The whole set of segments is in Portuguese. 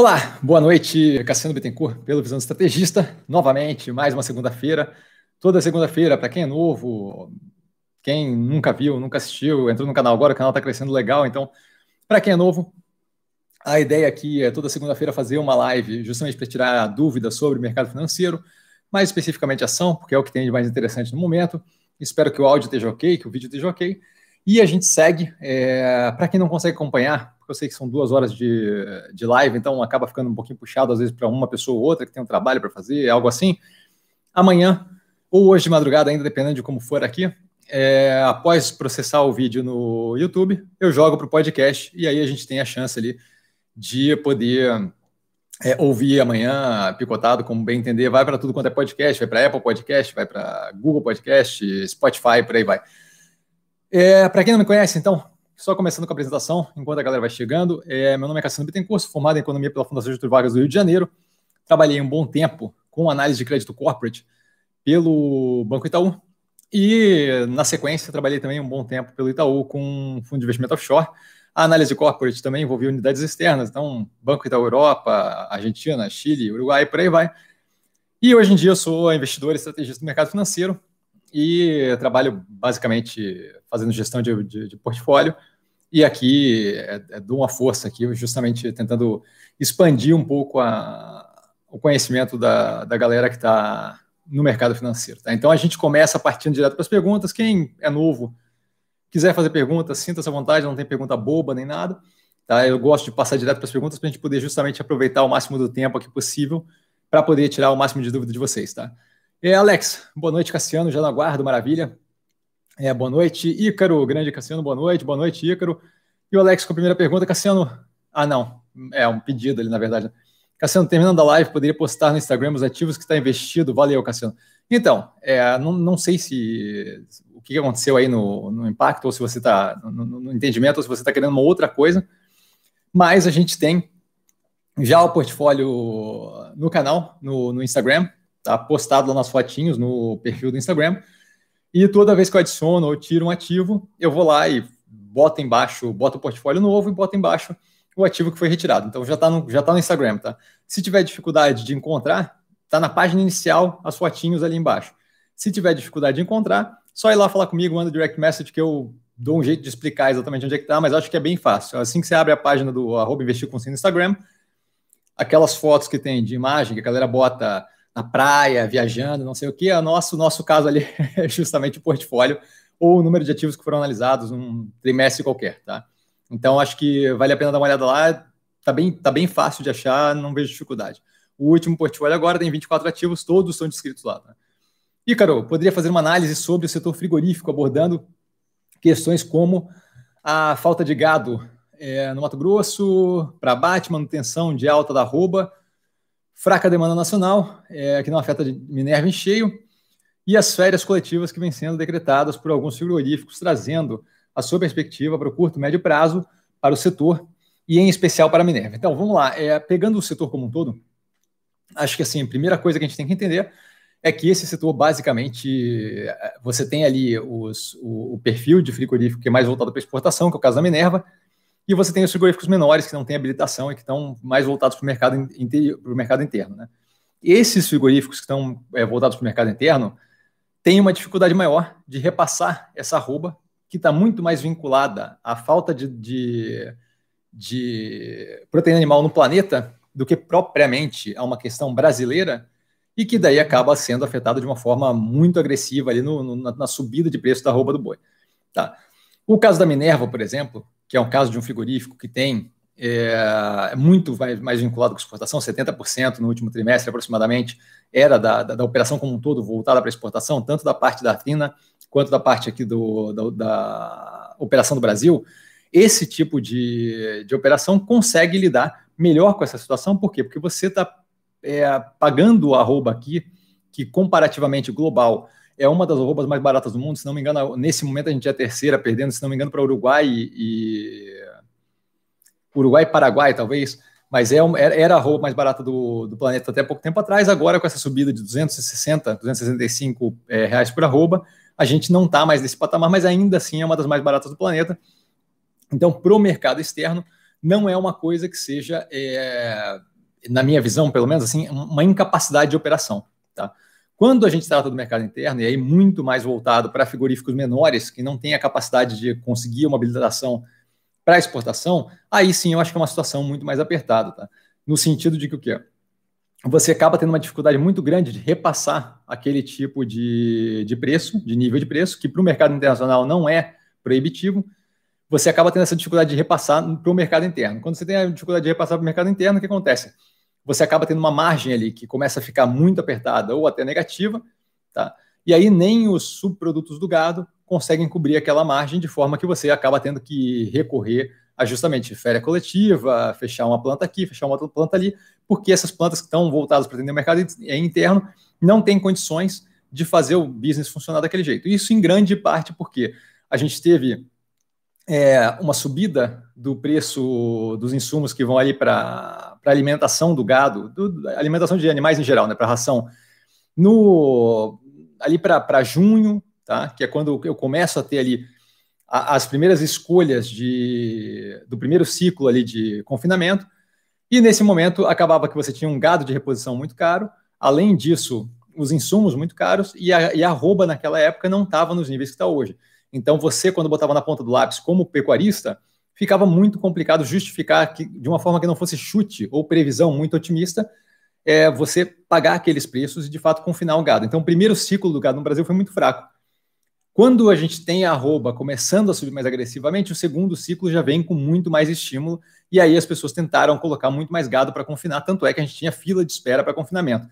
Olá, boa noite, Cassiano Bittencourt, pelo Visão Estrategista. Novamente, mais uma segunda-feira. Toda segunda-feira, para quem é novo, quem nunca viu, nunca assistiu, entrou no canal agora, o canal está crescendo legal. Então, para quem é novo, a ideia aqui é toda segunda-feira fazer uma live justamente para tirar dúvidas sobre o mercado financeiro, mais especificamente ação, porque é o que tem de mais interessante no momento. Espero que o áudio esteja ok, que o vídeo esteja ok. E a gente segue. É, para quem não consegue acompanhar, porque eu sei que são duas horas de, de live, então acaba ficando um pouquinho puxado às vezes para uma pessoa ou outra que tem um trabalho para fazer, algo assim. Amanhã, ou hoje de madrugada, ainda dependendo de como for aqui, é, após processar o vídeo no YouTube, eu jogo para o podcast e aí a gente tem a chance ali de poder é, ouvir amanhã picotado, como bem entender. Vai para tudo quanto é podcast, vai para Apple Podcast, vai para Google Podcast, Spotify, por aí vai. É, para quem não me conhece, então, só começando com a apresentação, enquanto a galera vai chegando, é, meu nome é Cassiano Bittencourt, formado em Economia pela Fundação Getúlio Vargas do Rio de Janeiro. Trabalhei um bom tempo com análise de crédito corporate pelo Banco Itaú. E, na sequência, trabalhei também um bom tempo pelo Itaú com fundo de investimento offshore. A análise corporate também envolvia unidades externas, então Banco Itaú Europa, Argentina, Chile, Uruguai, por aí vai. E hoje em dia eu sou investidor e estrategista do mercado financeiro, e trabalho basicamente fazendo gestão de, de, de portfólio. E aqui é, é, dou uma força aqui, justamente tentando expandir um pouco a, o conhecimento da, da galera que está no mercado financeiro. Tá? Então a gente começa partindo direto para as perguntas. Quem é novo, quiser fazer perguntas, sinta-se à vontade, não tem pergunta boba nem nada. Tá? Eu gosto de passar direto para as perguntas para a gente poder justamente aproveitar o máximo do tempo aqui possível para poder tirar o máximo de dúvida de vocês. Tá? É, Alex, boa noite, Cassiano, já na guarda, maravilha. É, boa noite, Ícaro, grande Cassiano, boa noite, boa noite, Ícaro. E o Alex com a primeira pergunta, Cassiano. Ah, não, é um pedido ali, na verdade. Cassiano, terminando a live, poderia postar no Instagram os ativos que está investido? Valeu, Cassiano. Então, é, não, não sei se o que aconteceu aí no, no impacto, ou se você está no, no, entendimento, ou se você está querendo uma outra coisa, mas a gente tem já o portfólio no canal, no, no Instagram, Tá postado lá nas fotinhos no perfil do Instagram. E toda vez que eu adiciono ou tiro um ativo, eu vou lá e boto embaixo, boto o portfólio novo e boto embaixo o ativo que foi retirado. Então já está no, já tá no Instagram, tá? Se tiver dificuldade de encontrar, tá na página inicial as fotinhos ali embaixo. Se tiver dificuldade de encontrar, só ir lá falar comigo, manda direct message que eu dou um jeito de explicar exatamente onde é que tá, mas acho que é bem fácil. Assim que você abre a página do arroba investir com no Instagram, aquelas fotos que tem de imagem, que a galera bota na praia, viajando, não sei o que. O nosso, nosso caso ali é justamente o portfólio ou o número de ativos que foram analisados num trimestre qualquer, tá? Então, acho que vale a pena dar uma olhada lá. Tá bem, tá bem fácil de achar, não vejo dificuldade. O último portfólio agora tem 24 ativos, todos estão descritos lá. Tá? Carol, poderia fazer uma análise sobre o setor frigorífico, abordando questões como a falta de gado é, no Mato Grosso, para abate, manutenção de alta da arroba, fraca demanda nacional, é, que não afeta Minerva em cheio, e as férias coletivas que vêm sendo decretadas por alguns frigoríficos, trazendo a sua perspectiva para o curto e médio prazo para o setor e em especial para a Minerva. Então, vamos lá, é, pegando o setor como um todo, acho que assim, a primeira coisa que a gente tem que entender é que esse setor, basicamente, você tem ali os, o, o perfil de frigorífico que é mais voltado para exportação, que é o caso da Minerva, e você tem os frigoríficos menores que não têm habilitação e que estão mais voltados para o mercado, interior, mercado interno. Né? Esses frigoríficos que estão é, voltados para o mercado interno têm uma dificuldade maior de repassar essa arroba, que está muito mais vinculada à falta de, de, de proteína animal no planeta do que propriamente a uma questão brasileira e que daí acaba sendo afetada de uma forma muito agressiva ali no, no, na, subida de preço da arroba do boi. Tá. O caso da Minerva, por exemplo, que é um caso de um frigorífico que tem é, muito mais, vinculado com exportação, 70% no último trimestre aproximadamente era da, da, da operação como um todo voltada para exportação, tanto da parte da Trina quanto da parte aqui do, da, da operação do Brasil. Esse tipo de, de operação consegue lidar melhor com essa situação, por quê? Porque você está é, pagando o arroba aqui, que comparativamente global é uma das arrobas mais baratas do mundo, se não me engano, nesse momento a gente é a terceira, perdendo, se não me engano, para Uruguai e. Uruguai e Paraguai, talvez, mas é, era a arroba mais barata do, do planeta até pouco tempo atrás. Agora, com essa subida de 260, 265 é, reais por arroba, a gente não está mais nesse patamar, mas ainda assim é uma das mais baratas do planeta. Então, para o mercado externo, não é uma coisa que seja, é, na minha visão, pelo menos assim, uma incapacidade de operação. Tá? Quando a gente trata do mercado interno, e aí muito mais voltado para frigoríficos menores, que não têm a capacidade de conseguir uma habilitação para exportação, aí sim eu acho que é uma situação muito mais apertada, tá? No sentido de que o quê? Você acaba tendo uma dificuldade muito grande de repassar aquele tipo de, de preço, de nível de preço, que para o mercado internacional não é proibitivo, você acaba tendo essa dificuldade de repassar para o mercado interno. Quando você tem a dificuldade de repassar para o mercado interno, o que acontece? Você acaba tendo uma margem ali que começa a ficar muito apertada ou até negativa, tá? E aí nem os subprodutos do gado conseguem cobrir aquela margem de forma que você acaba tendo que recorrer a justamente férias coletiva, fechar uma planta aqui, fechar uma outra planta ali, porque essas plantas que estão voltadas para atender o mercado interno não têm condições de fazer o business funcionar daquele jeito. Isso em grande parte porque a gente teve é, uma subida do preço dos insumos que vão ali para a alimentação do gado, do, alimentação de animais em geral, né, para ração, no, ali para junho, tá? que é quando eu começo a ter ali a, as primeiras escolhas de, do primeiro ciclo ali de confinamento, e nesse momento acabava que você tinha um gado de reposição muito caro, além disso, os insumos muito caros, e a, e a arroba naquela época não estava nos níveis que está hoje. Então você, quando botava na ponta do lápis como pecuarista, ficava muito complicado justificar que, de uma forma que não fosse chute ou previsão muito otimista, é, você pagar aqueles preços e de fato confinar o gado. Então o primeiro ciclo do gado no Brasil foi muito fraco. Quando a gente tem a arroba começando a subir mais agressivamente, o segundo ciclo já vem com muito mais estímulo, e aí as pessoas tentaram colocar muito mais gado para confinar, tanto é que a gente tinha fila de espera para confinamento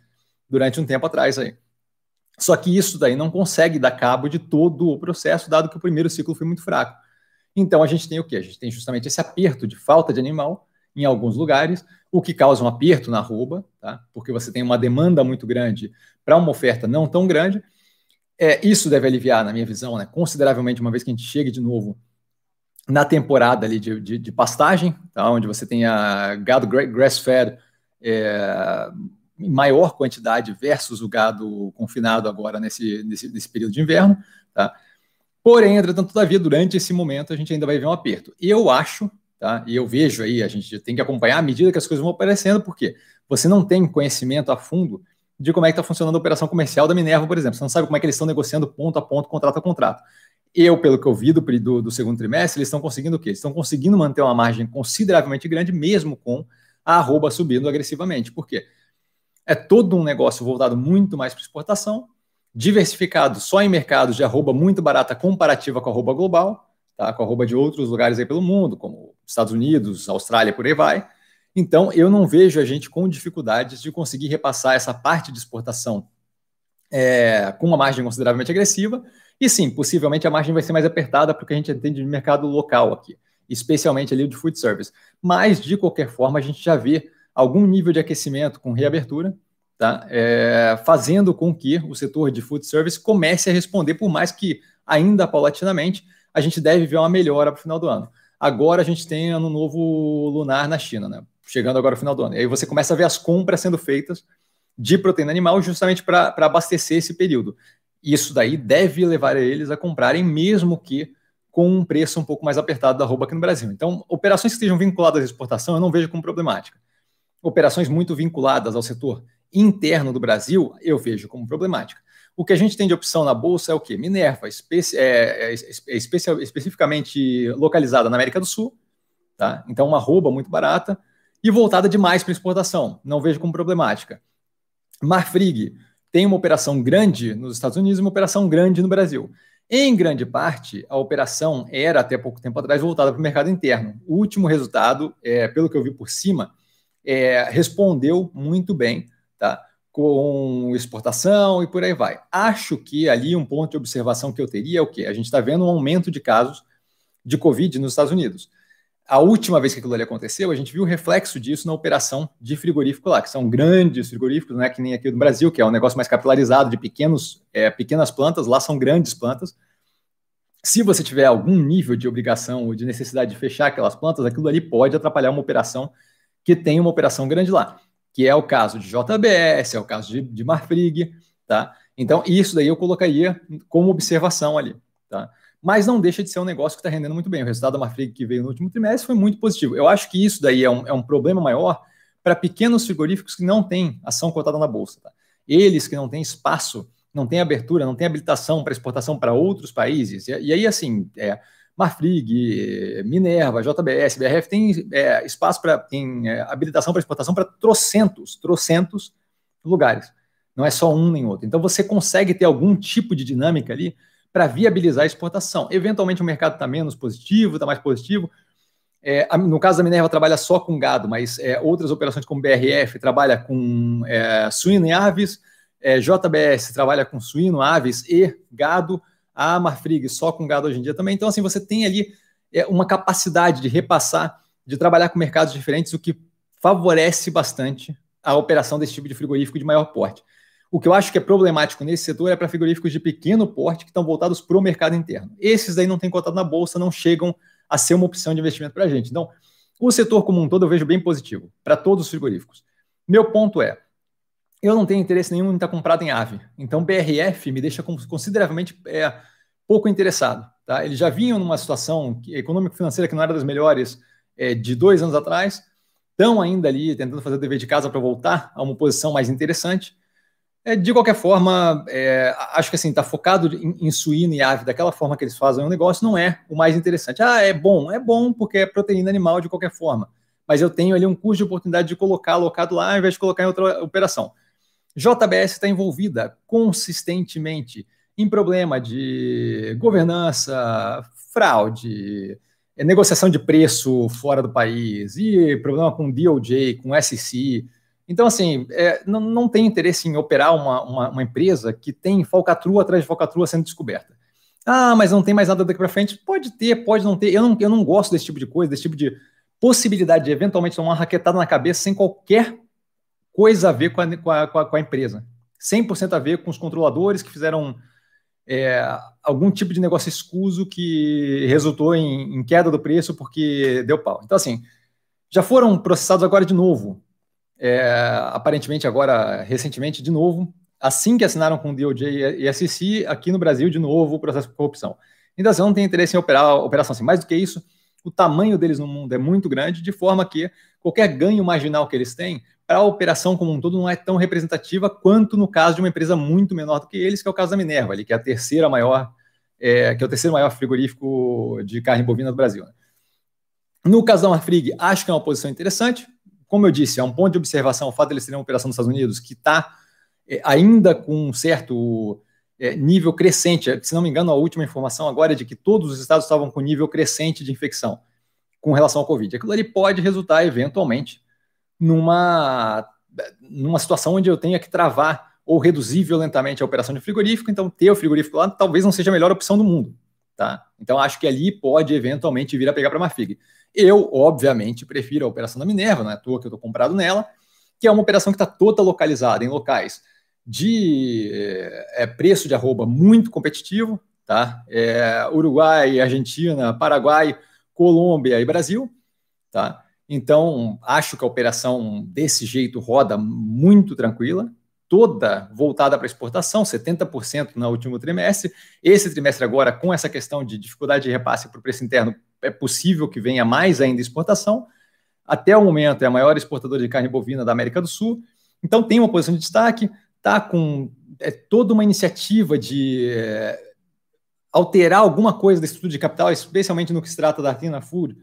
durante um tempo atrás aí. Só que isso daí não consegue dar cabo de todo o processo, dado que o primeiro ciclo foi muito fraco. Então a gente tem o quê? A gente tem justamente esse aperto de falta de animal em alguns lugares, o que causa um aperto na arroba, tá? porque você tem uma demanda muito grande para uma oferta não tão grande, é, isso deve aliviar, na minha visão, né, consideravelmente, uma vez que a gente chegue de novo na temporada ali de, de, de pastagem, tá, onde você tem a gado grass-fed é, em maior quantidade versus o gado confinado agora nesse, nesse, nesse período de inverno. Tá? Porém, entretanto, todavia, durante esse momento, a gente ainda vai ver um aperto. Eu acho, tá, e eu vejo aí, a gente tem que acompanhar à medida que as coisas vão aparecendo, porque você não tem conhecimento a fundo de como é que está funcionando a operação comercial da Minerva, por exemplo. Você não sabe como é que eles estão negociando ponto a ponto, contrato a contrato. Eu, pelo que eu vi do, do, do segundo trimestre, eles estão conseguindo o quê? Estão conseguindo manter uma margem consideravelmente grande, mesmo com a arroba subindo agressivamente. Por quê? É todo um negócio voltado muito mais para exportação, diversificado só em mercados de arroba muito barata comparativa com a arroba global, tá? com a arroba de outros lugares aí pelo mundo, como Estados Unidos, Austrália, por aí vai. Então, eu não vejo a gente com dificuldades de conseguir repassar essa parte de exportação é, com uma margem consideravelmente agressiva. E sim, possivelmente a margem vai ser mais apertada porque a gente entende de mercado local aqui, especialmente ali de food service. Mas, de qualquer forma, a gente já vê algum nível de aquecimento com reabertura, tá? É, fazendo com que o setor de food service comece a responder, por mais que ainda paulatinamente, a gente deve ver uma melhora para o final do ano. Agora a gente tem ano novo lunar na China, né? chegando agora ao final do ano. E aí você começa a ver as compras sendo feitas de proteína animal justamente para abastecer esse período. Isso daí deve levar eles a comprarem, mesmo que com um preço um pouco mais apertado da roupa aqui no Brasil. Então, operações que estejam vinculadas à exportação eu não vejo como problemática. Operações muito vinculadas ao setor interno do Brasil eu vejo como problemática. O que a gente tem de opção na bolsa é o quê? Minerva, especi é, é, é especificamente localizada na América do Sul, tá? então uma roupa muito barata, e voltada demais para exportação. Não vejo como problemática. Marfrig tem uma operação grande nos Estados Unidos e uma operação grande no Brasil. Em grande parte, a operação era, até pouco tempo atrás, voltada para o mercado interno. O último resultado, é, pelo que eu vi por cima, é, respondeu muito bem, tá? com exportação e por aí vai. Acho que ali um ponto de observação que eu teria é o quê? A gente está vendo um aumento de casos de Covid nos Estados Unidos a última vez que aquilo ali aconteceu, a gente viu o reflexo disso na operação de frigorífico lá, que são grandes frigoríficos, não é que nem aqui no Brasil, que é um negócio mais capilarizado de pequenos, é, pequenas plantas, lá são grandes plantas. Se você tiver algum nível de obrigação ou de necessidade de fechar aquelas plantas, aquilo ali pode atrapalhar uma operação que tem uma operação grande lá, que é o caso de JBS, é o caso de, de Marfrig, tá? Então, isso daí eu colocaria como observação ali, tá? mas não deixa de ser um negócio que está rendendo muito bem. O resultado da Marfrig que veio no último trimestre foi muito positivo. Eu acho que isso daí é um, é um problema maior para pequenos frigoríficos que não têm ação cotada na bolsa. Tá? Eles que não têm espaço, não têm abertura, não têm habilitação para exportação para outros países. E, e aí, assim, é, Marfrig, Minerva, JBS, BRF tem é, espaço para, tem é, habilitação para exportação para trocentos, trocentos lugares. Não é só um nem outro. Então você consegue ter algum tipo de dinâmica ali para viabilizar a exportação. Eventualmente o mercado está menos positivo, está mais positivo. É, no caso da Minerva trabalha só com gado, mas é, outras operações como BRF trabalha com é, suíno e aves, é, JBS trabalha com suíno, aves e gado a Marfrig só com gado hoje em dia também. Então, assim, você tem ali é, uma capacidade de repassar, de trabalhar com mercados diferentes, o que favorece bastante a operação desse tipo de frigorífico de maior porte. O que eu acho que é problemático nesse setor é para frigoríficos de pequeno porte que estão voltados para o mercado interno. Esses daí não têm cotado na bolsa, não chegam a ser uma opção de investimento para a gente. Então, o setor como um todo eu vejo bem positivo para todos os frigoríficos. Meu ponto é, eu não tenho interesse nenhum em estar comprado em ave. Então, BRF me deixa consideravelmente é, pouco interessado. Tá? Eles já vinham numa situação econômico-financeira que não era das melhores é, de dois anos atrás, estão ainda ali tentando fazer o dever de casa para voltar a uma posição mais interessante. É, de qualquer forma, é, acho que assim, está focado em, em, suíno e ave daquela forma que eles fazem o negócio não é o mais interessante. Ah, é bom, é bom porque é proteína animal de qualquer forma. Mas eu tenho ali um custo de oportunidade de colocar alocado lá ao invés de colocar em outra operação. JBS está envolvida consistentemente em problema de governança, fraude, é, negociação de preço fora do país e problema com DOJ, com SEC. Então, assim, é, não, não tem interesse em operar uma, uma, uma, empresa que tem falcatrua atrás de falcatrua sendo descoberta. Ah, mas não tem mais nada daqui para frente. Pode ter, pode não ter. Eu não, eu não gosto desse tipo de coisa, desse tipo de possibilidade de eventualmente tomar uma raquetada na cabeça sem qualquer coisa a ver com a, com a, com a empresa. 100% a ver com os controladores que fizeram é, algum tipo de negócio escuso que resultou em, em, queda do preço porque deu pau. Então, assim, já foram processados agora de novo, é, aparentemente agora, recentemente, de novo, assim que assinaram com o DOJ e SEC, aqui no Brasil, de novo, o processo de corrupção. Então, assim, não tem interesse em operar operação assim. Mais do que isso, o tamanho deles no mundo é muito grande, de forma que qualquer ganho marginal que eles têm a operação como um todo não é tão representativa quanto no caso de uma empresa muito menor do que eles, que é o caso da Minerva, ali, que é a terceira maior, é, que é o terceiro maior frigorífico de carne bovina do Brasil. Né? No caso da Marfrig, acho que é uma posição interessante. Como eu disse, é um ponto de observação o fato de eles terem uma operação nos Estados Unidos que está é, ainda com um certo é, nível crescente. Se não me engano, a última informação agora é de que todos os estados estavam com nível crescente de infecção com relação ao Covid. Aquilo ali pode resultar, eventualmente, numa, numa situação onde eu tenha que travar ou reduzir violentamente a operação de frigorífico, então ter o frigorífico lá talvez não seja a melhor opção do mundo. Tá? Então acho que ali pode eventualmente vir a pegar para uma FIG. Eu, obviamente, prefiro a operação da Minerva, não é à toa que eu estou comprado nela, que é uma operação que está toda localizada em locais de é, preço de arroba muito competitivo, tá? É, Uruguai, Argentina, Paraguai, Colômbia e Brasil, tá? Então, acho que a operação desse jeito roda muito tranquila, toda voltada para exportação, 70% no último trimestre. Esse trimestre agora, com essa questão de dificuldade de repasse para o preço interno, é possível que venha mais ainda exportação. Até o momento é a maior exportadora de carne bovina da América do Sul. Então tem uma posição de destaque, está com é, toda uma iniciativa de é, alterar alguma coisa da estrutura de capital, especialmente no que se trata da Artina Food,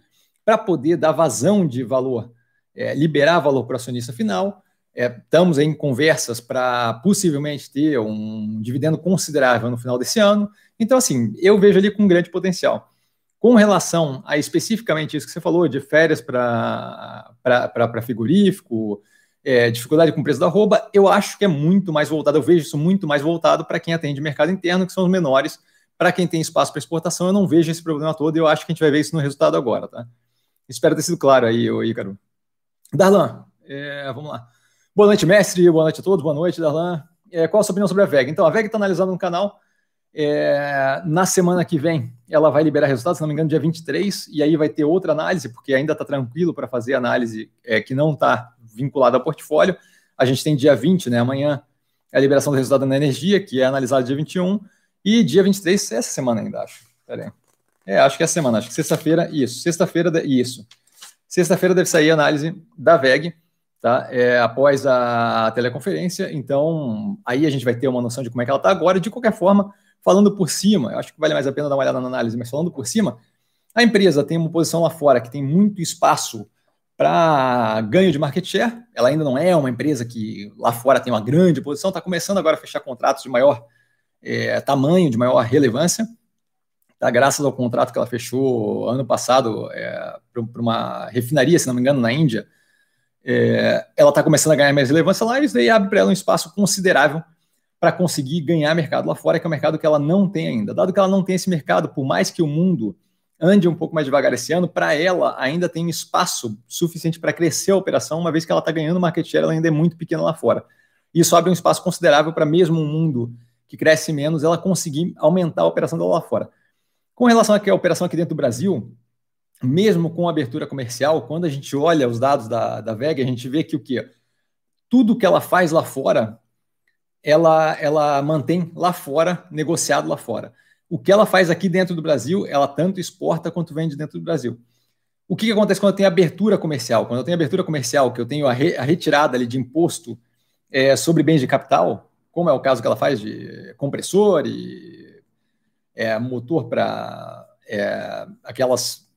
para poder dar vazão de valor, é, liberar valor para o acionista final. É, estamos em conversas para possivelmente ter um dividendo considerável no final desse ano. Então, assim, eu vejo ali com grande potencial. Com relação a especificamente isso que você falou, de férias para frigorífico, é, dificuldade com o preço da arroba, eu acho que é muito mais voltado, eu vejo isso muito mais voltado para quem atende mercado interno, que são os menores. Para quem tem espaço para exportação, eu não vejo esse problema todo e eu acho que a gente vai ver isso no resultado agora, tá? Espero ter sido claro aí, Ícaro. Darlan, é, vamos lá. Boa noite, mestre. Boa noite a todos. Boa noite, Darlan. É, qual a sua opinião sobre a VEG? Então, a VEG está analisando no canal. É, na semana que vem, ela vai liberar resultados, se não me engano, dia 23, e aí vai ter outra análise, porque ainda está tranquilo para fazer análise é, que não está vinculada ao portfólio. A gente tem dia 20, né? Amanhã a liberação do resultado na energia, que é analisado dia 21, e dia 23, essa semana ainda, acho. Pera aí. É, acho que é a semana, acho que sexta-feira, isso. Sexta-feira, isso. Sexta-feira deve sair a análise da VEG, tá? É, após a teleconferência. Então, aí a gente vai ter uma noção de como é que ela está agora. De qualquer forma, falando por cima, eu acho que vale mais a pena dar uma olhada na análise, mas falando por cima, a empresa tem uma posição lá fora que tem muito espaço para ganho de market share. Ela ainda não é uma empresa que lá fora tem uma grande posição, está começando agora a fechar contratos de maior é, tamanho, de maior relevância. Tá, graças ao contrato que ela fechou ano passado é, para uma refinaria, se não me engano, na Índia, é, ela está começando a ganhar mais relevância lá e isso daí abre para ela um espaço considerável para conseguir ganhar mercado lá fora, que é um mercado que ela não tem ainda. Dado que ela não tem esse mercado, por mais que o mundo ande um pouco mais devagar esse ano, para ela ainda tem espaço suficiente para crescer a operação, uma vez que ela está ganhando market share, ela ainda é muito pequena lá fora. Isso abre um espaço considerável para mesmo um mundo que cresce menos, ela conseguir aumentar a operação dela lá fora. Com relação à operação aqui dentro do Brasil, mesmo com abertura comercial, quando a gente olha os dados da, da VEG, a gente vê que o quê? Tudo que ela faz lá fora, ela, ela mantém lá fora, negociado lá fora o que ela faz aqui dentro do Brasil, ela tanto exporta quanto vende dentro do Brasil. O que, que acontece quando eu tenho abertura comercial? Quando eu tenho abertura comercial, que eu tenho a, re, a retirada ali de imposto é, sobre bens de capital, como é o caso que ela faz de compressor e é, motor para é, aquelas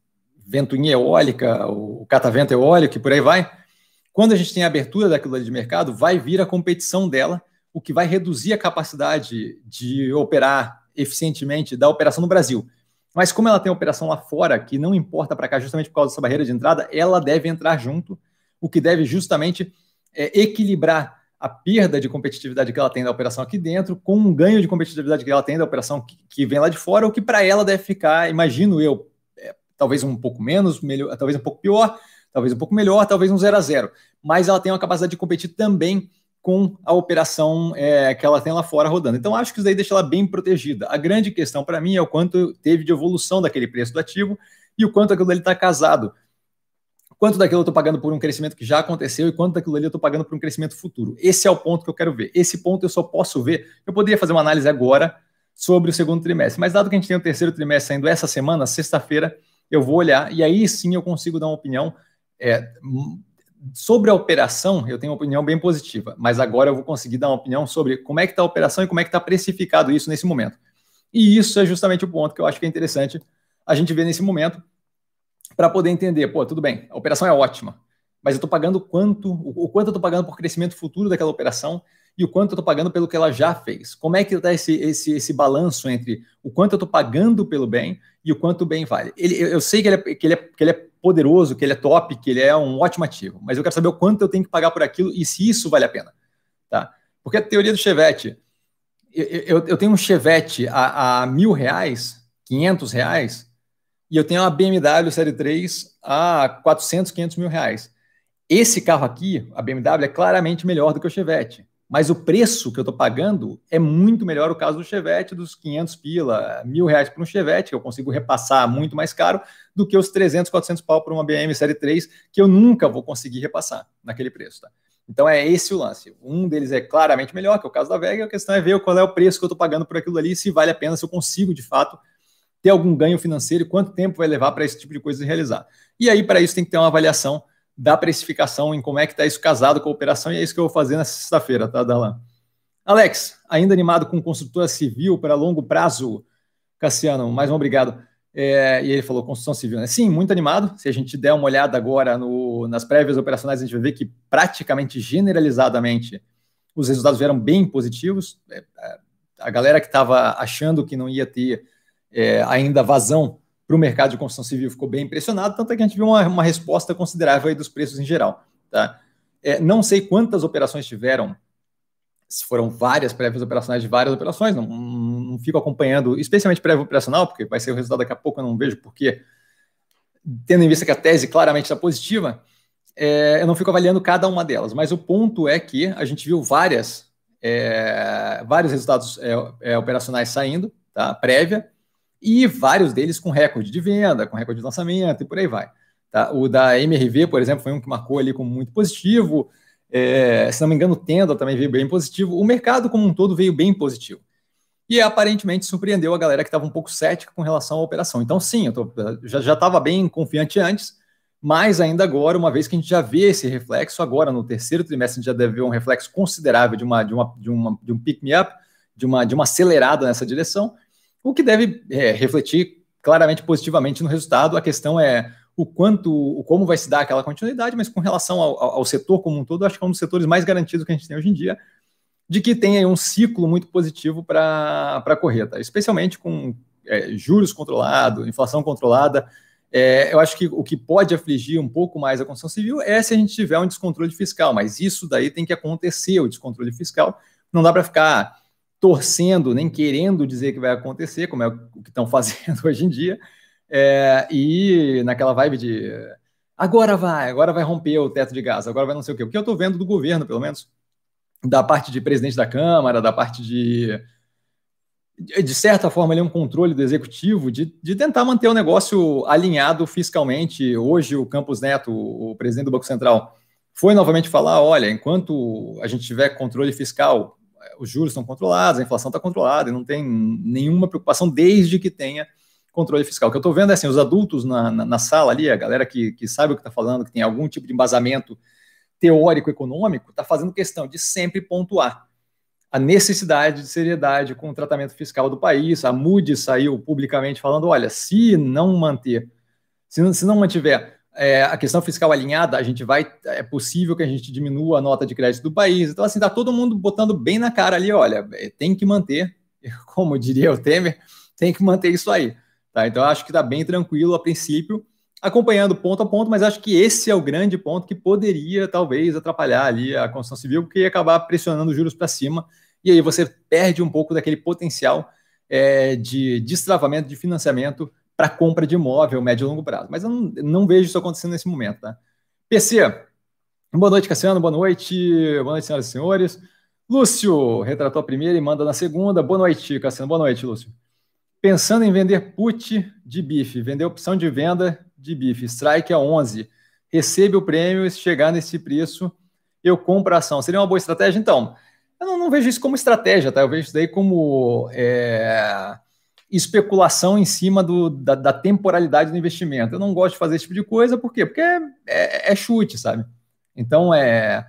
ventoinha eólica, o catavento eólico e por aí vai. Quando a gente tem a abertura daquilo ali de mercado, vai vir a competição dela, o que vai reduzir a capacidade de operar eficientemente da operação no Brasil. Mas como ela tem operação lá fora, que não importa para cá justamente por causa dessa barreira de entrada, ela deve entrar junto, o que deve justamente é, equilibrar a perda de competitividade que ela tem da operação aqui dentro com um ganho de competitividade que ela tem da operação que, que vem lá de fora, o que para ela deve ficar, imagino eu, é, talvez um pouco menos, melhor, talvez um pouco pior, talvez um pouco melhor, talvez um zero a zero. Mas ela tem uma capacidade de competir também com a operação é, que ela tem lá fora rodando. Então, acho que isso daí deixa ela bem protegida. A grande questão para mim é o quanto teve de evolução daquele preço do ativo e o quanto aquilo ali está casado. Quanto daquilo eu estou pagando por um crescimento que já aconteceu e quanto daquilo ali eu estou pagando por um crescimento futuro. Esse é o ponto que eu quero ver. Esse ponto eu só posso ver. Eu poderia fazer uma análise agora sobre o segundo trimestre, mas dado que a gente tem o terceiro trimestre saindo essa semana, sexta-feira, eu vou olhar e aí sim eu consigo dar uma opinião é, sobre a operação, eu tenho uma opinião bem positiva, mas agora eu vou conseguir dar uma opinião sobre como é que está a operação e como é que está precificado isso nesse momento. E isso é justamente o ponto que eu acho que é interessante a gente ver nesse momento para poder entender, pô, tudo bem, a operação é ótima, mas eu estou pagando quanto, o quanto eu estou pagando por crescimento futuro daquela operação e o quanto eu estou pagando pelo que ela já fez. Como é que está esse, esse, esse balanço entre o quanto eu estou pagando pelo bem e o quanto o bem vale? Ele, eu sei que ele, é, que, ele é, que ele é poderoso, que ele é top, que ele é um ótimo ativo, mas eu quero saber o quanto eu tenho que pagar por aquilo e se isso vale a pena. Tá? Porque a teoria do Chevette, eu, eu, eu tenho um Chevette a, a mil reais, 500 reais, e eu tenho uma BMW Série 3 a 400, 500 mil reais. Esse carro aqui, a BMW, é claramente melhor do que o Chevette mas o preço que eu estou pagando é muito melhor o caso do Chevette, dos 500 pila, mil reais para um Chevette, que eu consigo repassar muito mais caro do que os 300, 400 pau para uma BM Série 3, que eu nunca vou conseguir repassar naquele preço. Tá? Então é esse o lance. Um deles é claramente melhor, que é o caso da Vega, a questão é ver qual é o preço que eu estou pagando por aquilo ali, se vale a pena, se eu consigo de fato ter algum ganho financeiro e quanto tempo vai levar para esse tipo de coisa realizar. E aí, para isso, tem que ter uma avaliação da precificação, em como é que está isso casado com a operação, e é isso que eu vou fazer nessa sexta-feira, tá, Dalan? Alex, ainda animado com construtora civil para longo prazo? Cassiano, mais um obrigado. É, e ele falou construção civil, né? Sim, muito animado. Se a gente der uma olhada agora no, nas prévias operacionais, a gente vai ver que praticamente generalizadamente os resultados vieram bem positivos. É, é a galera que estava achando que não ia ter é, ainda vazão para o mercado de construção civil ficou bem impressionado, tanto é que a gente viu uma, uma resposta considerável dos preços em geral. Tá? É, não sei quantas operações tiveram, se foram várias prévias operacionais de várias operações, não, não, não fico acompanhando, especialmente prévia operacional, porque vai ser o resultado daqui a pouco, eu não vejo porquê, tendo em vista que a tese claramente está positiva, é, eu não fico avaliando cada uma delas, mas o ponto é que a gente viu várias, é, vários resultados é, é operacionais saindo, tá, prévia, e vários deles com recorde de venda, com recorde de lançamento e por aí vai. Tá? O da MRV, por exemplo, foi um que marcou ali como muito positivo. É, se não me engano, o Tenda também veio bem positivo. O mercado como um todo veio bem positivo. e aparentemente surpreendeu a galera que estava um pouco cética com relação à operação. Então, sim, eu tô, já estava bem confiante antes, mas ainda agora, uma vez que a gente já vê esse reflexo, agora no terceiro trimestre a gente já deve ver um reflexo considerável de, uma, de, uma, de, uma, de um pick-me-up, de uma, de uma acelerada nessa direção, o que deve é, refletir claramente positivamente no resultado. A questão é o quanto, o como vai se dar aquela continuidade, mas com relação ao, ao setor como um todo, acho que é um dos setores mais garantidos que a gente tem hoje em dia, de que tem aí um ciclo muito positivo para a correta, especialmente com é, juros controlados, inflação controlada. É, eu acho que o que pode afligir um pouco mais a construção civil é se a gente tiver um descontrole fiscal, mas isso daí tem que acontecer, o descontrole fiscal. Não dá para ficar torcendo, nem querendo dizer que vai acontecer, como é o que estão fazendo hoje em dia, é, e naquela vibe de agora vai, agora vai romper o teto de gás, agora vai não sei o quê. O que eu estou vendo do governo, pelo menos, da parte de presidente da Câmara, da parte de. De certa forma, ali, um controle do executivo de, de tentar manter o negócio alinhado fiscalmente. Hoje, o Campos Neto, o presidente do Banco Central, foi novamente falar: olha, enquanto a gente tiver controle fiscal, os juros estão controlados, a inflação está controlada, e não tem nenhuma preocupação desde que tenha controle fiscal. O que eu estou vendo é assim: os adultos na, na, na, sala ali, a galera que, que sabe o que está falando, que tem algum tipo de embasamento teórico econômico está fazendo questão de sempre pontuar a necessidade de seriedade com o tratamento fiscal do país. A Moody saiu publicamente falando: olha, se não manter, se não, se não mantiver é, a questão fiscal alinhada, a gente vai, é possível que a gente diminua a nota de crédito do país. Então, assim, está todo mundo botando bem na cara ali: olha, é, tem que manter, como diria o Temer, tem que manter isso aí. Tá? Então, acho que está bem tranquilo a princípio acompanhando ponto a ponto, mas acho que esse é o grande ponto que poderia talvez atrapalhar ali a construção civil, porque ia acabar pressionando os juros para cima, e aí você perde um pouco daquele potencial é, de destravamento de financiamento para compra de imóvel médio e longo prazo. Mas eu não, não, vejo isso acontecendo nesse momento. Tá? PC, boa noite, Cassiano, boa noite, boa noite, senhoras e senhores. Lúcio retratou a primeira e manda na segunda. Boa noite, Cassiano, boa noite, Lúcio. Pensando em vender put de bife, vender opção de venda de bife, strike a 11, recebe o prêmio e se chegar nesse preço, eu compro a ação. Seria uma boa estratégia? Então, eu não, não vejo isso como estratégia, tá? Eu vejo isso daí como é, especulação em cima do, da, da, temporalidade do investimento. Eu não gosto de fazer esse tipo de coisa, por quê? Porque é, é, é chute, sabe? Então, é,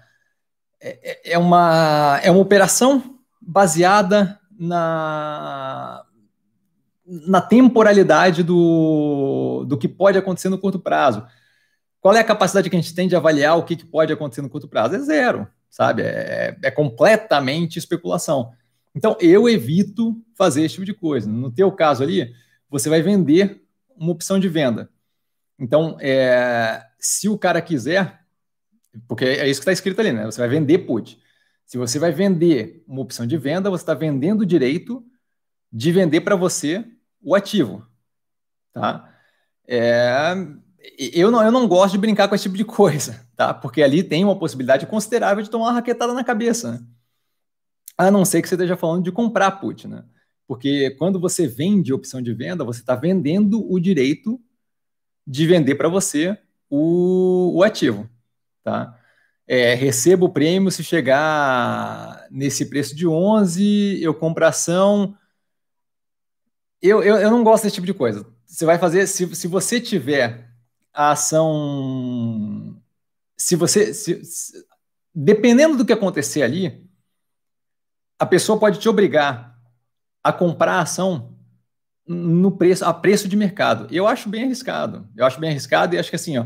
é, é, uma, é uma operação baseada na, na temporalidade do, do que pode acontecer no curto prazo. Qual é a capacidade que a gente tem de avaliar o que, que pode acontecer no curto prazo? É zero, sabe? É, é completamente especulação. Então, eu evito fazer esse tipo de coisa. No teu caso ali, você vai vender uma opção de venda. Então, é, se o cara quiser, porque é isso que está escrito ali, né? Você vai vender put. Se você vai vender uma opção de venda, você está vendendo o direito de vender para você o ativo, tá? É, eu, não, eu não gosto de brincar com esse tipo de coisa, tá? Porque ali tem uma possibilidade considerável de tomar uma raquetada na cabeça, né? A não ser que você esteja falando de comprar put, né? Porque quando você vende opção de venda, você está vendendo o direito de vender para você o, o, ativo, tá? É, recebo o prêmio se chegar nesse preço de 11, eu compro ação, eu, eu, eu não gosto desse tipo de coisa. Você vai fazer, se, se você tiver a ação. Se você. Se, se, dependendo do que acontecer ali, a pessoa pode te obrigar a comprar a ação no preço, a preço de mercado. Eu acho bem arriscado. Eu acho bem arriscado e acho que assim, ó,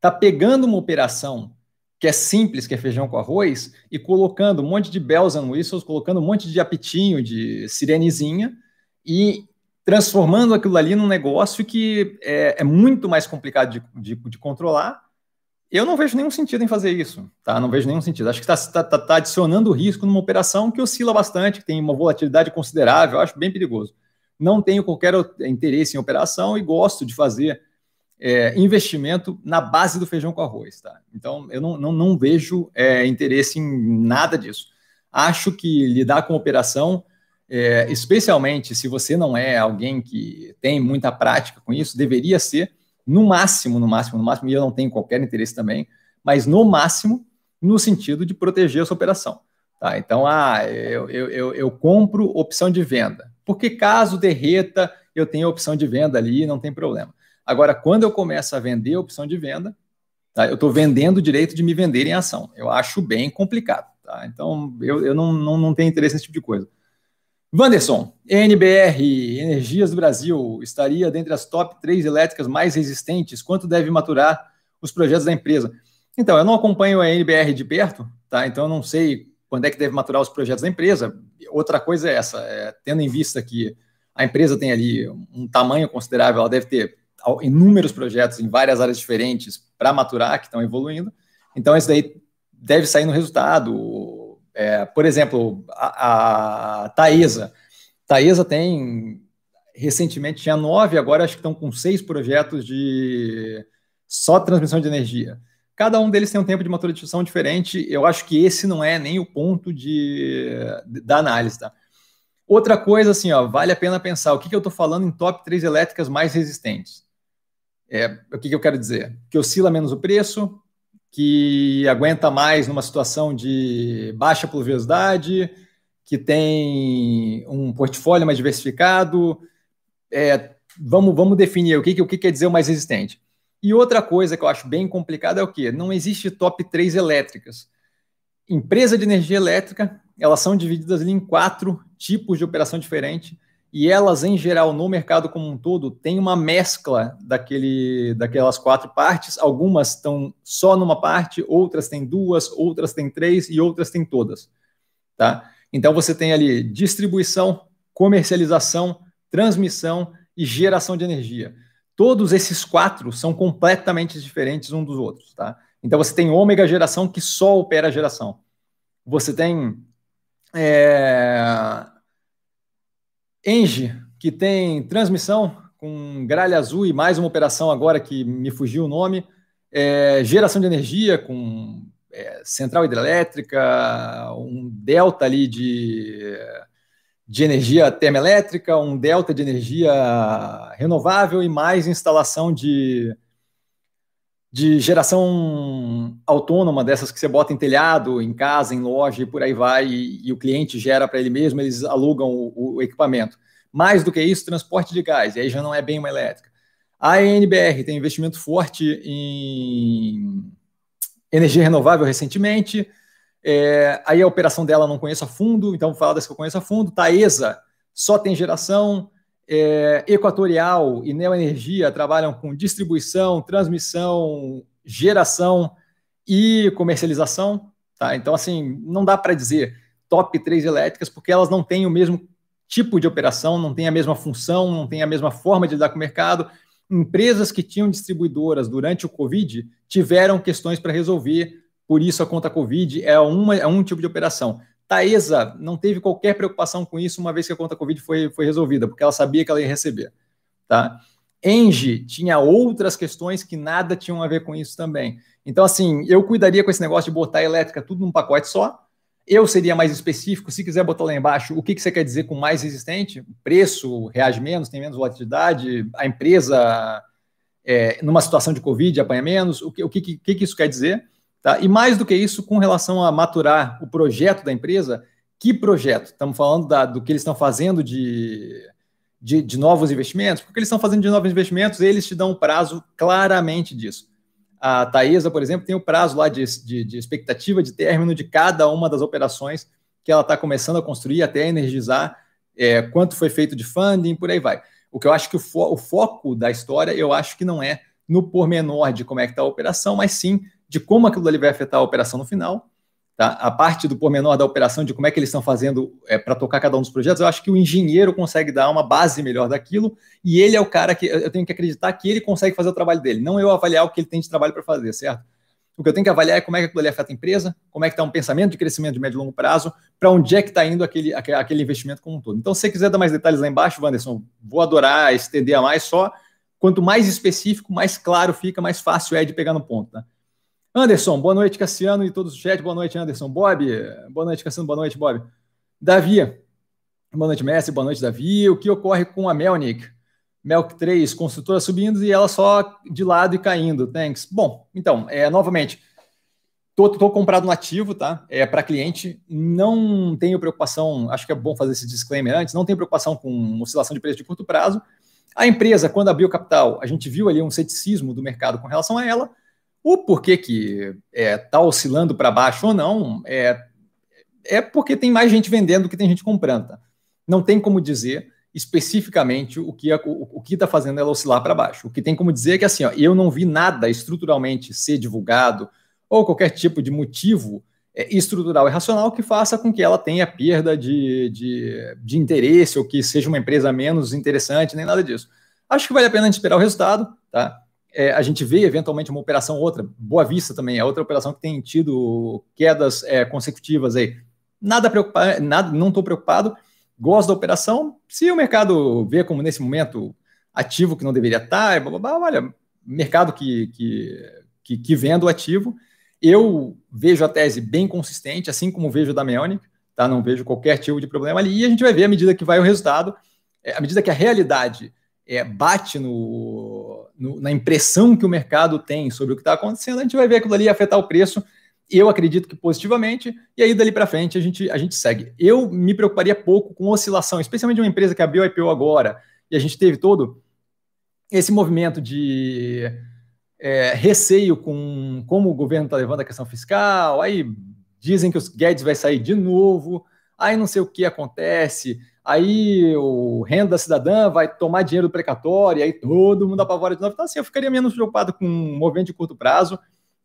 tá pegando uma operação que é simples, que é feijão com arroz, e colocando um monte de bells and whistles, colocando um monte de apitinho, de sirenezinha, e transformando aquilo ali num negócio que é, é muito mais complicado de, de, de, controlar. Eu não vejo nenhum sentido em fazer isso, tá? Não vejo nenhum sentido. Acho que está tá, tá, tá adicionando risco numa operação que oscila bastante, que tem uma volatilidade considerável, acho bem perigoso. Não tenho qualquer interesse em operação e gosto de fazer é, investimento na base do feijão com arroz, tá? Então, eu não, não, não vejo é, interesse em nada disso. Acho que lidar com operação é, especialmente se você não é alguém que tem muita prática com isso, deveria ser, no máximo, no máximo, no máximo, e eu não tenho qualquer interesse também, mas no máximo, no sentido de proteger a sua operação. Tá? Então, ah, eu, eu, eu, eu compro opção de venda. Porque caso derreta, eu tenho opção de venda ali, não tem problema. Agora, quando eu começo a vender opção de venda, tá? eu estou vendendo o direito de me vender em ação. Eu acho bem complicado. Tá? Então, eu, eu não, não, não tenho interesse nesse tipo de coisa. Wanderson, NBR, Energias do Brasil, estaria dentre as top 3 elétricas mais resistentes? Quanto deve maturar os projetos da empresa? Então, eu não acompanho a NBR de perto, tá? Então, eu não sei quando é que deve maturar os projetos da empresa. Outra coisa é essa, é, tendo em vista que a empresa tem ali um tamanho considerável, ela deve ter inúmeros projetos em várias áreas diferentes para maturar, que estão evoluindo. Então, isso daí deve sair no resultado. É, por exemplo, a, a. Taesa tem, recentemente tinha nove, agora acho que estão com seis projetos de só transmissão de energia. Cada um deles tem um tempo de maturação diferente. Eu acho que esse não é nem o ponto de, da análise, tá? Outra coisa, assim, ó, vale a pena pensar o que, que eu estou falando em top 3 elétricas mais resistentes. É, o que, que eu quero dizer? Que oscila menos o preço, que aguenta mais numa situação de baixa pluviosidade, que tem um portfólio mais diversificado. É, vamos, vamos definir o que, o que quer dizer o mais resistente. E outra coisa que eu acho bem complicada é o que? Não existe top 3 elétricas. Empresa de energia elétrica, elas são divididas em quatro tipos de operação diferente e elas, em geral, no mercado como um todo, têm uma mescla daquele, daquelas quatro partes. Algumas estão só numa parte, outras têm duas, outras têm três e outras têm todas. Tá? Então você tem ali distribuição, comercialização, transmissão e geração de energia. Todos esses quatro são completamente diferentes um dos outros, tá? Então você tem ômega geração que só opera a geração. Você tem é, Engie, que tem transmissão com gralha azul e mais uma operação agora que me fugiu o nome, é, geração de energia com é, central hidrelétrica, um delta ali de de energia termoelétrica, um delta de energia renovável e mais instalação de, de geração autônoma, dessas que você bota em telhado, em casa, em loja e por aí vai, e, e o cliente gera para ele mesmo, eles alugam o, o, equipamento. Mais do que isso, transporte de gás, e aí já não é bem uma elétrica. A ENBR tem investimento forte em energia renovável recentemente, é, aí a operação dela não conheço a fundo, então vou falar das que eu conheço a fundo. Taesa só tem geração. É, Equatorial e Neoenergia trabalham com distribuição, transmissão, geração e comercialização. Tá? Então, assim, não dá para dizer top 3 elétricas, porque elas não têm o mesmo tipo de operação, não têm a mesma função, não têm a mesma forma de lidar com o mercado. Empresas que tinham distribuidoras durante o Covid tiveram questões para resolver por isso a conta Covid é, uma, é um tipo de operação. Taesa não teve qualquer preocupação com isso uma vez que a conta Covid foi, foi resolvida, porque ela sabia que ela ia receber. Tá? Engie tinha outras questões que nada tinham a ver com isso também. Então, assim, eu cuidaria com esse negócio de botar a elétrica tudo num pacote só. Eu seria mais específico, se quiser botar lá embaixo, o que, que você quer dizer com mais resistente? Preço reage menos, tem menos volatilidade, a empresa, é, numa situação de Covid, apanha menos, o que, o que, que, que isso quer dizer? Tá? E mais do que isso, com relação a maturar o projeto da empresa, que projeto? Estamos falando da, do que eles estão fazendo de, de, de, novos investimentos? Porque eles estão fazendo de novos investimentos, eles te dão um prazo claramente disso. A Taesa, por exemplo, tem o um prazo lá de, de, de, expectativa de término de cada uma das operações que ela está começando a construir até energizar, é, quanto foi feito de funding, por aí vai. O que eu acho que o, fo o foco da história, eu acho que não é no pormenor de como é que está a operação, mas sim de como aquilo ali vai afetar a operação no final. Tá? A parte do pormenor da operação, de como é que eles estão fazendo é, para tocar cada um dos projetos, eu acho que o engenheiro consegue dar uma base melhor daquilo, e ele é o cara que eu tenho que acreditar que ele consegue fazer o trabalho dele, não eu avaliar o que ele tem de trabalho para fazer, certo? O que eu tenho que avaliar é como é que aquilo ali afeta a empresa, como é que está um pensamento de crescimento de médio e longo prazo, para onde é que está indo aquele, aquele investimento como um todo. Então, se você quiser dar mais detalhes lá embaixo, Wanderson, vou adorar estender a mais, só quanto mais específico, mais claro fica, mais fácil é de pegar no ponto, tá? Anderson, boa noite, Cassiano e todos os chat. Boa noite, Anderson. Bob, boa noite, Cassiano. Boa noite, Bob. Davi, boa noite, Messi. Boa noite, Davi. O que ocorre com a Melnick? Melk 3, construtora subindo e ela só de lado e caindo. Thanks. Bom, então, é, novamente, Tô, tô comprado no ativo, tá? É para cliente. Não tenho preocupação, acho que é bom fazer esse disclaimer antes, não tenho preocupação com oscilação de preço de curto prazo. A empresa, quando abriu capital, a gente viu ali um ceticismo do mercado com relação a ela. O porquê que está é, tá oscilando para baixo ou não é, é porque tem mais gente vendendo do que tem gente comprando. Tá? Não tem como dizer especificamente o que o, o que está fazendo ela oscilar para baixo. O que tem como dizer é que assim, ó, eu não vi nada estruturalmente ser divulgado ou qualquer tipo de motivo é, estrutural e racional que faça com que ela tenha perda de, de, de interesse ou que seja uma empresa menos interessante, nem nada disso. Acho que vale a pena a gente esperar o resultado, tá? É, a gente vê eventualmente uma operação outra, Boa Vista também é outra operação que tem tido quedas é, consecutivas aí. Nada preocupado, nada, não estou preocupado, gosto da operação. Se o mercado vê como nesse momento ativo que não deveria estar, blá, blá, blá, olha, mercado que, que, que, que o ativo, eu vejo a tese bem consistente, assim como vejo da Meonic, tá? Não vejo qualquer tipo de problema ali. E a gente vai ver à medida que vai o resultado, é, à medida que a realidade é, bate no, no, na impressão que o mercado tem sobre o que está acontecendo, a gente vai ver aquilo ali afetar o preço. Eu acredito que positivamente, e aí dali para frente a gente, a gente segue. Eu me preocuparia pouco com oscilação, especialmente de uma empresa que abriu a IPO agora, e a gente teve todo esse movimento de é, receio com como o governo está levando a questão fiscal, aí dizem que os Guedes vai sair de novo, aí não sei o que acontece, aí o renda cidadã vai tomar dinheiro do precatório, aí todo mundo apavora de novo. Então, assim, eu ficaria menos preocupado com um movimento de curto prazo.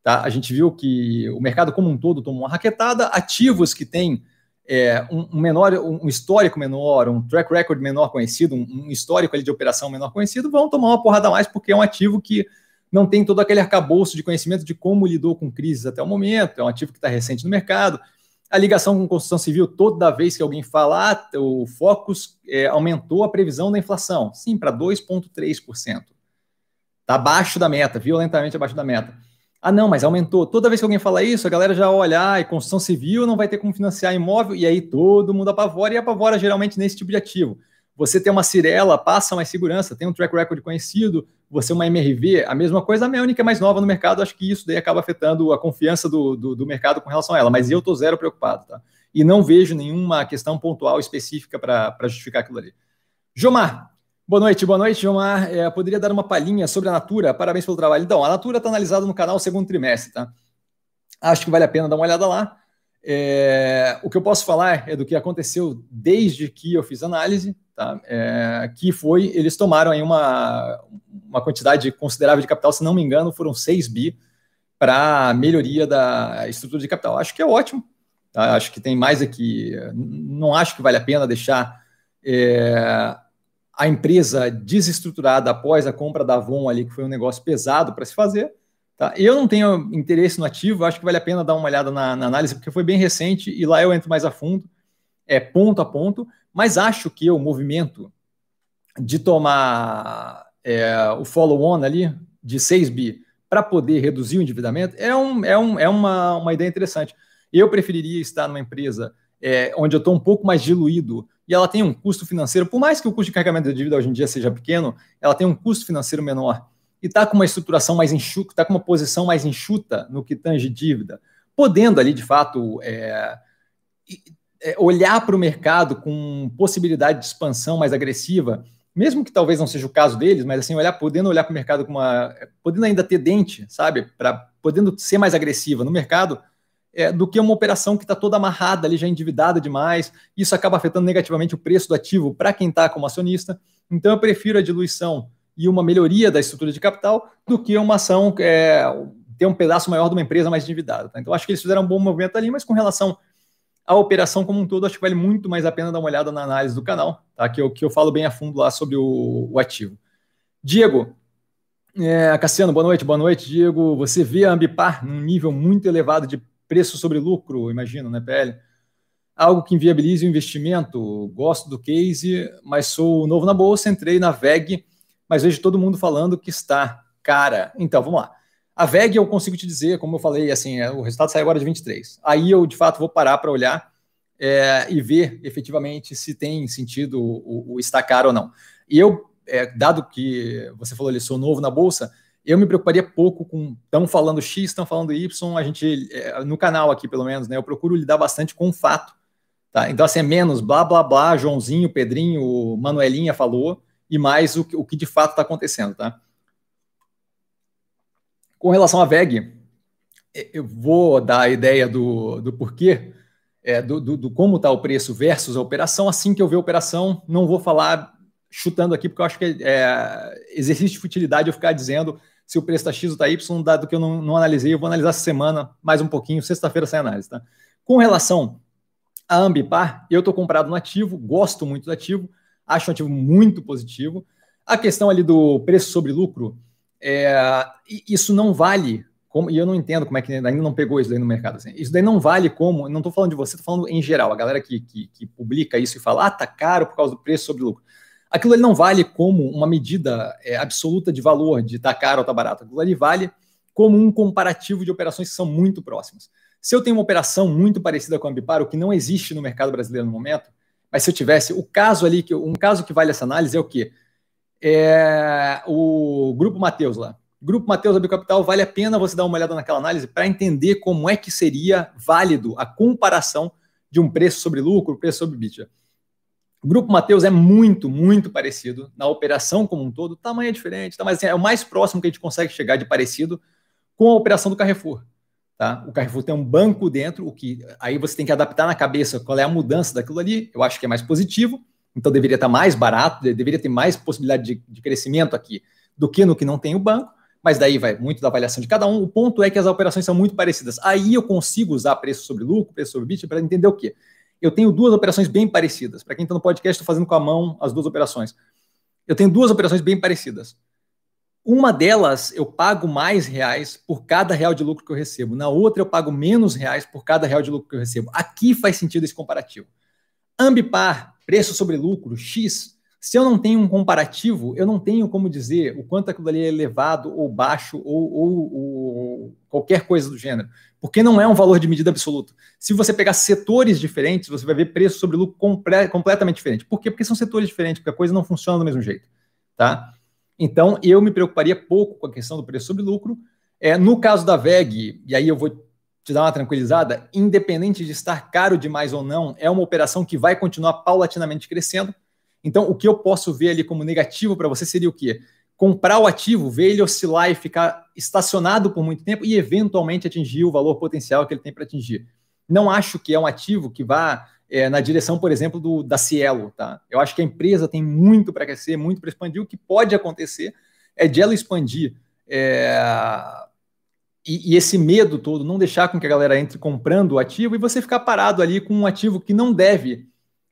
Tá? A gente viu que o mercado como um todo tomou uma raquetada, ativos que têm é, um, menor, um histórico menor, um track record menor conhecido, um, histórico de operação menor conhecido, vão tomar uma porrada a mais, porque é um ativo que não tem todo aquele arcabouço de conhecimento de como lidou com crises até o momento, é um ativo que está recente no mercado. A ligação com construção civil, toda vez que alguém falar, ah, o Focus é, aumentou a previsão da inflação. Sim, para 2,3%. Está abaixo da meta, violentamente abaixo da meta. Ah, não, mas aumentou. Toda vez que alguém fala isso, a galera já olha, ah, e construção civil não vai ter como financiar imóvel, e aí todo mundo apavora, e apavora geralmente nesse tipo de ativo. Você tem uma Cirela, passa mais segurança, tem um track record conhecido, você uma MRV, a mesma coisa, a minha é mais nova no mercado, acho que isso daí acaba afetando a confiança do, do, do mercado com relação a ela, mas eu estou zero preocupado, tá? E não vejo nenhuma questão pontual específica para justificar aquilo ali. Jomar, boa noite, boa noite, Jomar. É, poderia dar uma palhinha sobre a Natura? Parabéns pelo trabalho. Então, a Natura está analisada no canal segundo trimestre, tá? Acho que vale a pena dar uma olhada lá. É, o que eu posso falar é do que aconteceu desde que eu fiz análise, tá? É, que foi, eles tomaram aí uma, uma quantidade considerável de capital, se não me engano, foram 6 bi para melhoria da estrutura de capital. Acho que é ótimo, tá? acho que tem mais aqui, não acho que vale a pena deixar é, a empresa desestruturada após a compra da Avon ali, que foi um negócio pesado para se fazer, Tá? Eu não tenho interesse no ativo, acho que vale a pena dar uma olhada na, na, análise, porque foi bem recente e lá eu entro mais a fundo, é ponto a ponto, mas acho que o movimento de tomar é, o follow-on ali de 6 bi para poder reduzir o endividamento é, um, é, um, é uma, uma ideia interessante. Eu preferiria estar numa empresa é, onde eu estou um pouco mais diluído e ela tem um custo financeiro, por mais que o custo de carregamento da dívida hoje em dia seja pequeno, ela tem um custo financeiro menor e está com uma estruturação mais enxuta, está com uma posição mais enxuta no que tange dívida, podendo ali, de fato, é, é, olhar para o mercado com possibilidade de expansão mais agressiva, mesmo que talvez não seja o caso deles, mas assim, olhar, podendo olhar para o mercado com uma. podendo ainda ter dente, sabe? Para podendo ser mais agressiva no mercado, é, do que uma operação que está toda amarrada ali, já endividada demais. Isso acaba afetando negativamente o preço do ativo para quem está como acionista. Então eu prefiro a diluição e uma melhoria da estrutura de capital do que uma ação é, ter um pedaço maior de uma empresa mais endividada. Tá? Então, acho que eles fizeram um bom movimento ali, mas com relação à operação como um todo, acho que vale muito mais a pena dar uma olhada na análise do canal, tá? que, eu, que eu falo bem a fundo lá sobre o, o ativo. Diego, é, Cassiano, boa noite, boa noite, Diego. Você vê a Ambipar num nível muito elevado de preço sobre lucro, imagino, né, PL? Algo que inviabilize o investimento. Gosto do case, mas sou novo na bolsa, entrei na VEG mas vejo todo mundo falando que está cara. Então, vamos lá. A VEG eu consigo te dizer, como eu falei, assim, é, o resultado sai agora de 23. Aí eu, de fato, vou parar para olhar é, e ver efetivamente se tem sentido o, o estar caro ou não. E eu, é, dado que você falou ali, sou novo na Bolsa, eu me preocuparia pouco com estão falando X, estão falando Y, a gente, é, no canal aqui pelo menos, né, eu procuro lidar bastante com o fato, tá? Então, assim, é menos blá, blá, blá, Joãozinho, Pedrinho, Manuelinha falou, e mais o, o que de fato está acontecendo, tá? Com relação à VEG, eu vou dar a ideia do, do porquê, é, do, do, do, como está o preço versus a operação. Assim que eu ver a operação, não vou falar chutando aqui, porque eu acho que é, exercício de futilidade eu ficar dizendo se o preço está X ou está Y, dado que eu não, não analisei, eu vou analisar essa semana mais um pouquinho, sexta-feira sem análise. Tá? Com relação a Ambipar, eu estou comprado no ativo, gosto muito do ativo, acho um ativo muito positivo. A questão ali do preço sobre lucro, é, isso não vale como, e eu não entendo como é que ainda não pegou isso daí no mercado. Assim. Isso daí não vale como, não estou falando de você, estou falando em geral, a galera que, que, que, publica isso e fala, ah, tá caro por causa do preço sobre lucro. Aquilo ali não vale como uma medida é, absoluta de valor, de tá caro ou tá barato. Aquilo ali vale como um comparativo de operações que são muito próximas. Se eu tenho uma operação muito parecida com a Ambipar, o que não existe no mercado brasileiro no momento, mas se eu tivesse, o caso ali, um caso que vale essa análise é o quê? É o Grupo Mateus lá. Grupo Mateus Capital, vale a pena você dar uma olhada naquela análise para entender como é que seria válido a comparação de um preço sobre lucro, preço sobre EBITDA. O Grupo Mateus é muito, muito parecido na operação como um todo, tamanho é diferente, tá? mas assim, é o mais próximo que a gente consegue chegar de parecido com a operação do Carrefour. Tá? O Carrefour tem um banco dentro, o que aí você tem que adaptar na cabeça qual é a mudança daquilo ali. Eu acho que é mais positivo, então deveria estar mais barato, deveria ter mais possibilidade de, de crescimento aqui do que no que não tem o banco mas daí vai muito da avaliação de cada um. O ponto é que as operações são muito parecidas. Aí eu consigo usar preço sobre lucro, preço sobre bit para entender o quê? Eu tenho duas operações bem parecidas. Para quem está no podcast, estou fazendo com a mão as duas operações. Eu tenho duas operações bem parecidas. Uma delas eu pago mais reais por cada real de lucro que eu recebo. Na outra eu pago menos reais por cada real de lucro que eu recebo. Aqui faz sentido esse comparativo. Ambipar, preço sobre lucro, X, se eu não tenho um comparativo, eu não tenho como dizer o quanto aquilo ali é elevado ou baixo ou, ou, ou, qualquer coisa do gênero, porque não é um valor de medida absoluto. Se você pegar setores diferentes, você vai ver preço sobre lucro comple completamente diferente. Por quê? Porque são setores diferentes, porque a coisa não funciona do mesmo jeito, tá? Então, eu me preocuparia pouco com a questão do preço sobre lucro. É, no caso da VEG, e aí eu vou te dar uma tranquilizada, independente de estar caro demais ou não, é uma operação que vai continuar paulatinamente crescendo então, o que eu posso ver ali como negativo para você seria o quê? Comprar o ativo, ver ele oscilar e ficar estacionado por muito tempo e eventualmente atingir o valor potencial que ele tem para atingir. Não acho que é um ativo que vá é, na direção, por exemplo, do, da Cielo. Tá? Eu acho que a empresa tem muito para crescer, muito para expandir. O que pode acontecer é de ela expandir é, e, e, esse medo todo, não deixar com que a galera entre comprando o ativo e você ficar parado ali com um ativo que não deve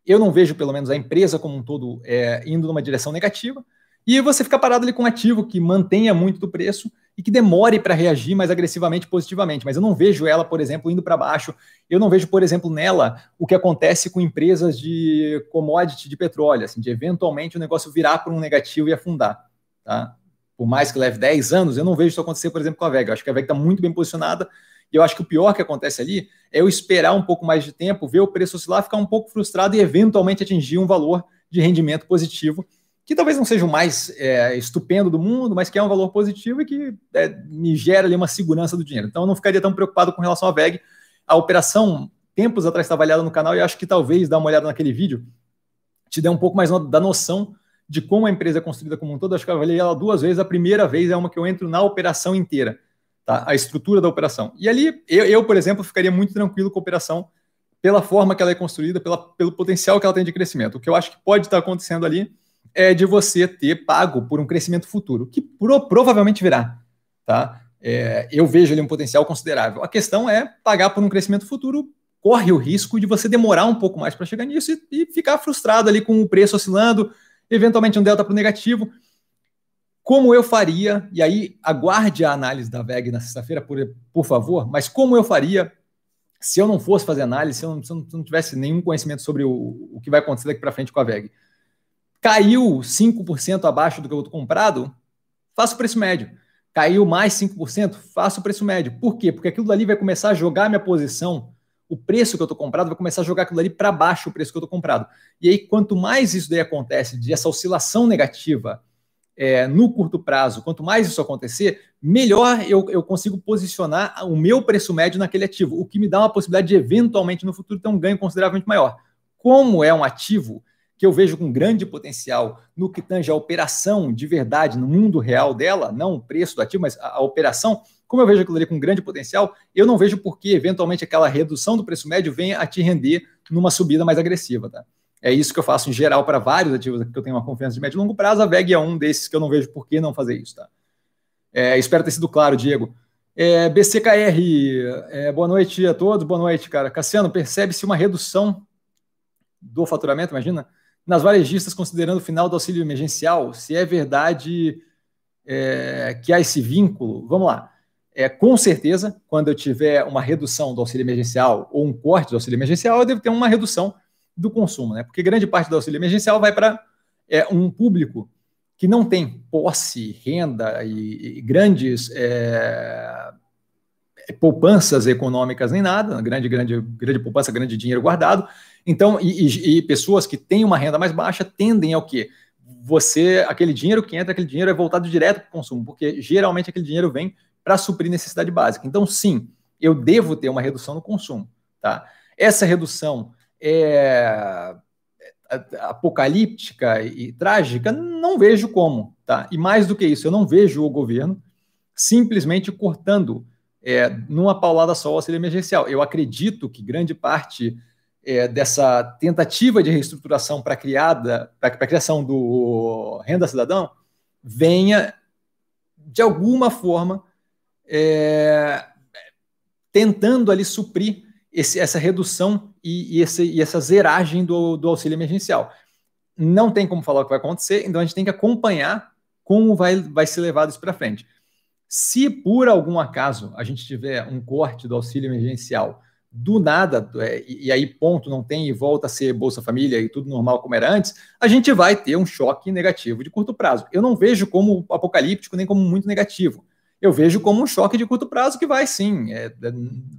eu não vejo, pelo menos, a empresa como um todo é, indo numa direção negativa. E você fica parado ali com um ativo que mantenha muito do preço e que demore para reagir mais agressivamente positivamente. Mas eu não vejo ela, por exemplo, indo para baixo. Eu não vejo, por exemplo, nela o que acontece com empresas de commodity de petróleo, assim, de eventualmente o negócio virar para um negativo e afundar. Tá? Por mais que leve 10 anos, eu não vejo isso acontecer, por exemplo, com a Vega. Eu acho que a Vega está muito bem posicionada e eu acho que o pior que acontece ali é eu esperar um pouco mais de tempo, ver o preço oscilar, ficar um pouco frustrado e eventualmente atingir um valor de rendimento positivo, que talvez não seja o mais é, estupendo do mundo, mas que é um valor positivo e que é, me gera ali uma segurança do dinheiro. Então eu não ficaria tão preocupado com relação à VEG. A operação, tempos atrás, está avaliada no canal e acho que talvez dar uma olhada naquele vídeo te dê um pouco mais da noção de como a empresa é construída como um todo. Acho que eu avaliei ela duas vezes. A primeira vez é uma que eu entro na operação inteira tá? a estrutura da operação. E ali, eu, eu, por exemplo, ficaria muito tranquilo com a operação pela forma que ela é construída, pela, pelo potencial que ela tem de crescimento. O que eu acho que pode estar acontecendo ali é de você ter pago por um crescimento futuro, que pro, provavelmente virá. Tá? É, eu vejo ali um potencial considerável. A questão é pagar por um crescimento futuro corre o risco de você demorar um pouco mais para chegar nisso e, e, ficar frustrado ali com o preço oscilando, eventualmente um delta para o negativo como eu faria, e aí aguarde a análise da VEG na sexta-feira, por, por favor, mas como eu faria se eu não fosse fazer análise, se eu não, se eu não tivesse nenhum conhecimento sobre o, o que vai acontecer daqui para frente com a VEG. Caiu 5% abaixo do que eu estou comprado, faço o preço médio. Caiu mais 5%, faço o preço médio. Por quê? Porque aquilo dali vai começar a jogar minha posição, o preço que eu estou comprado vai começar a jogar aquilo ali para baixo, o preço que eu estou comprado. E aí, quanto mais isso daí acontece, de essa oscilação negativa, é, no curto prazo, quanto mais isso acontecer, melhor eu, eu consigo posicionar o meu preço médio naquele ativo, o que me dá uma possibilidade de, eventualmente, no futuro, ter um ganho consideravelmente maior. Como é um ativo que eu vejo com grande potencial no que tange a operação de verdade, no mundo real dela, não o preço do ativo, mas a, a operação, como eu vejo aquilo ali com grande potencial, eu não vejo por que, eventualmente, aquela redução do preço médio venha a te render numa subida mais agressiva. Tá? É isso que eu faço em geral para vários ativos que eu tenho uma confiança de médio e longo prazo. A VEG é um desses que eu não vejo por que não fazer isso. Tá? É, espero ter sido claro, Diego. É, BCKR, é, boa noite a todos, boa noite, cara. Cassiano, percebe-se uma redução do faturamento, imagina, nas varejistas, considerando o final do auxílio emergencial, se é verdade é, que há esse vínculo. Vamos lá. É, com certeza, quando eu tiver uma redução do auxílio emergencial ou um corte do auxílio emergencial, eu devo ter uma redução do consumo, né? Porque grande parte do auxílio emergencial vai para é, um público que não tem posse, renda e, e grandes é, poupanças econômicas nem nada, grande, grande, grande poupança, grande dinheiro guardado. Então, e, e, e, pessoas que têm uma renda mais baixa tendem ao quê? Você, aquele dinheiro que entra, aquele dinheiro é voltado direto para o consumo, porque geralmente aquele dinheiro vem para suprir necessidade básica. Então, sim, eu devo ter uma redução no consumo. Tá? Essa redução é, apocalíptica e trágica, não vejo como, tá? E mais do que isso, eu não vejo o governo simplesmente cortando é, numa paulada só o auxílio emergencial. Eu acredito que grande parte é, dessa tentativa de reestruturação para criada para a criação do renda cidadão venha de alguma forma é, tentando ali suprir esse, essa redução e, e, esse, e essa zeragem do, do, auxílio emergencial. Não tem como falar o que vai acontecer, então a gente tem que acompanhar como vai, vai ser levado isso para frente. Se por algum acaso a gente tiver um corte do auxílio emergencial do nada, é, e, e aí ponto, não tem e volta a ser Bolsa Família e tudo normal como era antes, a gente vai ter um choque negativo de curto prazo. Eu não vejo como apocalíptico nem como muito negativo eu vejo como um choque de curto prazo que vai sim, é,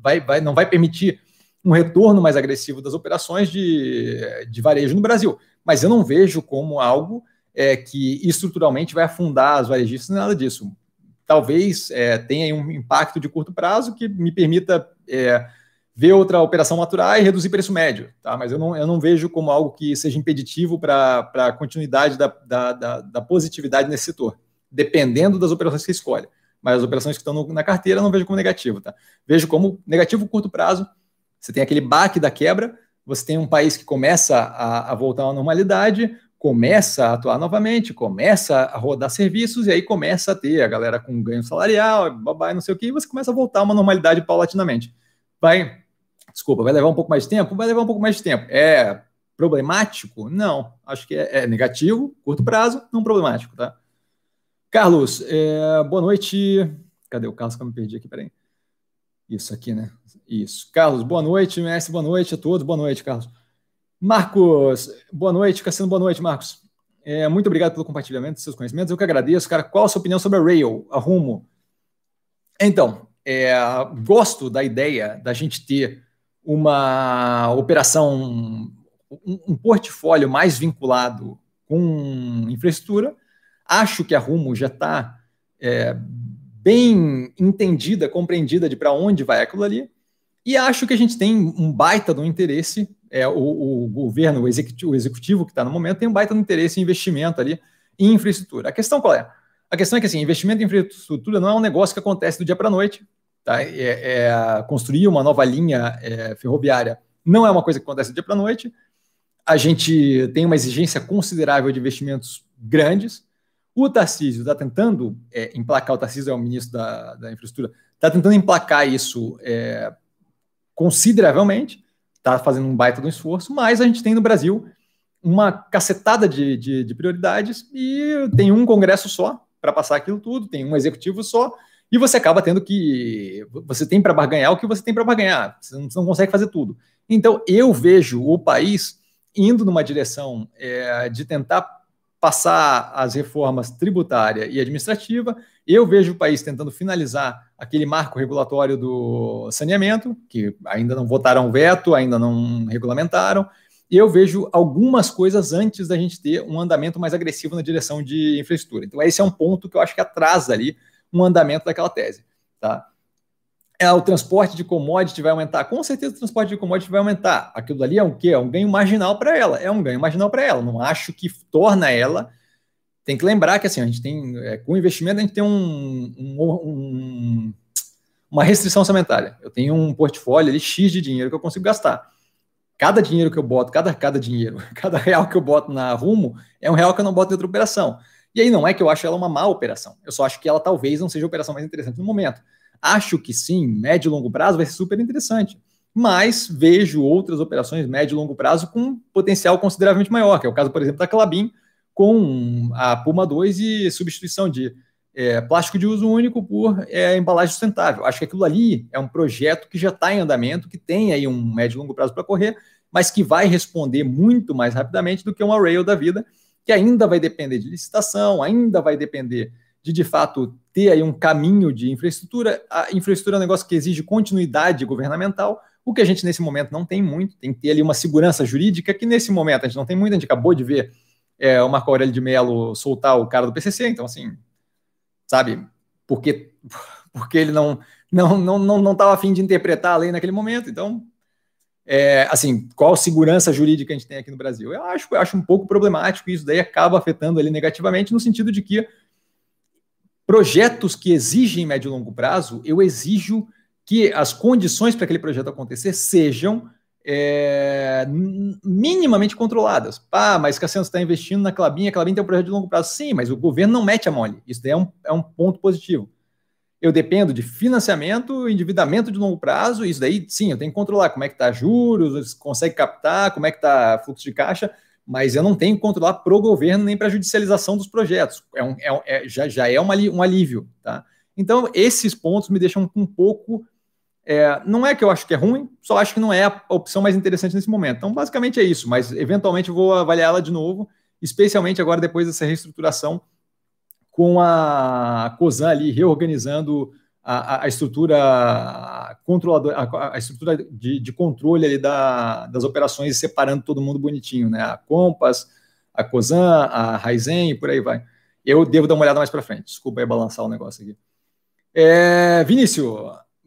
vai, vai, não vai permitir um retorno mais agressivo das operações de, de varejo no Brasil. Mas eu não vejo como algo é, que estruturalmente vai afundar as varejistas, nada disso. Talvez é, tenha um impacto de curto prazo que me permita é, ver outra operação maturar e reduzir preço médio, tá? mas eu não, eu não vejo como algo que seja impeditivo para a continuidade da, da, da, da positividade nesse setor, dependendo das operações que você escolhe mas as operações que estão na carteira não vejo como negativo, tá? Vejo como negativo curto prazo. Você tem aquele baque da quebra, você tem um país que começa a, a voltar à normalidade, começa a atuar novamente, começa a rodar serviços, e aí começa a ter a galera com ganho salarial, babai, não sei o que, e você começa a voltar a uma normalidade paulatinamente. Vai, desculpa, vai levar um pouco mais de tempo? Vai levar um pouco mais de tempo. É problemático? Não. Acho que é, é negativo, curto prazo, não problemático, tá? Carlos, é, boa noite. Cadê o Carlos que eu me perdi aqui? Peraí. Isso aqui, né? Isso. Carlos, boa noite. Mestre, boa noite a todos. Boa noite, Carlos. Marcos, boa noite. Cassino, boa noite, Marcos. É, muito obrigado pelo compartilhamento dos seus conhecimentos. Eu que agradeço. Cara, qual a sua opinião sobre a Rail, a Rumo? Então, é, gosto da ideia da gente ter uma operação, um, um portfólio mais vinculado com infraestrutura, Acho que a Rumo já está é, bem entendida, compreendida de para onde vai aquilo ali. E acho que a gente tem um baita do interesse, é, o, o governo, o executivo, o executivo que está no momento, tem um baita do interesse em investimento ali em infraestrutura. A questão qual é? A questão é que assim, investimento em infraestrutura não é um negócio que acontece do dia para a noite. Tá? É, é, construir uma nova linha é, ferroviária não é uma coisa que acontece do dia para a noite. A gente tem uma exigência considerável de investimentos grandes. O Tarcísio está tentando é, emplacar, o Tarcísio é o ministro da, da infraestrutura, está tentando emplacar isso é, consideravelmente, está fazendo um baita um esforço, mas a gente tem no Brasil uma cacetada de, de, de prioridades e tem um congresso só para passar aquilo tudo, tem um executivo só, e você acaba tendo que. Você tem para barganhar o que você tem para barganhar, você não, você não, consegue fazer tudo. Então, eu vejo o país indo numa direção é, de tentar passar as reformas tributária e administrativa. Eu vejo o país tentando finalizar aquele marco regulatório do saneamento, que ainda não votaram veto, ainda não regulamentaram. eu vejo algumas coisas antes da gente ter um andamento mais agressivo na direção de infraestrutura. Então, esse é um ponto que eu acho que atrasa ali um andamento daquela tese. Tá? É, o transporte de commodity vai aumentar. Com certeza o transporte de commodity vai aumentar. Aquilo ali é um quê? É um ganho marginal para ela. É um ganho marginal para ela. Não acho que torna ela. Tem que lembrar que assim, a gente tem, é, com investimento, a gente tem um, um, um, uma restrição orçamentária. Eu tenho um portfólio ali X de dinheiro que eu consigo gastar cada dinheiro que eu boto, cada, cada dinheiro, cada real que eu boto na Rumo é um real que eu não boto em outra operação. E aí não é que eu acho ela uma má operação. Eu só acho que ela talvez não seja a operação mais interessante no momento. Acho que sim, médio e longo prazo vai ser super interessante. Mas vejo outras operações médio e longo prazo com potencial consideravelmente maior, que é o caso, por exemplo, da Clabin com a Puma 2 e substituição de é, plástico de uso único por é, embalagem sustentável. Acho que aquilo ali é um projeto que já está em andamento, que tem aí um médio e longo prazo para correr, mas que vai responder muito mais rapidamente do que uma rail da vida, que ainda vai depender de licitação, ainda vai depender de, de fato, ter aí um caminho de infraestrutura. A infraestrutura é um negócio que exige continuidade governamental, o que a gente nesse momento não tem muito, tem que ter ali uma segurança jurídica que nesse momento a gente não tem muito, a gente acabou de ver é, o Marco Aurélio de Mello soltar o cara do PCC, então assim, sabe? Porque, porque ele não não não não não estava afim de interpretar a lei naquele momento. Então, é, assim, qual segurança jurídica a gente tem aqui no Brasil? Eu acho, eu acho um pouco problemático e isso daí acaba afetando ele negativamente no sentido de que projetos que exigem médio e longo prazo, eu exijo que as condições para aquele projeto acontecer sejam é, minimamente controladas. Ah, mas Cassiano, está investindo na Clabin, a Clabin tem um projeto de longo prazo. Sim, mas o governo não mete a mole. Isso é um, é um ponto positivo. Eu dependo de financiamento, endividamento de longo prazo, isso daí, sim, eu tenho que controlar como é que está juros, consegue captar, como é que está fluxo de caixa, mas eu não tenho que controlar para o governo nem para a judicialização dos projetos. É um, é, é, já, já é uma, um alívio. Tá? Então, esses pontos me deixam um pouco é, não é que eu acho que é ruim, só acho que não é a opção mais interessante nesse momento. Então, basicamente é isso, mas eventualmente eu vou avaliar ela de novo, especialmente agora depois dessa reestruturação com a COSAN ali reorganizando a, a estrutura controladora, a, a estrutura de, de, controle ali da, das operações, separando todo mundo bonitinho, né? A Compass, a COSAN, a Raizen e por aí vai. Eu devo dar uma olhada mais para frente. Desculpa aí balançar o negócio aqui. É, Vinícius,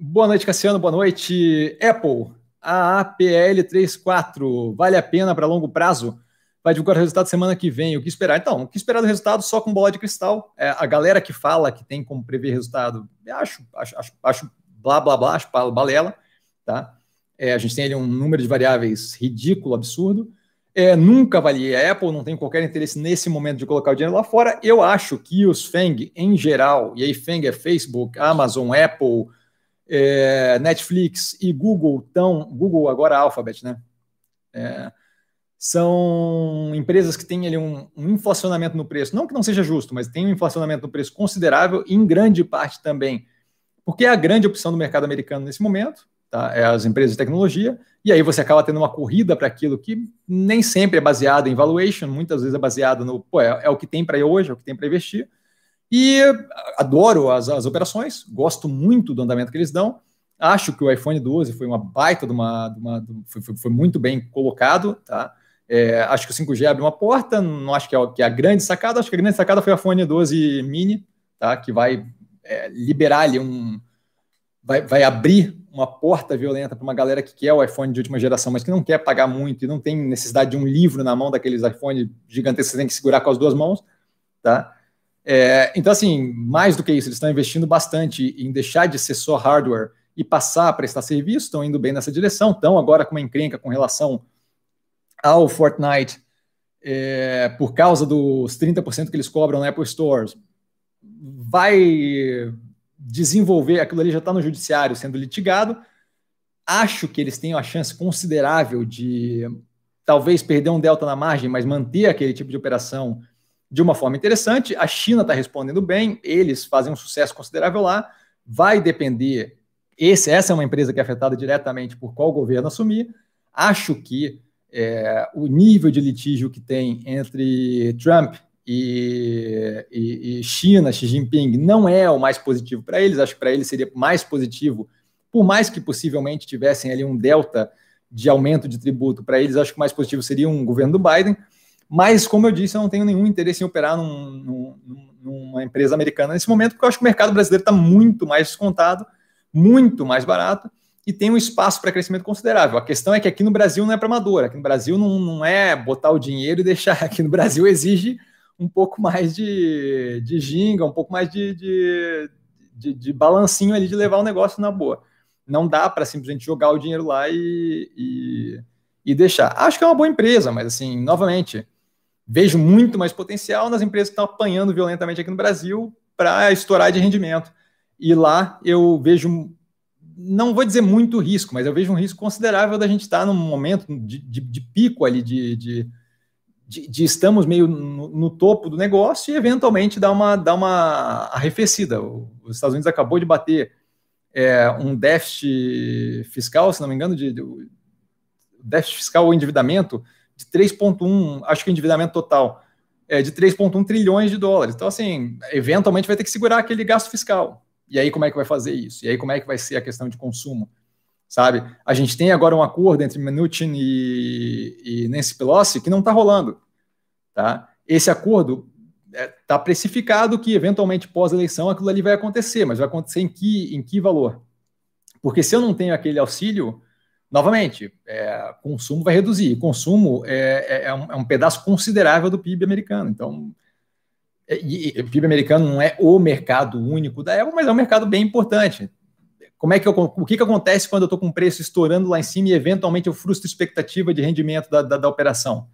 Boa noite, Cassiano. Boa noite. Apple, AAPL34, vale a pena para longo prazo? Vai divulgar o resultado semana que vem. O que esperar? Então, o que esperar do resultado só com bola de cristal? É, a galera que fala que tem como prever resultado, acho, acho, acho, acho blá blá blá, acho balela, tá? É, a gente tem ali um número de variáveis ridículo, absurdo. É, nunca avaliei a Apple, não tenho qualquer interesse nesse momento de colocar o dinheiro lá fora. Eu acho que os FANG em geral, e aí FANG é Facebook, Amazon, Apple, é, Netflix e Google estão, Google agora Alphabet, né? É, são empresas que têm ali um, um, inflacionamento no preço, não que não seja justo, mas tem um inflacionamento no preço considerável, em grande parte também, porque é a grande opção do mercado americano nesse momento, tá? É as empresas de tecnologia, e aí você acaba tendo uma corrida para aquilo que nem sempre é baseado em valuation, muitas vezes é baseado no, pô, é, é o que tem para hoje, é o que tem para investir. E adoro as, as operações, gosto muito do andamento que eles dão. Acho que o iPhone 12 foi uma baita de uma. De uma de, foi, foi, muito bem colocado, tá? É, acho que o 5G abre uma porta, não acho que é, que é, a grande sacada, acho que a grande sacada foi o iPhone 12 mini, tá? Que vai é, liberar ali um. Vai, vai abrir uma porta violenta para uma galera que quer o iPhone de última geração, mas que não quer pagar muito e não tem necessidade de um livro na mão daqueles iPhone gigantescos que você tem que segurar com as duas mãos, tá? É, então, assim, mais do que isso, eles estão investindo bastante em deixar de ser só hardware e passar a prestar serviço, estão indo bem nessa direção. Então, agora com uma encrenca com relação ao Fortnite, é, por causa dos 30% que eles cobram na Apple Stores, vai desenvolver, aquilo ali já está no judiciário sendo litigado. Acho que eles têm uma chance considerável de talvez perder um delta na margem, mas manter aquele tipo de operação de uma forma interessante. A China está respondendo bem, eles fazem um sucesso considerável lá. Vai depender. Esse, essa é uma empresa que é afetada diretamente por qual governo assumir. Acho que é, o nível de litígio que tem entre Trump e, e, e China, Xi Jinping, não é o mais positivo para eles. Acho que para eles seria mais positivo, por mais que possivelmente tivessem ali um delta de aumento de tributo, para eles acho que mais positivo seria um governo do Biden. Mas, como eu disse, eu não tenho nenhum interesse em operar num, num, numa empresa americana nesse momento, porque eu acho que o mercado brasileiro está muito mais descontado, muito mais barato e tem um espaço para crescimento considerável. A questão é que aqui no Brasil não é para amador, aqui no Brasil não, não é botar o dinheiro e deixar. Aqui no Brasil exige um pouco mais de, de ginga, um pouco mais de, de, de, de balancinho ali de levar o negócio na boa. Não dá para simplesmente jogar o dinheiro lá e, e, e deixar. Acho que é uma boa empresa, mas assim, novamente, vejo muito mais potencial nas empresas que estão apanhando violentamente aqui no Brasil para estourar de rendimento. E lá eu vejo, não vou dizer muito risco, mas eu vejo um risco considerável da gente estar num momento de, de, de pico ali, de, de, de, estamos meio no, no, topo do negócio e eventualmente dar uma, dar uma arrefecida. Os Estados Unidos acabou de bater é, um déficit fiscal, se não me engano, de, déficit fiscal ou endividamento de 3,1, acho que endividamento total é de 3,1 trilhões de dólares. Então, assim, eventualmente vai ter que segurar aquele gasto fiscal. E aí, como é que vai fazer isso? E aí, como é que vai ser a questão de consumo? Sabe? A gente tem agora um acordo entre Mnuchin e, e Nancy Pelosi que não está rolando. Tá? Esse acordo está é, precificado que, eventualmente, pós-eleição, aquilo ali vai acontecer, mas vai acontecer em que, em que valor? Porque se eu não tenho aquele auxílio, novamente, é, consumo vai reduzir. Consumo é, é, é, um, é, um, pedaço considerável do PIB americano. Então, e, e, o PIB americano não é o mercado único da Apple, mas é um mercado bem importante. Como é que eu, o que, que acontece quando eu estou com o preço estourando lá em cima e eventualmente eu frustro expectativa de rendimento da, da, da operação,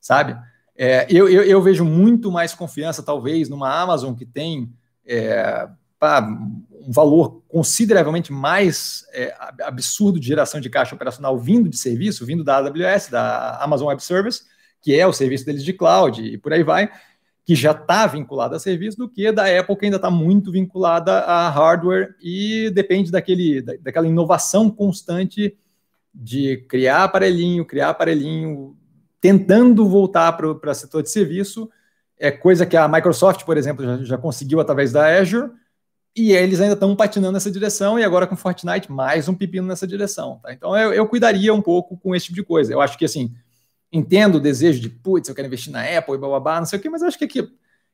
sabe? É, eu, eu, eu, vejo muito mais confiança, talvez, numa Amazon que tem é, um valor consideravelmente mais é, absurdo de geração de caixa operacional vindo de serviço, vindo da AWS, da Amazon Web Service, que é o serviço deles de cloud e por aí vai, que já está vinculado a serviço, do que da Apple, que ainda está muito vinculada a hardware e depende daquele, da, daquela inovação constante de criar aparelhinho, criar aparelhinho, tentando voltar para o setor de serviço, é coisa que a Microsoft, por exemplo, já, já conseguiu através da Azure, e eles ainda estão patinando nessa direção, e agora com Fortnite, mais um pepino nessa direção. Tá? Então eu, eu, cuidaria um pouco com esse tipo de coisa. Eu acho que assim, entendo o desejo de, putz, eu quero investir na Apple e bababá, não sei o quê, mas acho que aqui eu,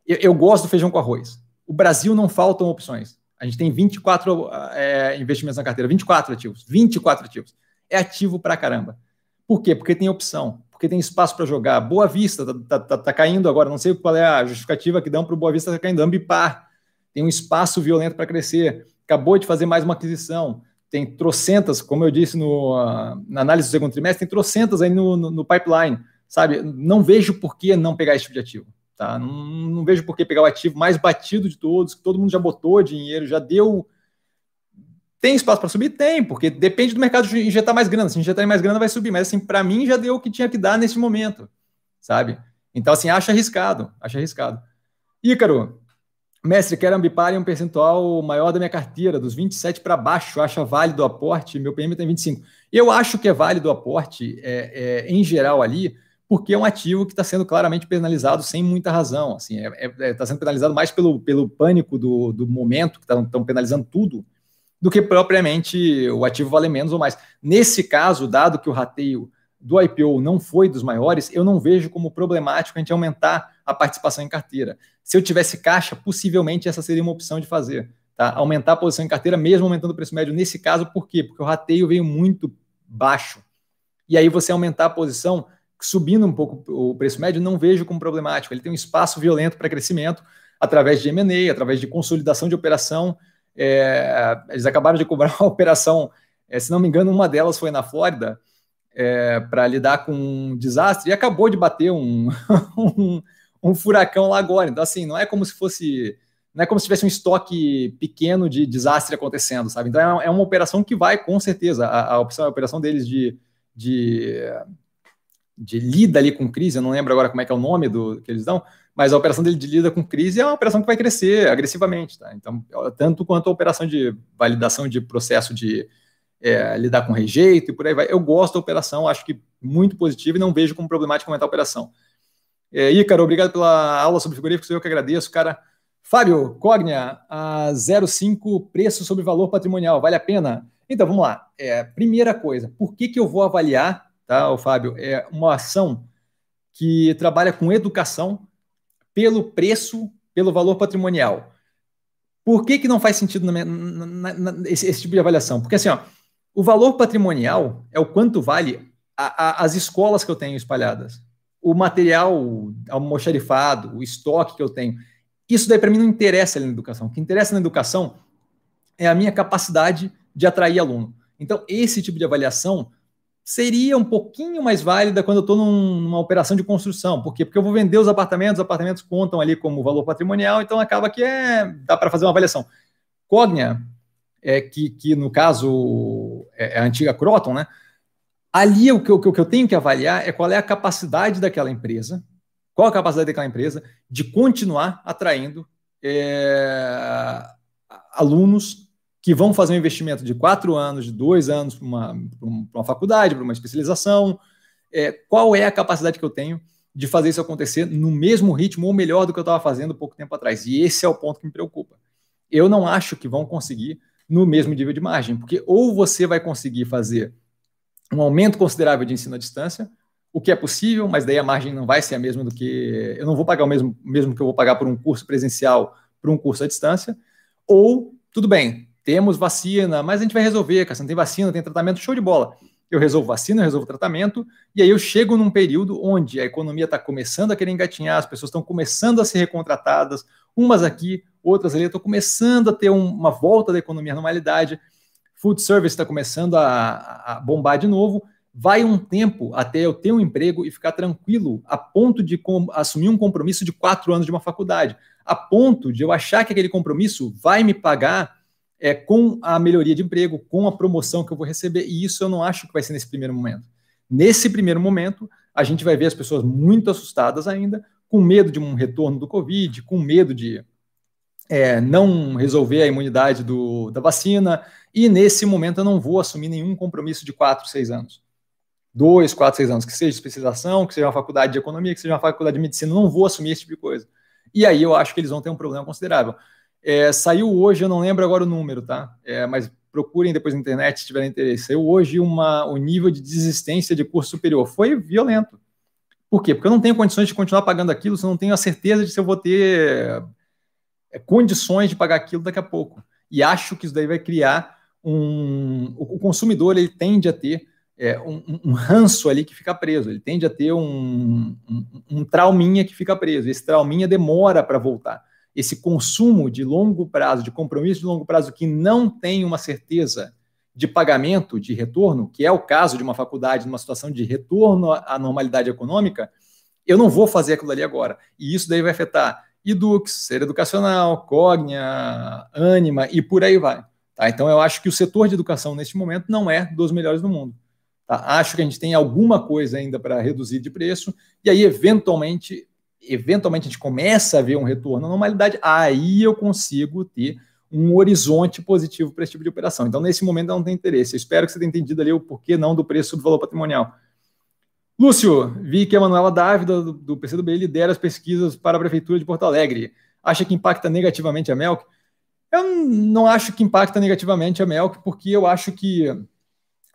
eu gosto do feijão com arroz. O Brasil não faltam opções. A gente tem 24 é, investimentos na carteira, 24 ativos, 24 ativos. É ativo pra caramba. Por quê? Porque tem opção, porque tem espaço para jogar. Boa Vista tá, tá, tá, tá, caindo agora, não sei qual é a justificativa que dão para o Boa Vista tá caindo, Ambipar tem um espaço violento para crescer, acabou de fazer mais uma aquisição, tem trocentas, como eu disse no, uh, na análise do segundo trimestre, tem trocentas aí no, no, no, pipeline, sabe? Não vejo por que não pegar esse tipo de ativo, tá? Não, não vejo por que pegar o ativo mais batido de todos, que todo mundo já botou dinheiro, já deu. Tem espaço para subir? Tem, porque depende do mercado injetar mais grana. Se injetar mais grana, vai subir. Mas, assim, para mim, já deu o que tinha que dar nesse momento, sabe? Então, assim, acho arriscado, acho arriscado. Ícaro, Mestre, quero ambipar em um percentual maior da minha carteira, dos 27 para baixo, acha válido o aporte, meu PM tem 25. Eu acho que é válido o aporte, é, é, em geral, ali, porque é um ativo que está sendo claramente penalizado sem muita razão. Assim, está é, é, é, sendo penalizado mais pelo, pelo pânico do, do momento, que estão penalizando tudo, do que propriamente o ativo vale menos ou mais. Nesse caso, dado que o rateio do IPO não foi dos maiores, eu não vejo como problemático a gente aumentar a participação em carteira. Se eu tivesse caixa, possivelmente essa seria uma opção de fazer. Tá? Aumentar a posição em carteira, mesmo aumentando o preço médio. Nesse caso, por quê? Porque o rateio veio muito baixo. E aí você aumentar a posição, subindo um pouco o preço médio, não vejo como problemático. Ele tem um espaço violento para crescimento através de M&A, através de consolidação de operação. É, eles acabaram de cobrar uma operação, é, se não me engano, uma delas foi na Flórida, é, para lidar com um desastre e acabou de bater um, um, um, furacão lá agora. Então, assim, não é como se fosse. Não é como se tivesse um estoque pequeno de desastre acontecendo, sabe? Então, é, é uma operação que vai, com certeza. A, a, opção, a operação deles de, de, de lida ali com crise, eu não lembro agora como é que é o nome do que eles dão, mas a operação dele de lida com crise é uma operação que vai crescer agressivamente, tá? Então, tanto quanto a operação de validação de processo de é, lidar com rejeito e por aí vai. Eu gosto da operação, acho que muito positivo e não vejo como problemático aumentar a operação. É, Ícaro, obrigado pela aula sobre frigoríficos, eu que agradeço, cara. Fábio, Cognia, a 05, preço sobre valor patrimonial, vale a pena? Então, vamos lá. É, primeira coisa, por que, que eu vou avaliar, tá, o Fábio, é uma ação que trabalha com educação pelo preço, pelo valor patrimonial? Por que, que não faz sentido na, na, na, esse, esse, tipo de avaliação? Porque assim, ó, o valor patrimonial é o quanto vale a, a, as escolas que eu tenho espalhadas, o material almoxarifado, o estoque que eu tenho. Isso daí para mim não interessa na educação. O que interessa na educação é a minha capacidade de atrair aluno. Então, esse tipo de avaliação seria um pouquinho mais válida quando eu estou num, numa operação de construção. Por quê? Porque eu vou vender os apartamentos, os apartamentos contam ali como valor patrimonial, então acaba que é, dá para fazer uma avaliação. Cognia, é, que, que no caso é, é a antiga Croton, né? Ali o que, eu, o que eu tenho que avaliar é qual é a capacidade daquela empresa, qual a capacidade daquela empresa de continuar atraindo é, alunos que vão fazer um investimento de quatro anos, de dois anos para uma, uma, faculdade, para uma especialização. É, qual é a capacidade que eu tenho de fazer isso acontecer no mesmo ritmo ou melhor do que eu estava fazendo pouco tempo atrás? E esse é o ponto que me preocupa. Eu não acho que vão conseguir no mesmo nível de margem, porque ou você vai conseguir fazer um aumento considerável de ensino à distância, o que é possível, mas daí a margem não vai ser a mesma do que. Eu não vou pagar o mesmo, mesmo que eu vou pagar por um curso presencial para um curso à distância, ou, tudo bem, temos vacina, mas a gente vai resolver, cara, você não tem vacina, tem tratamento, show de bola. Eu resolvo vacina, eu resolvo tratamento, e aí eu chego num período onde a economia está começando a querer engatinhar, as pessoas estão começando a ser recontratadas, umas aqui, outras ali, estou começando a ter um, uma volta da economia à normalidade, food service está começando a, a bombar de novo, vai um tempo até eu ter um emprego e ficar tranquilo, a ponto de assumir um compromisso de quatro anos de uma faculdade, a ponto de eu achar que aquele compromisso vai me pagar é, com a melhoria de emprego, com a promoção que eu vou receber, e isso eu não acho que vai ser nesse primeiro momento. Nesse primeiro momento, a gente vai ver as pessoas muito assustadas ainda, com medo de um retorno do Covid, com medo de é, não resolver a imunidade do, da vacina, e nesse momento eu não vou assumir nenhum compromisso de 4, 6 anos. Dois, quatro, seis anos, que seja especialização, que seja uma faculdade de economia, que seja uma faculdade de medicina, não vou assumir esse tipo de coisa. E aí eu acho que eles vão ter um problema considerável. É, saiu hoje, eu não lembro agora o número, tá? É, mas procurem depois na internet se tiverem interesse. Saiu hoje uma, o nível de desistência de curso superior. Foi violento. Por quê? Porque eu não tenho condições de continuar pagando aquilo, se eu não tenho a certeza de se eu vou ter é, condições de pagar aquilo daqui a pouco. E acho que isso daí vai criar um. O, consumidor ele tende a ter é, um, um, ranço ali que fica preso, ele tende a ter um, um, um trauminha que fica preso. Esse trauminha demora para voltar esse consumo de longo prazo, de compromisso de longo prazo que não tem uma certeza de pagamento, de retorno, que é o caso de uma faculdade numa situação de retorno à normalidade econômica, eu não vou fazer aquilo ali agora. E isso daí vai afetar Edux, Ser Educacional, Cognia, Anima e por aí vai. Tá? Então eu acho que o setor de educação neste momento não é dos melhores do mundo. Tá? Acho que a gente tem alguma coisa ainda para reduzir de preço, e aí, eventualmente, eventualmente a gente começa a ver um retorno à normalidade, aí eu consigo ter um horizonte positivo para esse tipo de operação. Então, nesse momento, não tem interesse. Eu espero que você tenha entendido ali o porquê não do preço do valor patrimonial. Lúcio, vi que a Manuela Dávila, do, do PCdoB, lidera as pesquisas para a Prefeitura de Porto Alegre. Acha que impacta negativamente a Melk? Eu não acho que impacta negativamente a Melk, porque eu acho que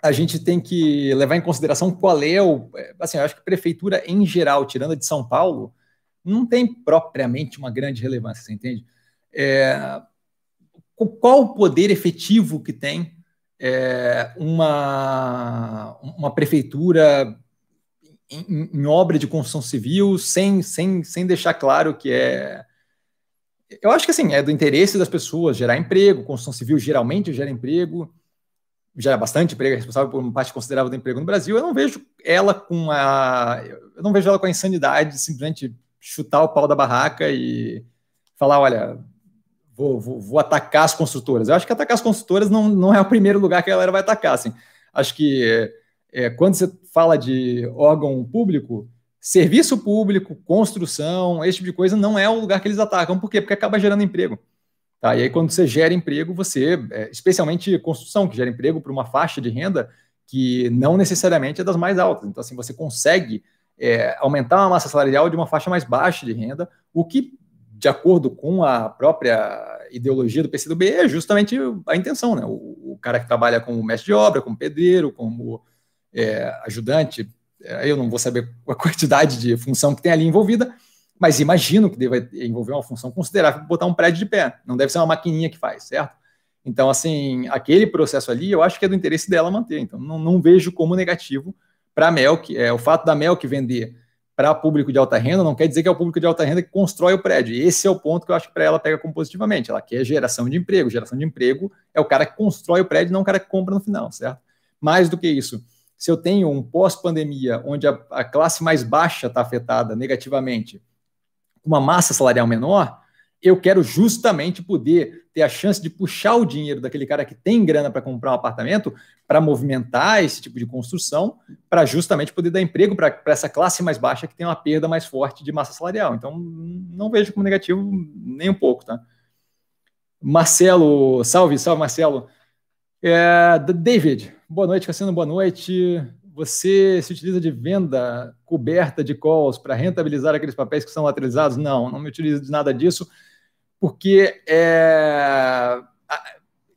a gente tem que levar em consideração qual é o. Assim, eu acho que prefeitura em geral, tirando a de São Paulo, não tem propriamente uma grande relevância, você entende? É, qual o poder efetivo que tem é, uma, uma prefeitura em, em, obra de construção civil sem, sem, sem deixar claro que é. Eu acho que assim, é do interesse das pessoas gerar emprego, construção civil geralmente gera emprego, gera bastante emprego, é responsável por uma parte considerável do emprego no Brasil. Eu não vejo ela com a. Eu não vejo ela com a insanidade de simplesmente chutar o pau da barraca e falar, olha, vou, vou, vou, atacar as construtoras. Eu acho que atacar as construtoras não, não é o primeiro lugar que a galera vai atacar. Assim. Acho que é, quando você fala de órgão público, serviço público, construção, esse tipo de coisa não é o lugar que eles atacam. Por quê? Porque acaba gerando emprego. Tá? E aí, quando você gera emprego, você, é, especialmente construção, que gera emprego para uma faixa de renda que não necessariamente é das mais altas. Então, assim, você consegue é, aumentar a massa salarial de uma faixa mais baixa de renda, o que, de acordo com a própria ideologia do PCdoB é justamente a intenção, né? O, o cara que trabalha como mestre de obra, como pedreiro, como é, ajudante, é, eu não vou saber a quantidade de função que tem ali envolvida, mas imagino que deva envolver uma função considerável para botar um prédio de pé. Não deve ser uma maquininha que faz, certo? Então, assim, aquele processo ali, eu acho que é do interesse dela manter. Então, não, não vejo como negativo para a Melk. É, o fato da Melk vender para público de alta renda não quer dizer que é o público de alta renda que constrói o prédio. Esse é o ponto que eu acho que para ela pega positivamente. Ela quer geração de emprego. Geração de emprego é o cara que constrói o prédio, não o cara que compra no final, certo? Mais do que isso, se eu tenho um pós-pandemia onde a, a classe mais baixa está afetada negativamente, uma massa salarial menor, eu quero justamente poder ter a chance de puxar o dinheiro daquele cara que tem grana para comprar um apartamento para movimentar esse tipo de construção, para justamente poder dar emprego para essa classe mais baixa que tem uma perda mais forte de massa salarial. Então, não vejo como negativo nem um pouco, tá? Marcelo, salve, salve, Marcelo. É, David, boa noite, Cassiano, boa noite. Você se utiliza de venda coberta de calls para rentabilizar aqueles papéis que são lateralizados? Não, não me utilizo de nada disso porque é,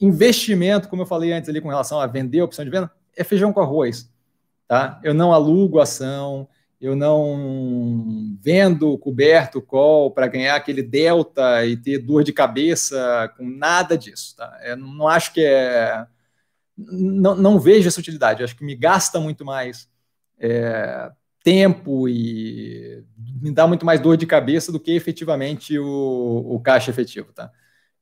investimento, como eu falei antes ali com relação a vender a opção de venda, é feijão com arroz. Tá? Eu não alugo ação, eu não vendo coberto call para ganhar aquele delta e ter dor de cabeça com nada disso. Tá? Eu não acho que é. Não, não vejo essa utilidade, eu acho que me gasta muito mais é, tempo e me dá muito mais dor de cabeça do que efetivamente o, o caixa efetivo, tá?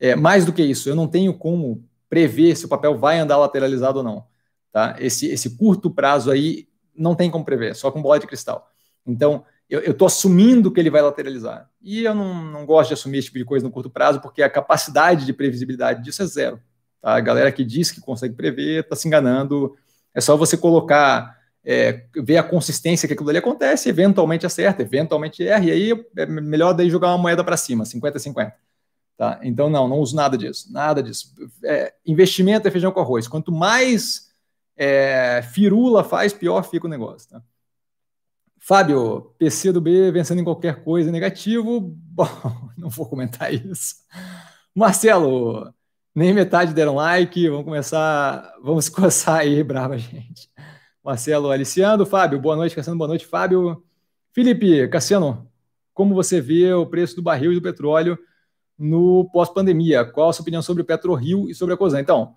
É, mais do que isso, eu não tenho como prever se o papel vai andar lateralizado ou não, tá? Esse, esse curto prazo aí não tem como prever, só com bola de cristal. Então, eu estou assumindo que ele vai lateralizar. E eu não, não gosto de assumir esse tipo de coisa no curto prazo, porque a capacidade de previsibilidade disso é zero. Tá? A galera que diz que consegue prever está se enganando. É só você colocar é, ver a consistência que aquilo ali acontece, eventualmente acerta, eventualmente erra, e aí é melhor daí jogar uma moeda para cima, 50-50. Tá? Então, não, não uso nada disso, nada disso. É, investimento é feijão com arroz. Quanto mais é, firula faz, pior fica o negócio. Tá? Fábio, PC do B vencendo em qualquer coisa negativo. Bom, não vou comentar isso. Marcelo, nem metade deram like. Vamos começar, vamos coçar aí, brava gente. Marcelo Aliciano, Fábio, boa noite, Cassiano, boa noite, Fábio. Felipe, Cassiano, como você vê o preço do barril e do petróleo no pós-pandemia? Qual a sua opinião sobre o PetroRio e sobre a Cosan? Então,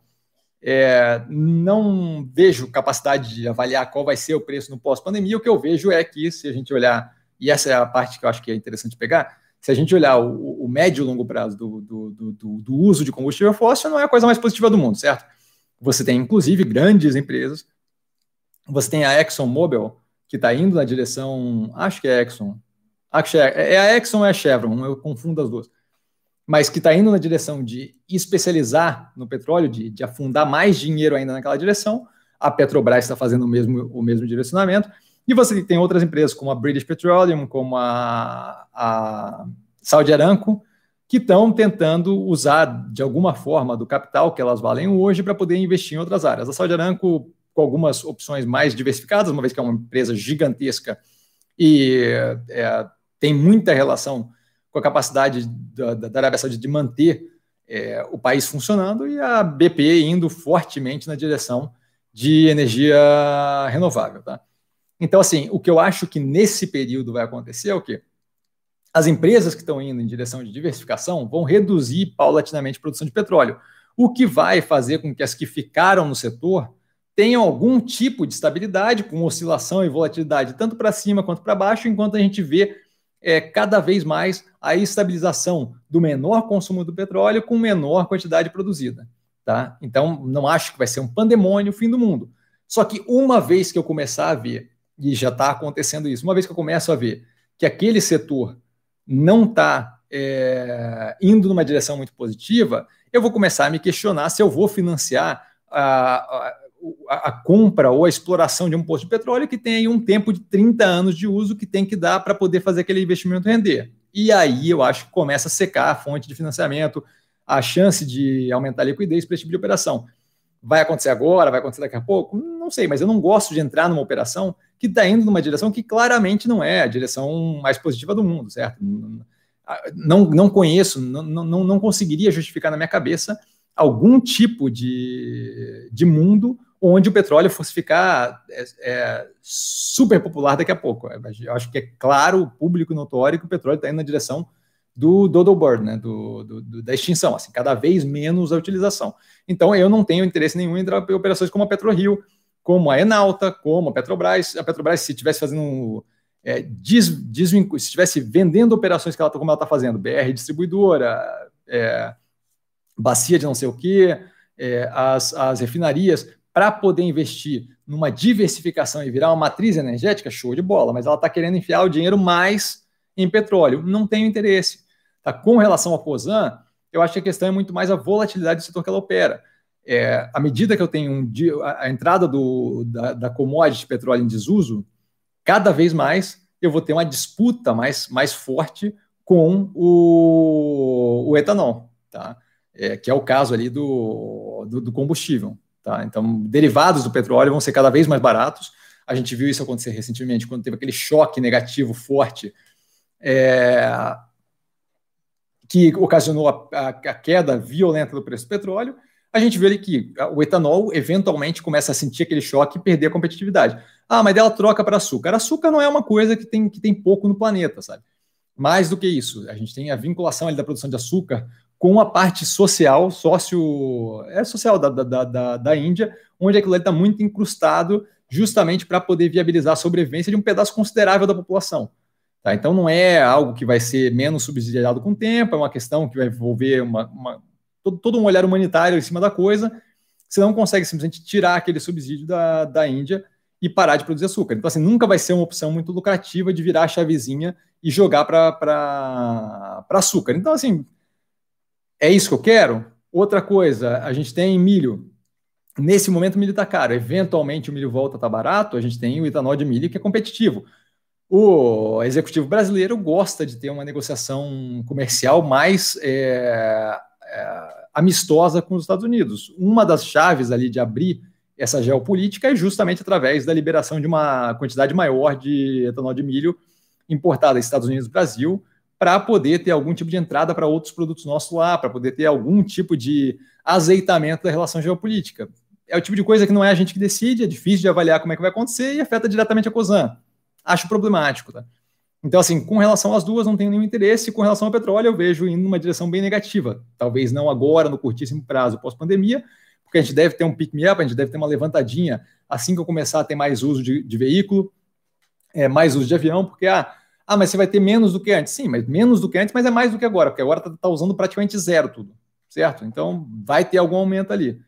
é, não vejo capacidade de avaliar qual vai ser o preço no pós-pandemia. O que eu vejo é que, se a gente olhar, e essa é a parte que eu acho que é interessante pegar, se a gente olhar o, o médio e longo prazo do, do, do, do uso de combustível fóssil, não é a coisa mais positiva do mundo, certo? Você tem, inclusive, grandes empresas você tem a ExxonMobil, que está indo na direção. Acho que é Exxon. Acho que é, é a Exxon ou é a Chevron, eu confundo as duas. Mas que está indo na direção de especializar no petróleo, de, de afundar mais dinheiro ainda naquela direção. A Petrobras está fazendo o mesmo, o mesmo direcionamento. E você tem outras empresas, como a British Petroleum, como a, a Saudi Aramco, que estão tentando usar de alguma forma do capital que elas valem hoje para poder investir em outras áreas. A Saudi Aramco com algumas opções mais diversificadas, uma vez que é uma empresa gigantesca e é, tem muita relação com a capacidade da, da Arábia Saudita de manter é, o país funcionando e a BP indo fortemente na direção de energia renovável. Tá? Então, assim, o que eu acho que nesse período vai acontecer é o quê? As empresas que estão indo em direção de diversificação vão reduzir paulatinamente a produção de petróleo, o que vai fazer com que as que ficaram no setor tenham algum tipo de estabilidade, com oscilação e volatilidade tanto para cima quanto para baixo, enquanto a gente vê é, cada vez mais a estabilização do menor consumo do petróleo com menor quantidade produzida. Tá? Então, não acho que vai ser um pandemônio, o fim do mundo. Só que uma vez que eu começar a ver, e já está acontecendo isso, uma vez que eu começo a ver que aquele setor não está é, indo numa direção muito positiva, eu vou começar a me questionar se eu vou financiar a, compra ou a exploração de um posto de petróleo que tem um tempo de 30 anos de uso que tem que dar para poder fazer aquele investimento render. E aí eu acho que começa a secar a fonte de financiamento, a chance de aumentar a liquidez para esse tipo de operação. Vai acontecer agora, vai acontecer daqui a pouco? Não sei, mas eu não gosto de entrar numa operação que está indo numa direção que claramente não é a direção mais positiva do mundo, certo? não, não conheço, não, não, não conseguiria justificar na minha cabeça algum tipo de, de mundo onde o petróleo fosse ficar é, é, super popular daqui a pouco. Eu acho que é claro, público notório, que o petróleo está indo na direção do dodo bird, né, do, do, do, da extinção, assim, cada vez menos a utilização. Então, eu não tenho interesse nenhum em operações como a PetroRio, como a Enalta, como a Petrobras. A Petrobras, se estivesse fazendo é, des, se estivesse vendendo operações que ela, como ela está fazendo, BR distribuidora, é, bacia de não sei o quê, é, as, as refinarias, para poder investir numa diversificação e virar uma matriz energética, show de bola, mas ela está querendo enfiar o dinheiro mais em petróleo. Não tenho interesse. Tá? Com relação ao COSAN, eu acho que a questão é muito mais a volatilidade do setor que ela opera. É, à medida que eu tenho um, a, a entrada do, da, da commodity petróleo em desuso, cada vez mais eu vou ter uma disputa mais, mais forte com o, o etanol, tá? É, que é o caso ali do, do, do, combustível. Tá? Então, derivados do petróleo vão ser cada vez mais baratos. A gente viu isso acontecer recentemente, quando teve aquele choque negativo forte é, que ocasionou a, a, a, queda violenta do preço do petróleo, a gente vê ali que o etanol eventualmente começa a sentir aquele choque e perder a competitividade. Ah, mas dela troca para açúcar. Açúcar não é uma coisa que tem, que tem pouco no planeta, sabe? Mais do que isso, a gente tem a vinculação da produção de açúcar com a parte social, sócio, é social da, da, da, da Índia, onde aquilo está muito incrustado justamente para poder viabilizar a sobrevivência de um pedaço considerável da população. Tá? Então não é algo que vai ser menos subsidiado com o tempo, é uma questão que vai envolver uma, uma, todo, todo, um olhar humanitário em cima da coisa. Você não consegue simplesmente tirar aquele subsídio da, da Índia e parar de produzir açúcar. Então, assim, nunca vai ser uma opção muito lucrativa de virar a chavezinha e jogar para açúcar. Então, assim, é isso que eu quero? Outra coisa, a gente tem milho. Nesse momento, o milho está caro. Eventualmente, o milho volta a estar tá barato. A gente tem o etanol de milho que é competitivo. O executivo brasileiro gosta de ter uma negociação comercial mais é, é, amistosa com os Estados Unidos. Uma das chaves ali de abrir essa geopolítica é justamente através da liberação de uma quantidade maior de etanol de milho importada dos Estados Unidos Brasil, para poder ter algum tipo de entrada para outros produtos nossos lá, para poder ter algum tipo de azeitamento da relação geopolítica. É o tipo de coisa que não é a gente que decide, é difícil de avaliar como é que vai acontecer e afeta diretamente a COSAN acho problemático. Tá? Então, assim, com relação às duas, não tenho nenhum interesse. Com relação ao petróleo, eu vejo indo numa direção bem negativa. Talvez não agora, no curtíssimo prazo, pós-pandemia, porque a gente deve ter um pick-me-up, a gente deve ter uma levantadinha assim que eu começar a ter mais uso de, de veículo, é, mais uso de avião, porque, ah, ah, mas você vai ter menos do que antes. Sim, mas menos do que antes, mas é mais do que agora, porque agora está tá usando praticamente zero tudo, certo? Então, vai ter algum aumento ali.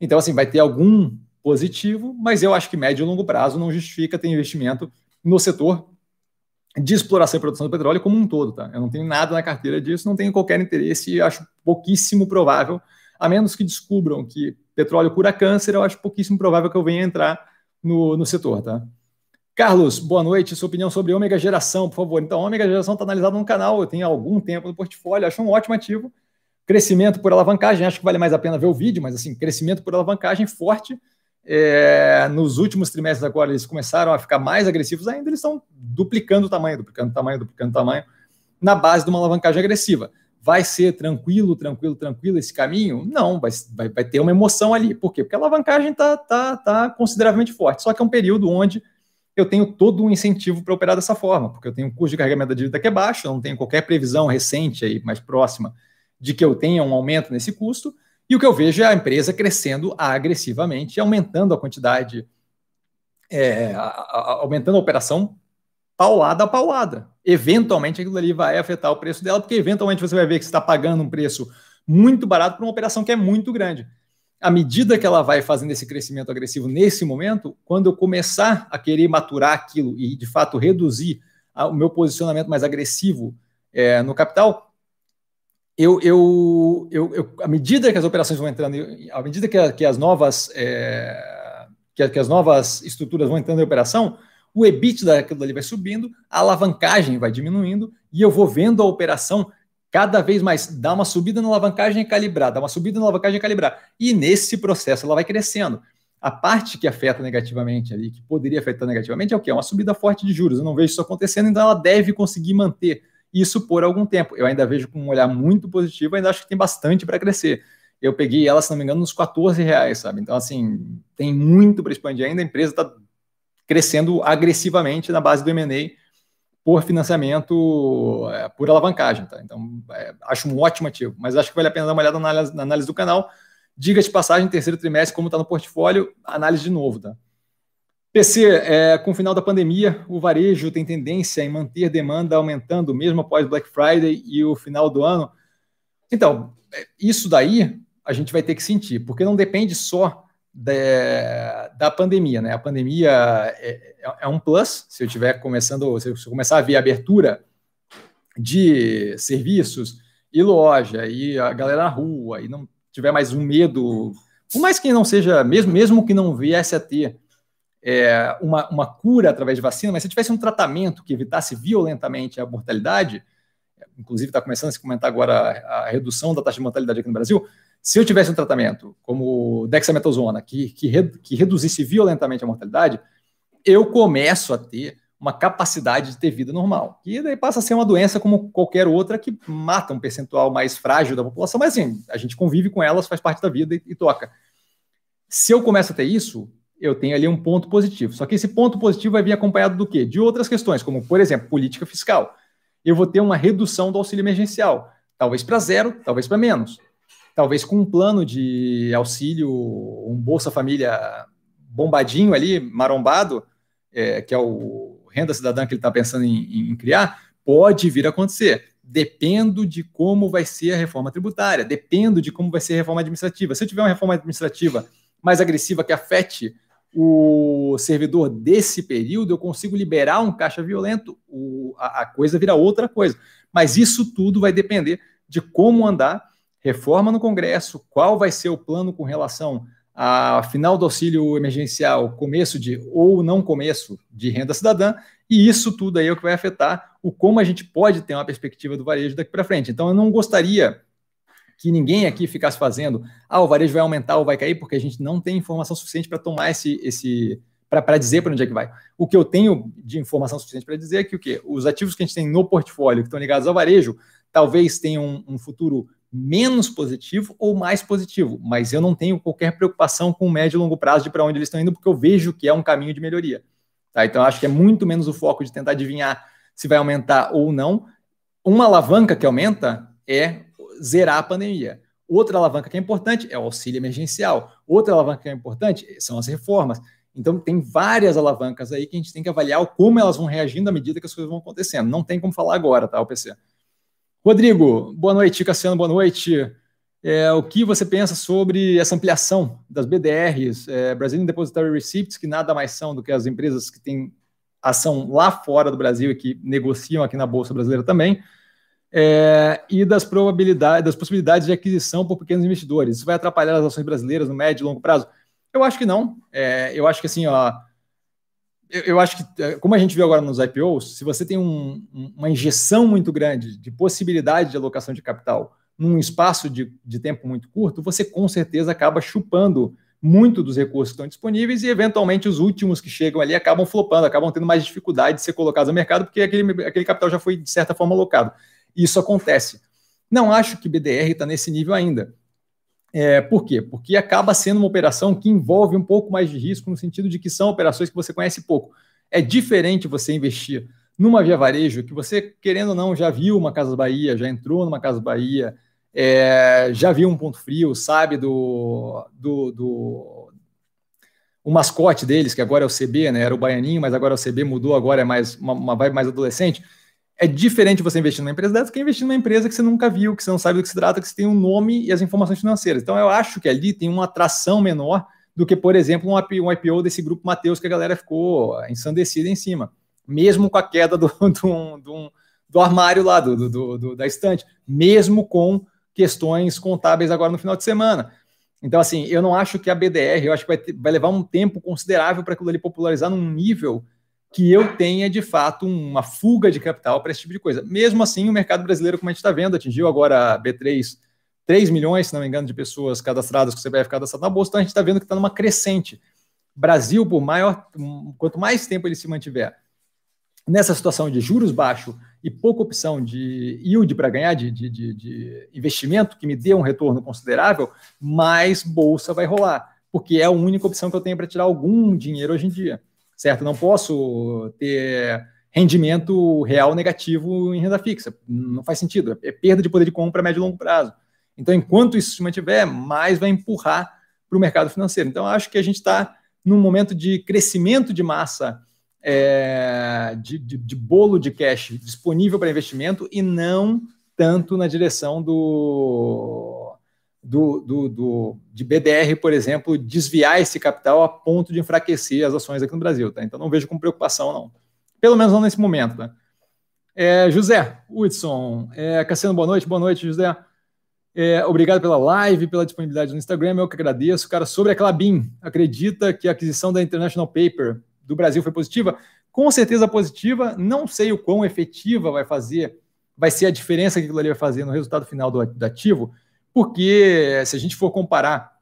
Então, assim, vai ter algum positivo, mas eu acho que médio e longo prazo não justifica ter investimento no setor de exploração e produção do petróleo como um todo. Tá? Eu não tenho nada na carteira disso, não tenho qualquer interesse e acho pouquíssimo provável, a menos que descubram que petróleo cura câncer, eu acho pouquíssimo provável que eu venha entrar no, no setor. Tá? Carlos, boa noite. Sua opinião sobre ômega geração, por favor. Então, ômega geração está analisado no canal, eu tenho algum tempo no portfólio, acho um ótimo ativo. Crescimento por alavancagem, acho que vale mais a pena ver o vídeo, mas assim, crescimento por alavancagem forte é, nos últimos trimestres agora eles começaram a ficar mais agressivos ainda, eles estão duplicando o tamanho, duplicando o tamanho, duplicando o tamanho, na base de uma alavancagem agressiva. Vai ser tranquilo, tranquilo, tranquilo esse caminho? Não, vai, vai, vai ter uma emoção ali. Por quê? Porque a alavancagem está tá, tá consideravelmente forte. Só que é um período onde eu tenho todo um incentivo para operar dessa forma, porque eu tenho um custo de carregamento da dívida que é baixo, eu não tenho qualquer previsão recente aí, mais próxima, de que eu tenha um aumento nesse custo, e o que eu vejo é a empresa crescendo agressivamente, aumentando a quantidade, é, a, a, aumentando a operação paulada a paulada. Eventualmente aquilo ali vai afetar o preço dela, porque eventualmente você vai ver que você está pagando um preço muito barato para uma operação que é muito grande. À medida que ela vai fazendo esse crescimento agressivo nesse momento, quando eu começar a querer maturar aquilo e de fato reduzir o meu posicionamento mais agressivo é, no capital, eu, eu, eu, eu, à medida que as operações vão entrando, à medida que, a, que as novas é, que, que, as novas estruturas vão entrando em operação, o EBIT daquilo ali vai subindo, a alavancagem vai diminuindo e eu vou vendo a operação cada vez mais dar uma subida na alavancagem calibrar, dar uma subida na alavancagem calibrar. E nesse processo ela vai crescendo. A parte que afeta negativamente ali, que poderia afetar negativamente, é o que? É uma subida forte de juros. Eu não vejo isso acontecendo, então ela deve conseguir manter isso por algum tempo. Eu ainda vejo com um olhar muito positivo, ainda acho que tem bastante para crescer. Eu peguei ela, se não me engano, nos 14 reais, sabe? Então, assim, tem muito para expandir ainda. A empresa está crescendo agressivamente na base do M&A por financiamento, é, por alavancagem, tá? Então, é, acho um ótimo ativo, mas acho que vale a pena dar uma olhada na análise, na análise do canal. Diga de passagem, terceiro trimestre, como está no portfólio, análise de novo, tá? PC, é, com o final da pandemia, o varejo tem tendência em manter demanda aumentando, mesmo após Black Friday e o final do ano. Então, é, isso daí a gente vai ter que sentir, porque não depende só da, da pandemia, né? A pandemia é, é, é um plus, se eu tiver começando, se eu começar a ver a abertura de serviços e loja, e a galera na rua, e não tiver mais um medo, por mais que não seja, mesmo, mesmo que não viesse a ter é, uma, uma cura através de vacina, mas se tivesse um tratamento que evitasse violentamente a mortalidade, inclusive está começando a se comentar agora a, a, redução da taxa de mortalidade aqui no Brasil, se eu tivesse um tratamento como dexametasona que, que, que reduzisse violentamente a mortalidade, eu começo a ter uma capacidade de ter vida normal. E daí passa a ser uma doença como qualquer outra que mata um percentual mais frágil da população, mas assim, a gente convive com elas, faz parte da vida e, e toca. Se eu começo a ter isso, eu tenho ali um ponto positivo. Só que esse ponto positivo vai vir acompanhado do quê? De outras questões, como, por exemplo, política fiscal. Eu vou ter uma redução do auxílio emergencial, talvez para zero, talvez para menos. Talvez com um plano de auxílio, um Bolsa Família bombadinho ali, marombado, é, que é o renda cidadã que ele está pensando em, em criar, pode vir a acontecer. Dependo de como vai ser a reforma tributária, dependo de como vai ser a reforma administrativa. Se eu tiver uma reforma administrativa mais agressiva que afete o servidor desse período, eu consigo liberar um caixa violento, o, a, a coisa vira outra coisa. Mas isso tudo vai depender de como andar reforma no Congresso, qual vai ser o plano com relação a final do auxílio emergencial, começo de ou não começo de renda cidadã, e isso tudo aí é o que vai afetar o como a gente pode ter uma perspectiva do varejo daqui para frente. Então, eu não gostaria que ninguém aqui ficasse fazendo, ah, o varejo vai aumentar ou vai cair, porque a gente não tem informação suficiente para tomar esse, esse para dizer para onde é que vai. O que eu tenho de informação suficiente para dizer é que o quê? Os ativos que a gente tem no portfólio, que estão ligados ao varejo, talvez tenham um, um futuro menos positivo ou mais positivo, mas eu não tenho qualquer preocupação com o médio e longo prazo de para onde eles estão indo, porque eu vejo que é um caminho de melhoria. Tá? Então, acho que é muito menos o foco de tentar adivinhar se vai aumentar ou não. Uma alavanca que aumenta é zerar a pandemia. Outra alavanca que é importante é o auxílio emergencial. Outra alavanca que é importante são as reformas. Então, tem várias alavancas aí que a gente tem que avaliar como elas vão reagindo à medida que as coisas vão acontecendo. Não tem como falar agora, tá, o PC? Rodrigo, boa noite. Cassiano, boa noite. É, o que você pensa sobre essa ampliação das BDRs, é, Brazilian Depository Receipts, que nada mais são do que as empresas que têm ação lá fora do Brasil e que negociam aqui na Bolsa Brasileira também, é, e das probabilidades, das possibilidades de aquisição por pequenos investidores. Isso vai atrapalhar as ações brasileiras no médio e longo prazo? Eu acho que não. É, eu acho que assim, ó, eu, eu, acho que, é, como a gente viu agora nos IPOs, se você tem um, uma injeção muito grande de possibilidade de alocação de capital num espaço de, de tempo muito curto, você com certeza acaba chupando muito dos recursos que estão disponíveis e, eventualmente, os últimos que chegam ali acabam flopando, acabam tendo mais dificuldade de ser colocados no mercado, porque aquele, aquele capital já foi, de certa forma, alocado. Isso acontece. Não acho que BDR está nesse nível ainda. É, por quê? Porque acaba sendo uma operação que envolve um pouco mais de risco, no sentido de que são operações que você conhece pouco. É diferente você investir numa via varejo que você, querendo ou não, já viu uma Casa Bahia, já entrou numa Casa Bahia, é, já viu um ponto frio, sabe do, do, do, o mascote deles, que agora é o CB, né? Era o Baianinho, mas agora é o CB, mudou, agora é mais uma, uma vibe mais adolescente. É diferente você investir numa empresa dessa que investir numa empresa que você nunca viu, que você não sabe do que se trata, que você tem um nome e as informações financeiras. Então, eu acho que ali tem uma atração menor do que, por exemplo, um IPO, desse grupo Mateus que a galera ficou ensandecida em cima. Mesmo com a queda do, do, do, do armário lá, do, do, da estante. Mesmo com questões contábeis agora no final de semana. Então, assim, eu não acho que a BDR, eu acho que vai, ter, vai levar um tempo considerável para aquilo ali popularizar num nível que eu tenha de fato uma fuga de capital para esse tipo de coisa. Mesmo assim, o mercado brasileiro, como a gente está vendo, atingiu agora a B3 3 milhões, se não me engano, de pessoas cadastradas com o CPF cadastrado na bolsa, então a gente está vendo que está numa crescente. Brasil, por maior, quanto mais tempo ele se mantiver nessa situação de juros baixos e pouca opção de yield para ganhar, de, de, de, de, investimento que me dê um retorno considerável, mais bolsa vai rolar, porque é a única opção que eu tenho para tirar algum dinheiro hoje em dia, certo? Não posso ter rendimento real negativo em renda fixa, não faz sentido, é perda de poder de compra a médio e longo prazo. Então, enquanto isso se mantiver, mais vai empurrar para o mercado financeiro. Então, acho que a gente está num momento de crescimento de massa é, de, de, de, bolo de cash disponível para investimento e não tanto na direção do, do, do, do, de BDR, por exemplo, desviar esse capital a ponto de enfraquecer as ações aqui no Brasil. Tá? Então não vejo com preocupação, não. Pelo menos não nesse momento. Tá? É, José Hudson, é, Cassiano, boa noite. Boa noite, José. É, obrigado pela live, pela disponibilidade no Instagram. Eu que agradeço. Cara, sobre a Clabin, acredita que a aquisição da International Paper do Brasil foi positiva? Com certeza positiva. Não sei o quão efetiva vai fazer, vai ser a diferença que aquilo ali vai fazer no resultado final do, do ativo, porque se a gente for comparar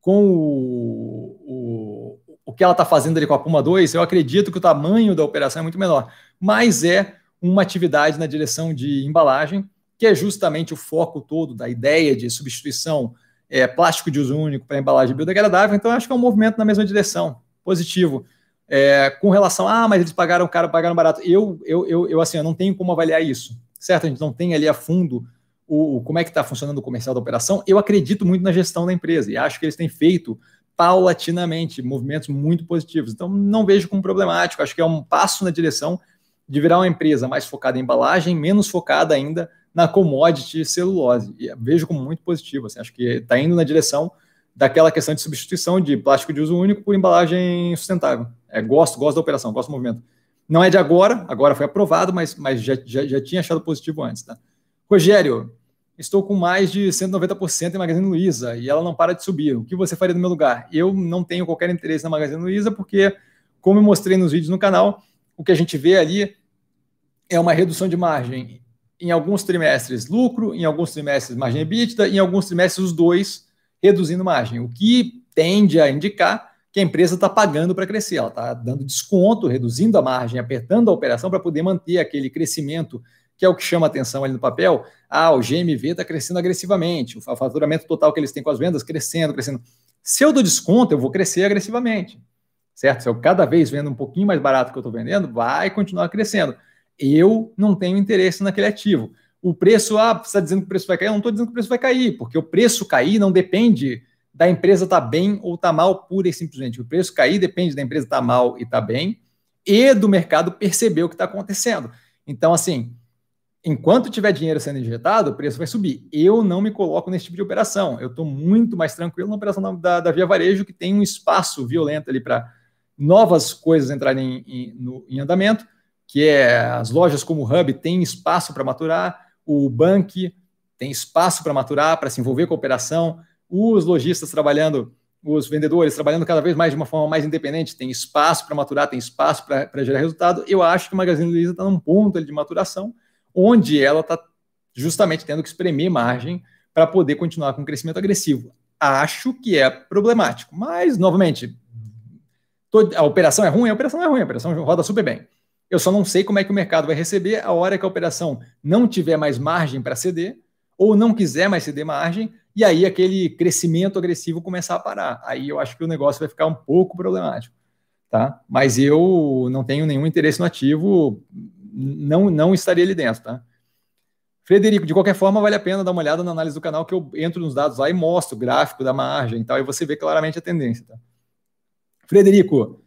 com o, o, o que ela está fazendo ali com a Puma 2, eu acredito que o tamanho da operação é muito menor, mas é uma atividade na direção de embalagem, que é justamente o foco todo da ideia de substituição é, plástico de uso único para embalagem biodegradável. Então, acho que é um movimento na mesma direção, positivo. É, com relação a, ah, mas eles pagaram caro, pagaram barato. Eu, eu, eu, eu, assim, eu não tenho como avaliar isso, certo? A gente não tem ali a fundo o, como é que está funcionando o comercial da operação. Eu acredito muito na gestão da empresa e acho que eles têm feito paulatinamente movimentos muito positivos. Então, não vejo como problemático. Acho que é um passo na direção de virar uma empresa mais focada em embalagem, menos focada ainda na commodity celulose. E vejo como muito positivo. Assim, acho que está indo na direção daquela questão de substituição de plástico de uso único por embalagem sustentável. É, gosto, gosto da operação, gosto do movimento. Não é de agora, agora foi aprovado, mas, mas já, já, já tinha achado positivo antes. Tá? Rogério, estou com mais de 190% em Magazine Luiza e ela não para de subir. O que você faria no meu lugar? Eu não tenho qualquer interesse na Magazine Luiza porque, como eu mostrei nos vídeos no canal, o que a gente vê ali é uma redução de margem. Em alguns trimestres, lucro, em alguns trimestres, margem EBITDA, em alguns trimestres, os dois reduzindo margem, o que tende a indicar que a empresa está pagando para crescer, ela está dando desconto, reduzindo a margem, apertando a operação para poder manter aquele crescimento que é o que chama atenção ali no papel. Ah, o GMV está crescendo agressivamente, o faturamento total que eles têm com as vendas crescendo, crescendo. Se eu dou desconto, eu vou crescer agressivamente, certo? Se eu cada vez vendo um pouquinho mais barato que eu estou vendendo, vai continuar crescendo. Eu não tenho interesse naquele ativo o preço, ah, você está dizendo que o preço vai cair? Eu não estou dizendo que o preço vai cair, porque o preço cair não depende da empresa estar tá bem ou estar tá mal, pura e simplesmente. O preço cair depende da empresa estar tá mal e estar tá bem, e do mercado perceber o que está acontecendo. Então, assim, enquanto tiver dinheiro sendo injetado, o preço vai subir. Eu não me coloco nesse tipo de operação. Eu estou muito mais tranquilo na operação da, da Via Varejo, que tem um espaço violento ali para novas coisas entrarem em, em, no, em andamento, que é as lojas como o Hub têm espaço para maturar, o Bank tem espaço para maturar, para se envolver com a operação, os lojistas trabalhando, os vendedores trabalhando cada vez mais de uma forma mais independente, tem espaço para maturar, tem espaço para gerar resultado. Eu acho que o Magazine Luiza está num ponto de maturação onde ela está justamente tendo que espremer margem para poder continuar com um crescimento agressivo. Acho que é problemático, mas, novamente, a operação é ruim, a operação é ruim, a operação roda super bem. Eu só não sei como é que o mercado vai receber a hora que a operação não tiver mais margem para ceder ou não quiser mais ceder margem e aí aquele crescimento agressivo começar a parar. Aí eu acho que o negócio vai ficar um pouco problemático, tá? Mas eu não tenho nenhum interesse no ativo, não não estaria ali dentro, tá? Frederico, de qualquer forma, vale a pena dar uma olhada na análise do canal que eu entro nos dados lá e mostro o gráfico da margem e tal, e você vê claramente a tendência, tá? Frederico,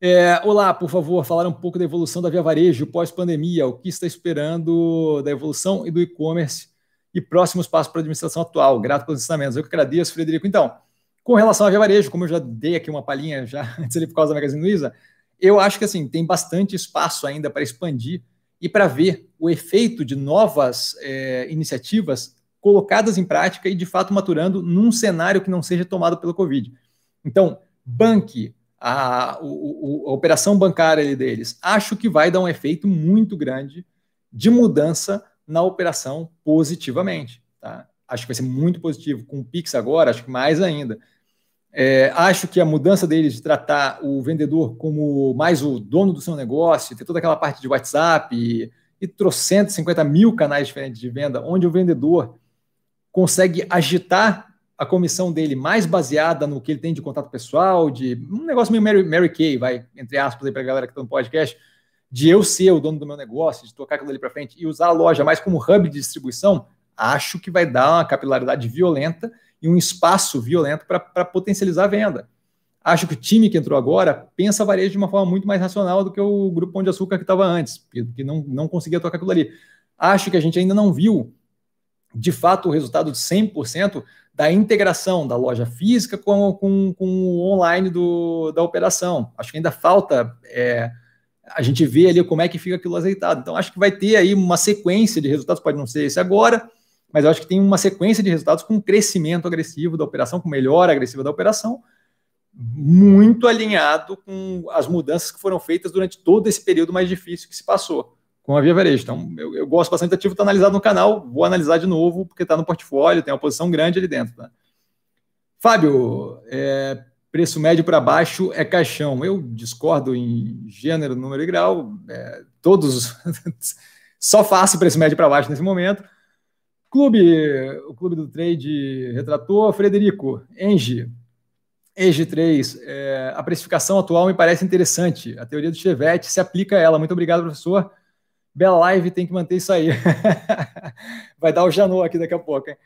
é, olá, por favor, falar um pouco da evolução da Via Varejo pós-pandemia, o que está esperando da evolução e do e-commerce e próximos passos para a administração atual. Grato pelos ensinamentos. Eu que agradeço, Frederico. Então, com relação à Via Varejo, como eu já dei aqui uma palhinha já antes ali por causa da Magazine Luiza, eu acho que assim tem bastante espaço ainda para expandir e para ver o efeito de novas é, iniciativas colocadas em prática e de fato maturando num cenário que não seja tomado pelo Covid. Então, banque, a, o, a operação bancária deles, acho que vai dar um efeito muito grande de mudança na operação positivamente. Tá? Acho que vai ser muito positivo. Com o Pix agora, acho que mais ainda. É, acho que a mudança deles de tratar o vendedor como mais o dono do seu negócio, ter toda aquela parte de WhatsApp e, e 350 mil canais diferentes de venda, onde o vendedor consegue agitar a comissão dele mais baseada no que ele tem de contato pessoal, de um negócio meio Mary, Mary Kay, vai, entre aspas, aí para a galera que está no podcast, de eu ser o dono do meu negócio, de tocar aquilo ali para frente e usar a loja mais como hub de distribuição, acho que vai dar uma capilaridade violenta e um espaço violento para potencializar a venda. Acho que o time que entrou agora pensa varejo de uma forma muito mais racional do que o grupo Pão de Açúcar que estava antes, que não, não conseguia tocar aquilo ali. Acho que a gente ainda não viu, de fato, o resultado de 100% da integração da loja física com, com, com o online do, da operação. Acho que ainda falta é, a gente ver ali como é que fica aquilo azeitado. Então, acho que vai ter aí uma sequência de resultados, pode não ser esse agora, mas eu acho que tem uma sequência de resultados com crescimento agressivo da operação, com melhora agressiva da operação, muito alinhado com as mudanças que foram feitas durante todo esse período mais difícil que se passou com a Via Varejo. Então, eu, eu gosto bastante do ativo, está analisado no canal, vou analisar de novo, porque está no portfólio, tem uma posição grande ali dentro. Tá? Fábio, é, preço médio para baixo é caixão. Eu discordo em gênero, número e grau, é, todos, só faço preço médio para baixo nesse momento. Clube, o clube do trade retratou, Frederico, Engie, Engie 3, é, a precificação atual me parece interessante. A teoria do Chevette se aplica a ela. Muito obrigado, professor. Bela live, tem que manter isso aí. Vai dar o Janot aqui daqui a pouco, hein?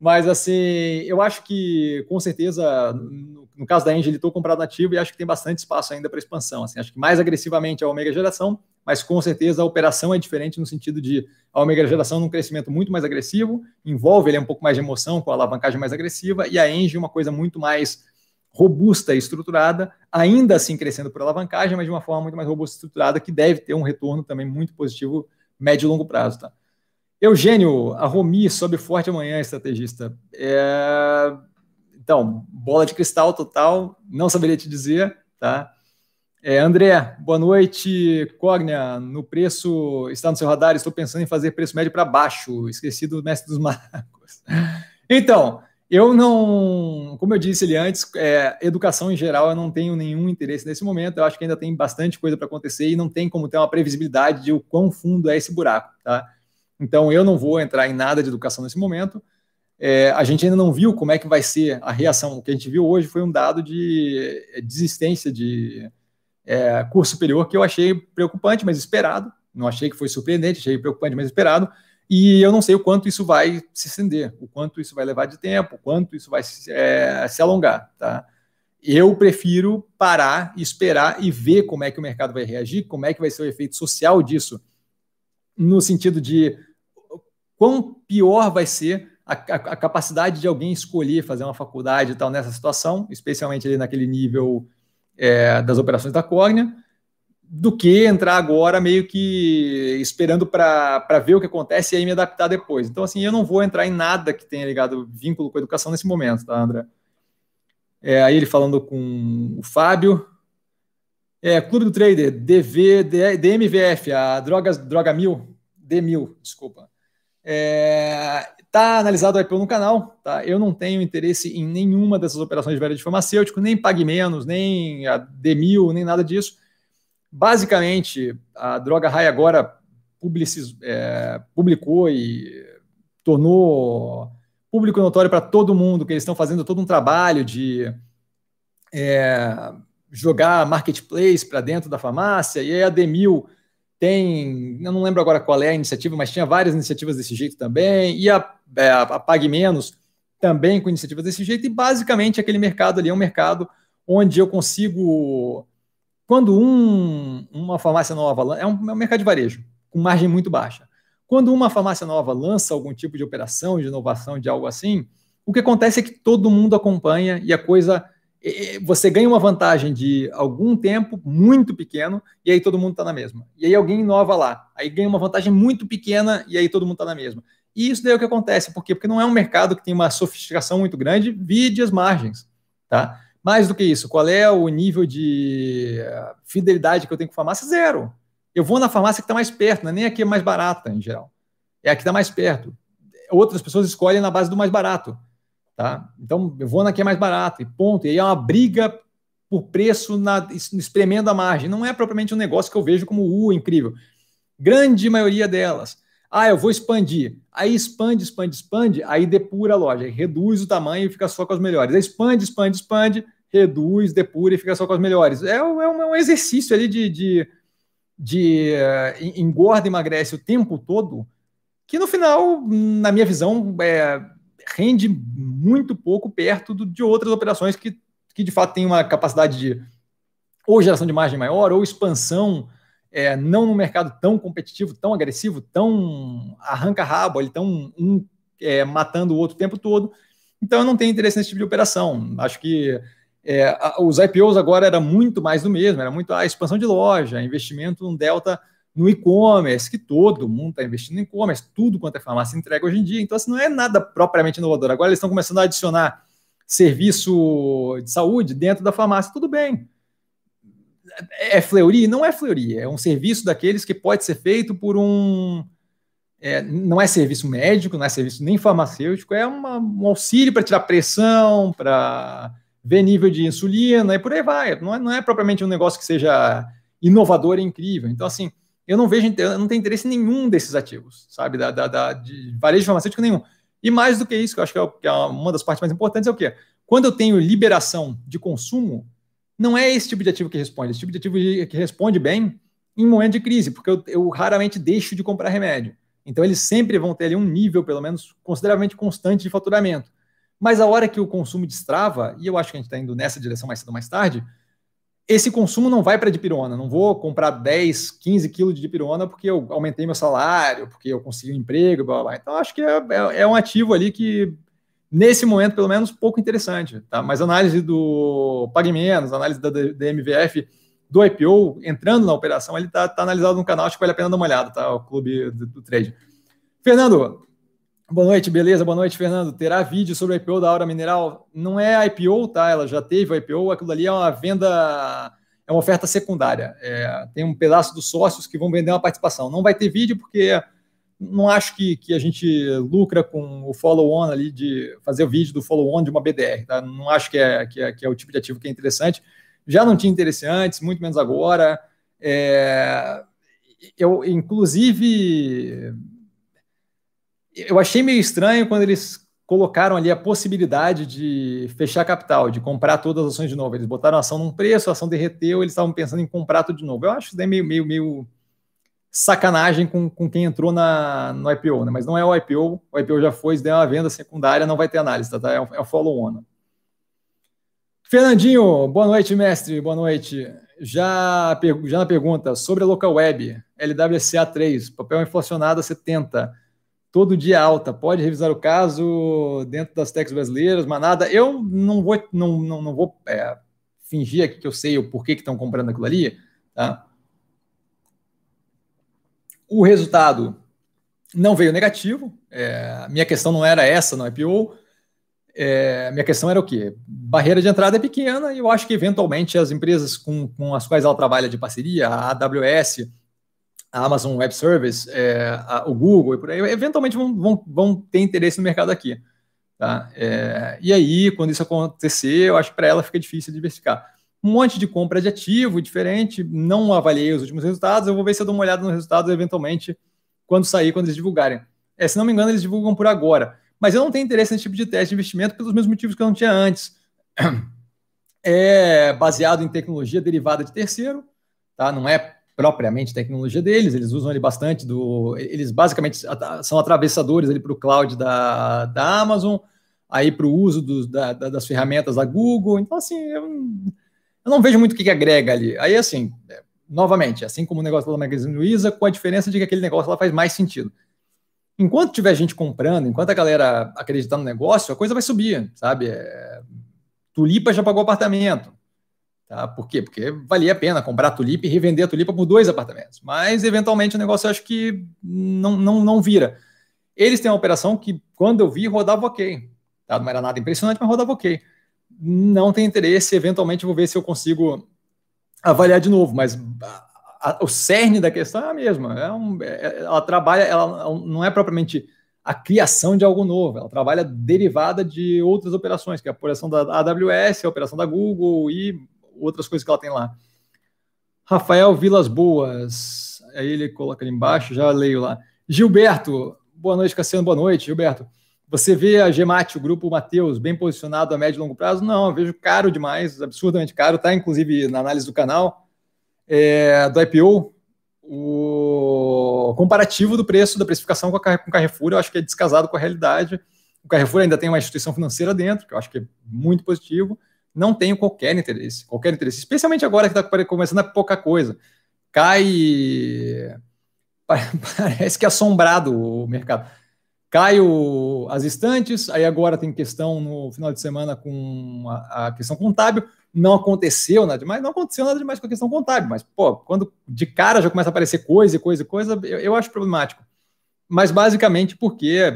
Mas, assim, eu acho que, com certeza, no, no caso da Engie, estou comprado nativo e acho que tem bastante espaço ainda para expansão. Assim, acho que mais agressivamente a Omega Geração, mas com certeza a operação é diferente no sentido de a Omega Geração num crescimento muito mais agressivo, envolve ele um pouco mais de emoção, com a alavancagem mais agressiva, e a Engie uma coisa muito mais robusta e estruturada, ainda assim crescendo por alavancagem, mas de uma forma muito mais robusta e estruturada, que deve ter um retorno também muito positivo médio e longo prazo. Tá? Eugênio, a Romi sobe forte amanhã, estrategista. É... Então, bola de cristal total, não saberia te dizer, tá? É, André, boa noite. Cognia, no preço está no seu radar. Estou pensando em fazer preço médio para baixo. Esqueci do mestre dos magos. Então, eu não, como eu disse ali antes, é, educação em geral eu não tenho nenhum interesse nesse momento. Eu acho que ainda tem bastante coisa para acontecer e não tem como ter uma previsibilidade de o quão fundo é esse buraco, tá? Então eu não vou entrar em nada de educação nesse momento. É, a gente ainda não viu como é que vai ser a reação. O que a gente viu hoje foi um dado de desistência de é, curso superior que eu achei preocupante, mas esperado. Não achei que foi surpreendente, achei preocupante, mas esperado. E eu não sei o quanto isso vai se estender, o quanto isso vai levar de tempo, o quanto isso vai se, é, se alongar. Tá? Eu prefiro parar, esperar e ver como é que o mercado vai reagir, como é que vai ser o efeito social disso, no sentido de quão pior vai ser a, a, a capacidade de alguém escolher fazer uma faculdade e tal nessa situação, especialmente ali naquele nível é, das operações da córnea, do que entrar agora meio que esperando para ver o que acontece e aí me adaptar depois. Então, assim, eu não vou entrar em nada que tenha ligado vínculo com a educação nesse momento, tá, André? É, aí ele falando com o Fábio. É, Clube do Trader, DV, DMVF, a Drogas, Droga Mil, D1000, desculpa. É, Está analisado o IPO no canal, tá? Eu não tenho interesse em nenhuma dessas operações de venda de farmacêutico, nem Pague Menos, nem a D1000, nem nada disso. Basicamente, a Droga High agora é, publicou e tornou público notório para todo mundo que eles estão fazendo todo um trabalho de é, jogar marketplace para dentro da farmácia, e aí a D1000 tem, eu não lembro agora qual é a iniciativa, mas tinha várias iniciativas desse jeito também, e a, é, a Pague Menos também com iniciativas desse jeito, e basicamente aquele mercado ali é um mercado onde eu consigo, quando um, uma farmácia nova, é um, é um mercado de varejo, com margem muito baixa. Quando uma farmácia nova lança algum tipo de operação, de inovação, de algo assim, o que acontece é que todo mundo acompanha e a coisa você ganha uma vantagem de algum tempo muito pequeno e aí todo mundo está na mesma. E aí alguém inova lá, aí ganha uma vantagem muito pequena e aí todo mundo está na mesma. E isso daí é o que acontece, por quê? Porque não é um mercado que tem uma sofisticação muito grande, vide as margens, tá? Mais do que isso, qual é o nível de eh, fidelidade que eu tenho com a farmácia? Zero. Eu vou na farmácia que está mais perto, não é nem aqui é mais barata em geral. É a que está mais perto. Outras pessoas escolhem na base do mais barato. Tá? Então, eu vou na que é mais barato e ponto. E aí é uma briga por preço na, espremendo a margem. Não é propriamente um negócio que eu vejo como uh, incrível. Grande maioria delas. Ah, eu vou expandir. Aí expande, expande, expande, aí depura a loja, reduz o tamanho e fica só com as melhores. Aí expande, expande, expande, reduz, depura e fica só com as melhores. É, é, um, é um, exercício ali de, de, de uh, engorda emagrece o tempo todo, que no final, na minha visão, é, rende muito pouco perto do, de outras operações que, que de fato têm uma capacidade de ou geração de margem maior ou expansão, é, não num mercado tão competitivo, tão agressivo, tão arranca-rabo, ele tão um é, matando o outro o tempo todo. Então eu não tenho interesse nesse tipo de operação. Acho que é, os IPOs agora era muito mais do mesmo, era muito a expansão de loja, investimento no delta no e-commerce, que todo mundo está investindo em e-commerce, tudo quanto é farmácia entrega hoje em dia. Então, assim, não é nada propriamente inovador. Agora eles estão começando a adicionar serviço de saúde dentro da farmácia, tudo bem. É fleury? Não é fleury, é um serviço daqueles que pode ser feito por um. É, não é serviço médico, não é serviço nem farmacêutico, é uma, um auxílio para tirar pressão, para ver nível de insulina e por aí vai. Não é, não é propriamente um negócio que seja inovador e incrível. Então, assim, eu não vejo, eu não tenho interesse em nenhum desses ativos, sabe? Da, da, da, de varejo farmacêutico nenhum. E mais do que isso, que eu acho que é, é uma das partes mais importantes, é o quê? Quando eu tenho liberação de consumo, não é esse tipo de ativo que responde. Esse tipo de ativo que responde bem em momento de crise, porque eu, eu raramente deixo de comprar remédio. Então, eles sempre vão ter ali um nível, pelo menos, consideravelmente constante de faturamento. Mas a hora que o consumo destrava, e eu acho que a gente está indo nessa direção mais cedo ou mais tarde, esse consumo não vai para dipirona. Não vou comprar 10, 15 quilos de dipirona porque eu aumentei meu salário, porque eu consegui um emprego, blá, blá, blá. Então, acho que é, é, é, um ativo ali que, nesse momento, pelo menos, pouco interessante. Tá? Mas análise do Pague Menos, análise da, da MVF, do IPO, entrando na operação, ele está tá analisado no canal, acho que vale a pena dar uma olhada, tá? O clube do, do trade. Fernando, Boa noite, beleza? Boa noite, Fernando. Terá vídeo sobre a IPO da Aura Mineral? Não é IPO, tá? Ela já teve o IPO, aquilo ali é uma venda, é uma oferta secundária. É, tem um pedaço dos sócios que vão vender uma participação. Não vai ter vídeo porque não acho que, que a gente lucra com o follow-on ali, de fazer o vídeo do follow-on de uma BDR, tá? Não acho que é, que, é, que é o tipo de ativo que é interessante. Já não tinha interesse antes, muito menos agora. É, eu, inclusive eu achei meio estranho quando eles colocaram ali a possibilidade de fechar capital, de comprar todas as ações de novo. Eles botaram a ação num preço, a ação derreteu, eles estavam pensando em comprar tudo de novo. Eu acho isso meio, meio, meio sacanagem com, com quem entrou na, no IPO, né? Mas não é o IPO, o IPO já foi, se der uma venda secundária, não vai ter análise, tá? É o, é follow-on. Fernandinho, boa noite, mestre, boa noite. Já, já na pergunta sobre a local web, LWCA 3, papel inflacionado a 70 todo dia alta. Pode revisar o caso dentro das techs brasileiras, mas nada. Eu não vou, não, não, não vou é, fingir aqui que eu sei o porquê que estão comprando aquilo ali. Tá? O resultado não veio negativo. É, minha questão não era essa no IPO. É, minha questão era o quê? Barreira de entrada é pequena e eu acho que eventualmente as empresas com, com as quais ela trabalha de parceria, a AWS, a Amazon Web Service, é, a, o Google e por aí, eventualmente vão, vão, vão ter interesse no mercado aqui. Tá? É, e aí, quando isso acontecer, eu acho que para ela fica difícil diversificar. Um monte de compra de ativo diferente, não avaliei os últimos resultados, eu vou ver se eu dou uma olhada nos resultados eventualmente quando sair, quando eles divulgarem. É, se não me engano, eles divulgam por agora. Mas eu não tenho interesse nesse tipo de teste de investimento pelos mesmos motivos que eu não tinha antes. É baseado em tecnologia derivada de terceiro, tá? não é propriamente tecnologia deles, eles usam ele bastante do. Eles basicamente são atravessadores para o cloud da, da Amazon, aí para o uso dos, da, das ferramentas da Google. Então, assim, eu, eu não vejo muito o que, que agrega ali. Aí, assim, é, novamente, assim como o negócio da Magazine Luiza, com a diferença de que aquele negócio lá faz mais sentido. Enquanto tiver gente comprando, enquanto a galera acreditar no negócio, a coisa vai subir, sabe? É, Tulipa já pagou apartamento. Tá? Por quê? Porque valia a pena comprar a tulipa e revender a tulipa por dois apartamentos. Mas, eventualmente, o negócio eu acho que não, não, não vira. Eles têm uma operação que, quando eu vi, rodava ok. Tá? Não era nada impressionante, mas rodava ok. Não tem interesse, eventualmente vou ver se eu consigo avaliar de novo, mas a, a, o cerne da questão é a mesma. É um, é, ela trabalha, ela não é propriamente a criação de algo novo. Ela trabalha derivada de outras operações, que é a operação da AWS, a operação da Google e outras coisas que ela tem lá. Rafael Vilas Boas, aí ele coloca ali embaixo, já leio lá. Gilberto, boa noite, Cassiano, boa noite, Gilberto. Você vê a Gemate, o grupo Mateus, bem posicionado a médio e longo prazo? Não, eu vejo caro demais, absurdamente caro, tá inclusive na análise do canal é, do IPO, o comparativo do preço da precificação com, a, com o Carrefour, eu acho que é descasado com a realidade. O Carrefour ainda tem uma instituição financeira dentro, que eu acho que é muito positivo. Não tenho qualquer interesse, qualquer interesse, especialmente agora que está começando a pouca coisa. Cai. Parece que é assombrado o mercado. Cai o... as estantes, aí agora tem questão no final de semana com a, a questão contábil não aconteceu nada demais, não aconteceu nada demais com a questão contábil, mas, pô, quando de cara já começa a aparecer coisa e coisa e coisa, eu, eu acho problemático. Mas basicamente porque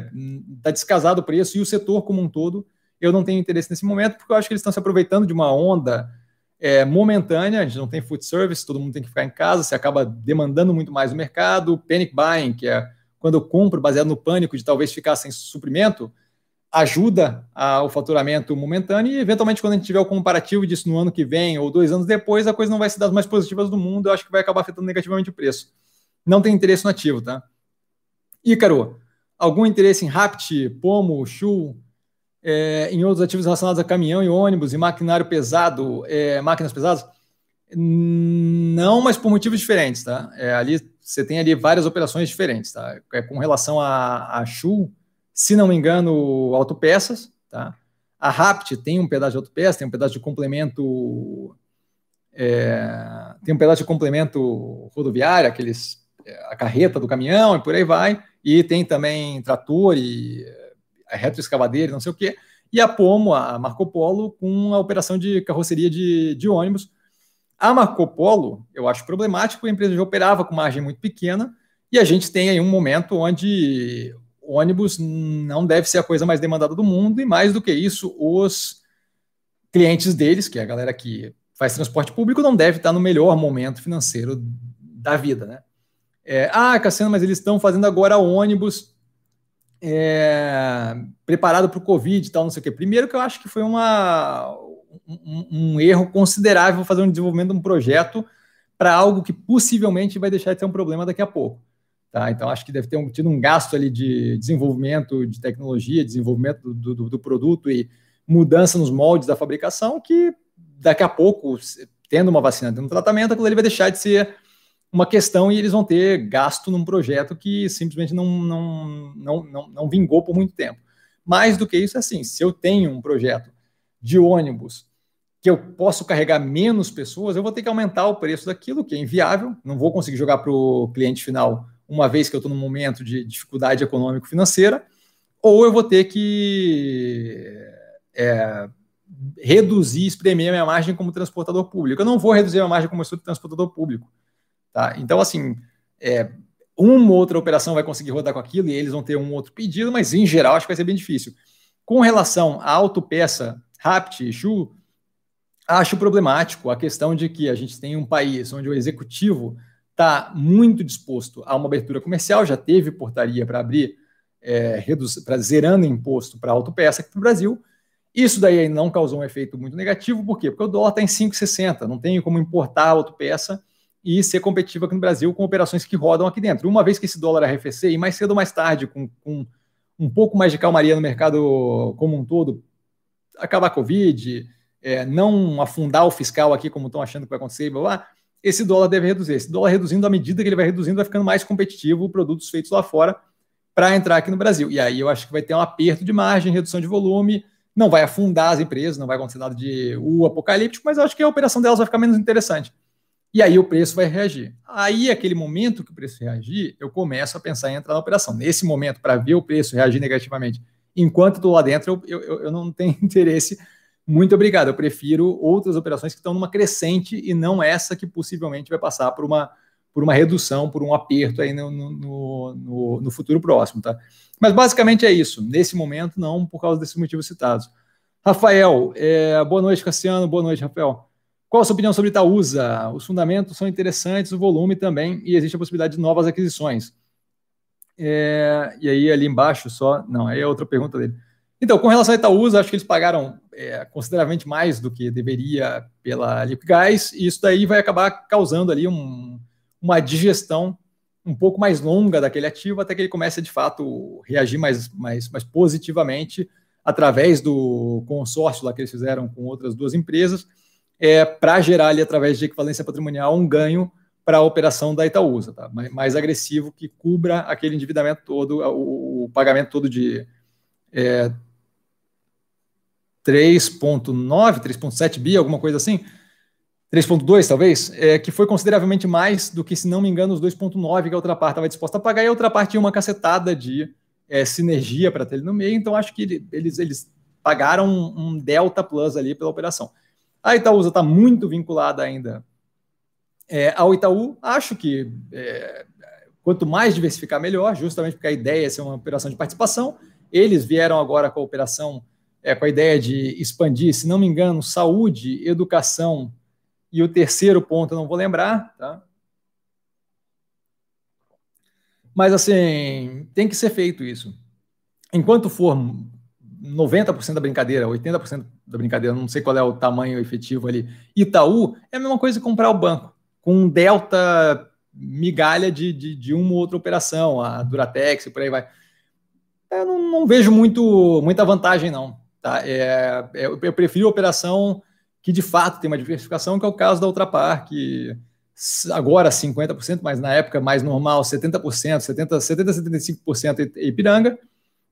está descasado o preço e o setor como um todo, eu não tenho interesse nesse momento, porque eu acho que eles estão se aproveitando de uma onda é, momentânea, a gente não tem food service, todo mundo tem que ficar em casa, você acaba demandando muito mais o mercado, panic buying, que é quando eu compro baseado no pânico de talvez ficar sem suprimento, ajuda ao faturamento momentâneo e, eventualmente, quando a gente tiver o comparativo disso no ano que vem ou dois anos depois, a coisa não vai ser das mais positivas do mundo, eu acho que vai acabar afetando negativamente o preço. Não tem interesse no ativo, tá? Ícaro, algum interesse em Rapt, Pomo, Shu, é, em outros ativos relacionados a caminhão e ônibus e maquinário pesado, é, máquinas pesadas? Não, mas por motivos diferentes, tá? É, ali você tem ali várias operações diferentes, tá? É, com relação a, a Shu, se não me engano, autopeças, tá? A Rapt tem um pedaço de autopeças, tem um pedaço de complemento, é, tem um pedaço de complemento rodoviário, aqueles, é, a carreta do caminhão e por aí vai, e tem também trator e retroescavadeira, não sei o quê, e a Pomo, a Marco Polo, com a operação de carroceria de, de ônibus. A Marco Polo, eu acho problemático, a empresa já operava com margem muito pequena, e a gente tem aí um momento onde ônibus não deve ser a coisa mais demandada do mundo, e mais do que isso, os clientes deles, que é a galera que faz transporte público, não deve estar no melhor momento financeiro da vida, né? É, ah, Cassiano, mas eles estão fazendo agora ônibus é, preparado para o Covid e tal, não sei o quê. Primeiro que eu acho que foi uma, um, um erro considerável fazer um desenvolvimento de um projeto para algo que possivelmente vai deixar de ser um problema daqui a pouco. Tá? Então, acho que deve ter um, tido um gasto ali de desenvolvimento de tecnologia, desenvolvimento do, do, do, produto e mudança nos moldes da fabricação, que daqui a pouco, tendo uma vacina, tendo um tratamento, aquilo ali vai deixar de ser uma questão e eles vão ter gasto num projeto que simplesmente não, não, não, não, não vingou por muito tempo. Mais do que isso, é assim, se eu tenho um projeto de ônibus que eu posso carregar menos pessoas, eu vou ter que aumentar o preço daquilo, que é inviável, não vou conseguir jogar para o cliente final uma vez que eu estou num momento de dificuldade econômico-financeira, ou eu vou ter que é, reduzir, espremer a minha margem como transportador público. Eu não vou reduzir a minha margem como transportador público. Tá? Então, assim, é, uma outra operação vai conseguir rodar com aquilo e eles vão ter um outro pedido, mas em geral acho que vai ser bem difícil. Com relação à autopeça Rapt e Shu, acho problemático a questão de que a gente tem um país onde o executivo está muito disposto a uma abertura comercial, já teve portaria para abrir, é, para zerando imposto para autopeça aqui no Brasil. Isso daí não causou um efeito muito negativo, por quê? Porque o dólar está em 5,60, não tem como importar autopeça e ser competitivo aqui no Brasil com operações que rodam aqui dentro. Uma vez que esse dólar arrefecer, e mais cedo ou mais tarde, com, com um pouco mais de calmaria no mercado como um todo, acabar a Covid, é, não afundar o fiscal aqui como estão achando que vai acontecer, blá, blá, esse dólar deve reduzir. Esse dólar reduzindo, à medida que ele vai reduzindo, vai ficando mais competitivo produtos feitos lá fora para entrar aqui no Brasil. E aí eu acho que vai ter um aperto de margem, redução de volume, não vai afundar as empresas, não vai acontecer nada de o apocalíptico, mas eu acho que a operação delas vai ficar menos interessante. E aí o preço vai reagir. Aí, aquele momento que o preço reagir, eu começo a pensar em entrar na operação. Nesse momento, para ver o preço reagir negativamente, enquanto estou lá dentro, eu, eu, eu não tenho interesse muito obrigado. Eu prefiro outras operações que estão numa crescente e não essa que possivelmente vai passar por uma, por uma redução, por um aperto aí no, no, no, no futuro próximo, tá? Mas basicamente é isso. Nesse momento, não por causa desses motivos citados. Rafael, é, boa noite, Cassiano. Boa noite, Rafael. Qual a sua opinião sobre Itaúsa? Os fundamentos são interessantes, o volume também, e existe a possibilidade de novas aquisições. É, e aí ali embaixo só, não, aí é outra pergunta dele. Então, com relação a Itaúsa, acho que eles pagaram é, consideravelmente mais do que deveria pela Liquigás, e isso daí vai acabar causando ali um, uma digestão um pouco mais longa daquele ativo até que ele comece de fato reagir mais, mais, mais positivamente através do consórcio lá que eles fizeram com outras duas empresas, é, para gerar ali através de equivalência patrimonial um ganho para a operação da Itaúsa, tá? mais, mais agressivo que cubra aquele endividamento todo, o, o pagamento todo de é, 3,9, 3,7 bi, alguma coisa assim, 3,2 talvez, é, que foi consideravelmente mais do que, se não me engano, os 2,9 que a outra parte estava disposta a pagar, e a outra parte tinha uma cacetada de é, sinergia para ter ele no meio, então acho que eles, eles pagaram um, um delta plus ali pela operação. A Itaúsa está muito vinculada ainda é, ao Itaú, acho que é, quanto mais diversificar, melhor, justamente porque a ideia é ser uma operação de participação. Eles vieram agora com a operação é, com a ideia de expandir, se não me engano, saúde, educação e o terceiro ponto não vou lembrar, tá? Mas assim, tem que ser feito isso. Enquanto for 90% da brincadeira, 80% da brincadeira, não sei qual é o tamanho efetivo ali, Itaú, é a mesma coisa que comprar o banco, com um delta migalha de, de, de uma ou outra operação, a Duratex e por aí vai. Eu não, não vejo muito, muita vantagem, não. Tá? É, é, eu prefiro operação que de fato tem uma diversificação, que é o caso da Ultrapar, que agora 50%, mas na época mais normal, 70%, 70%, 70 75% é Ipiranga,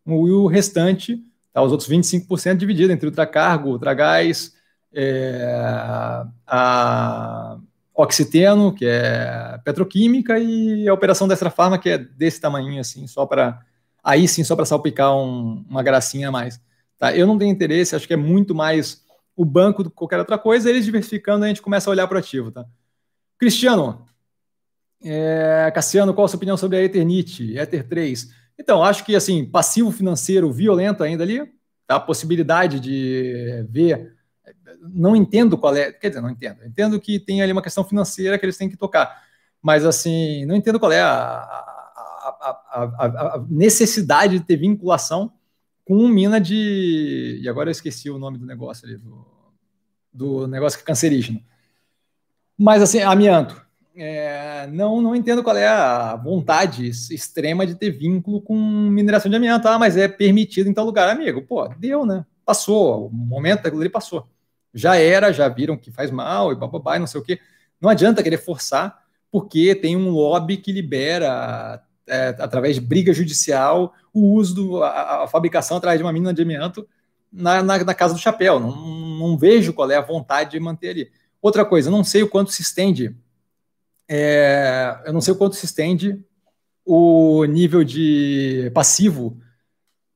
e o restante, tá, os outros 25% dividido entre Ultracargo, Ultragás, é, a Oxiteno, que é petroquímica, e a operação da Farma, que é desse tamanho assim, só para aí sim, só para salpicar um, uma gracinha a mais. Tá? Eu não tenho interesse, acho que é muito mais o banco do que qualquer outra coisa, eles diversificando, a gente começa a olhar para o ativo. Tá? Cristiano, é, Cassiano, qual a sua opinião sobre a Eternit, Ether 3? Então, acho que assim, passivo financeiro violento ainda ali, a possibilidade de ver. Não entendo qual é, quer dizer, não entendo. Entendo que tem ali uma questão financeira que eles têm que tocar, mas assim, não entendo qual é a, a, a, a necessidade de ter vinculação com mina de. E agora eu esqueci o nome do negócio ali, do, do negócio que é cancerígeno. Mas assim, amianto. É, não, não entendo qual é a vontade extrema de ter vínculo com mineração de amianto. Ah, mas é permitido em tal lugar, amigo. Pô, deu, né? Passou, o momento daquilo ali passou. Já era, já viram que faz mal e bababá e não sei o quê. Não adianta querer forçar, porque tem um lobby que libera é, através de briga judicial, o uso, do, a, a, fabricação através de uma mina de amianto na, na, na, casa do chapéu. Não, não vejo qual é a vontade de manter ali. Outra coisa, não sei o quanto se estende, é, eu não sei o quanto se estende o nível de passivo,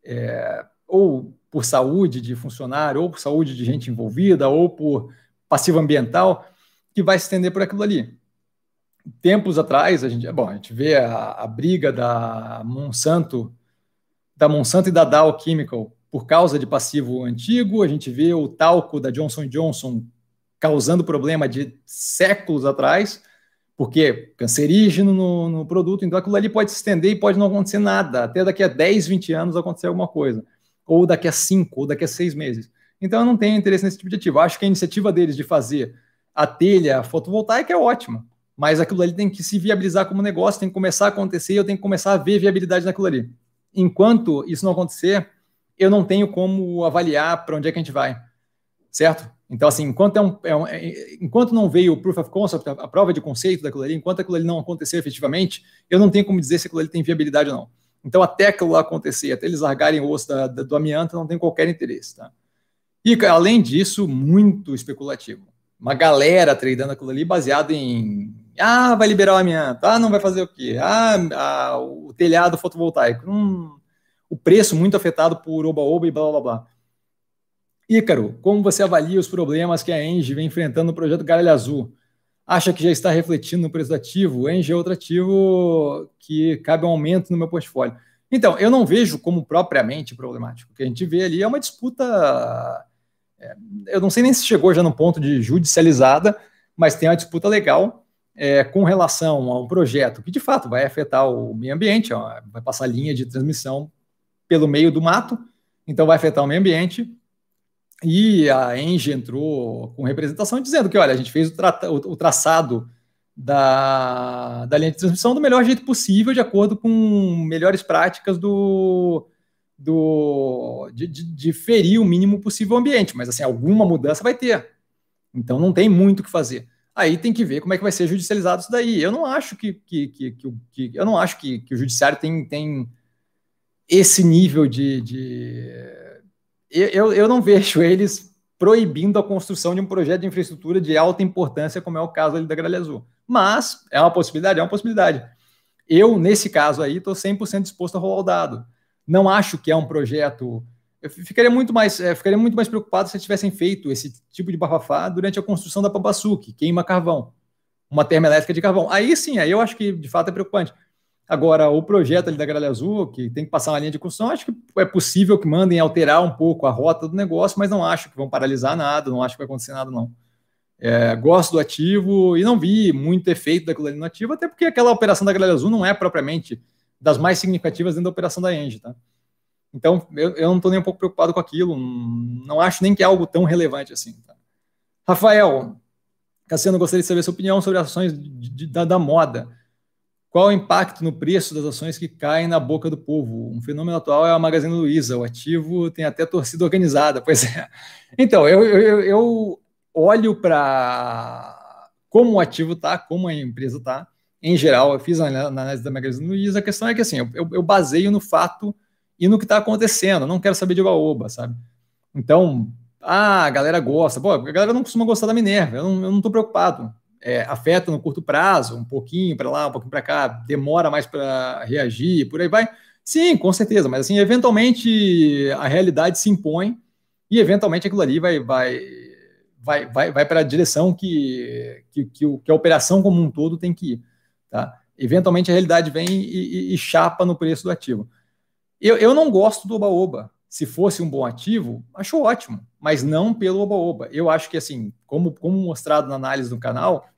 é, ou por saúde de funcionário, ou por saúde de gente envolvida, ou por passivo ambiental, que vai se estender por aquilo ali. Tempos atrás, a gente, bom, a gente vê a, a, briga da Monsanto, da Monsanto e da Dow Chemical por causa de passivo antigo, a gente vê o talco da Johnson Johnson causando problema de séculos atrás, porque cancerígeno no, no, produto, então aquilo ali pode se estender e pode não acontecer nada, até daqui a 10, 20 anos acontecer alguma coisa, ou daqui a 5, ou daqui a 6 meses. Então eu não tenho interesse nesse tipo de ativo. Acho que a iniciativa deles de fazer a telha fotovoltaica é ótima mas aquilo ali tem que se viabilizar como negócio, tem que começar a acontecer e eu tenho que começar a ver viabilidade naquilo ali. Enquanto isso não acontecer, eu não tenho como avaliar para onde é que a gente vai, certo? Então, assim, enquanto, é um, é um, é, enquanto não veio o proof of concept, a, a, prova de conceito daquilo ali, enquanto aquilo ali não aconteceu efetivamente, eu não tenho como dizer se aquilo ali tem viabilidade ou não. Então, até aquilo acontecer, até eles largarem o osso da, da, do amianto, não tem qualquer interesse, tá? E, além disso, muito especulativo. Uma galera tradando aquilo ali baseado em ah, vai liberar o amianto. Ah, não vai fazer o quê? Ah, ah o telhado fotovoltaico. Hum, o preço muito afetado por oba-oba e blá blá blá. Ícaro, como você avalia os problemas que a Engie vem enfrentando no projeto Galho Azul? Acha que já está refletindo no preço do ativo? Engie é outro ativo que cabe um aumento no meu portfólio. Então, eu não vejo como propriamente problemático. O que a gente vê ali é uma disputa. É, eu não sei nem se chegou já no ponto de judicializada, mas tem uma disputa legal é, com relação a um projeto que de fato vai afetar o meio ambiente, ó, vai passar linha de transmissão pelo meio do mato, então vai afetar o meio ambiente. E a Engie entrou com representação dizendo que, olha, a gente fez o, tra o traçado da, da linha de transmissão do melhor jeito possível, de acordo com melhores práticas do, do de, de, de ferir o mínimo possível o ambiente. Mas, assim, alguma mudança vai ter. Então, não tem muito o que fazer. Aí tem que ver como é que vai ser judicializado isso daí. Eu não acho que, que, que, que, que eu não acho que, que o judiciário tem, tem esse nível de, de... Eu, eu não vejo eles proibindo a construção de um projeto de infraestrutura de alta importância, como é o caso ali da Gralha Azul. Mas é uma possibilidade, é uma possibilidade. Eu, nesse caso aí, estou 100% disposto a rolar o dado. Não acho que é um projeto. Eu ficaria muito mais, é, ficaria muito mais preocupado se tivessem feito esse tipo de bafafá durante a construção da Pambaçu, que queima carvão, uma termoelétrica de carvão. Aí sim, aí eu acho que de fato é preocupante. Agora, o projeto ali da Gralha Azul, que tem que passar uma linha de construção, acho que é possível que mandem alterar um pouco a rota do negócio, mas não acho que vão paralisar nada, não acho que vai acontecer nada, não. É, gosto do ativo e não vi muito efeito daquilo ali no ativo, até porque aquela operação da Gralha Azul não é propriamente das mais significativas dentro da operação da Engie, tá? Então, eu, eu não estou nem um pouco preocupado com aquilo, não acho nem que é algo tão relevante assim. Tá? Rafael, Cassiano, gostaria de saber sua opinião sobre ações de, de, da, da moda. Qual o impacto no preço das ações que caem na boca do povo? Um fenômeno atual é a Magazine Luiza, o ativo tem até torcida organizada, pois é. Então, eu, eu, eu olho para como o ativo está, como a empresa está, em geral, eu fiz a análise da Magazine Luiza, a questão é que assim, eu, eu baseio no fato e no que está acontecendo, não quero saber de oba-oba, sabe? Então, ah, a galera gosta, pô, a galera não costuma gostar da Minerva, eu não estou preocupado é, afeta no curto prazo, um pouquinho para lá, um pouquinho para cá, demora mais para reagir, por aí vai. Sim, com certeza, mas assim, eventualmente a realidade se impõe e eventualmente aquilo ali vai, vai, vai, vai, vai para a direção que, que, que, que, a operação como um todo tem que ir. Tá? Eventualmente a realidade vem e, e, e chapa no preço do ativo. Eu, eu não gosto do oba-oba. Se fosse um bom ativo, acho ótimo, mas não pelo oba-oba. Eu acho que, assim, como, como mostrado na análise do canal,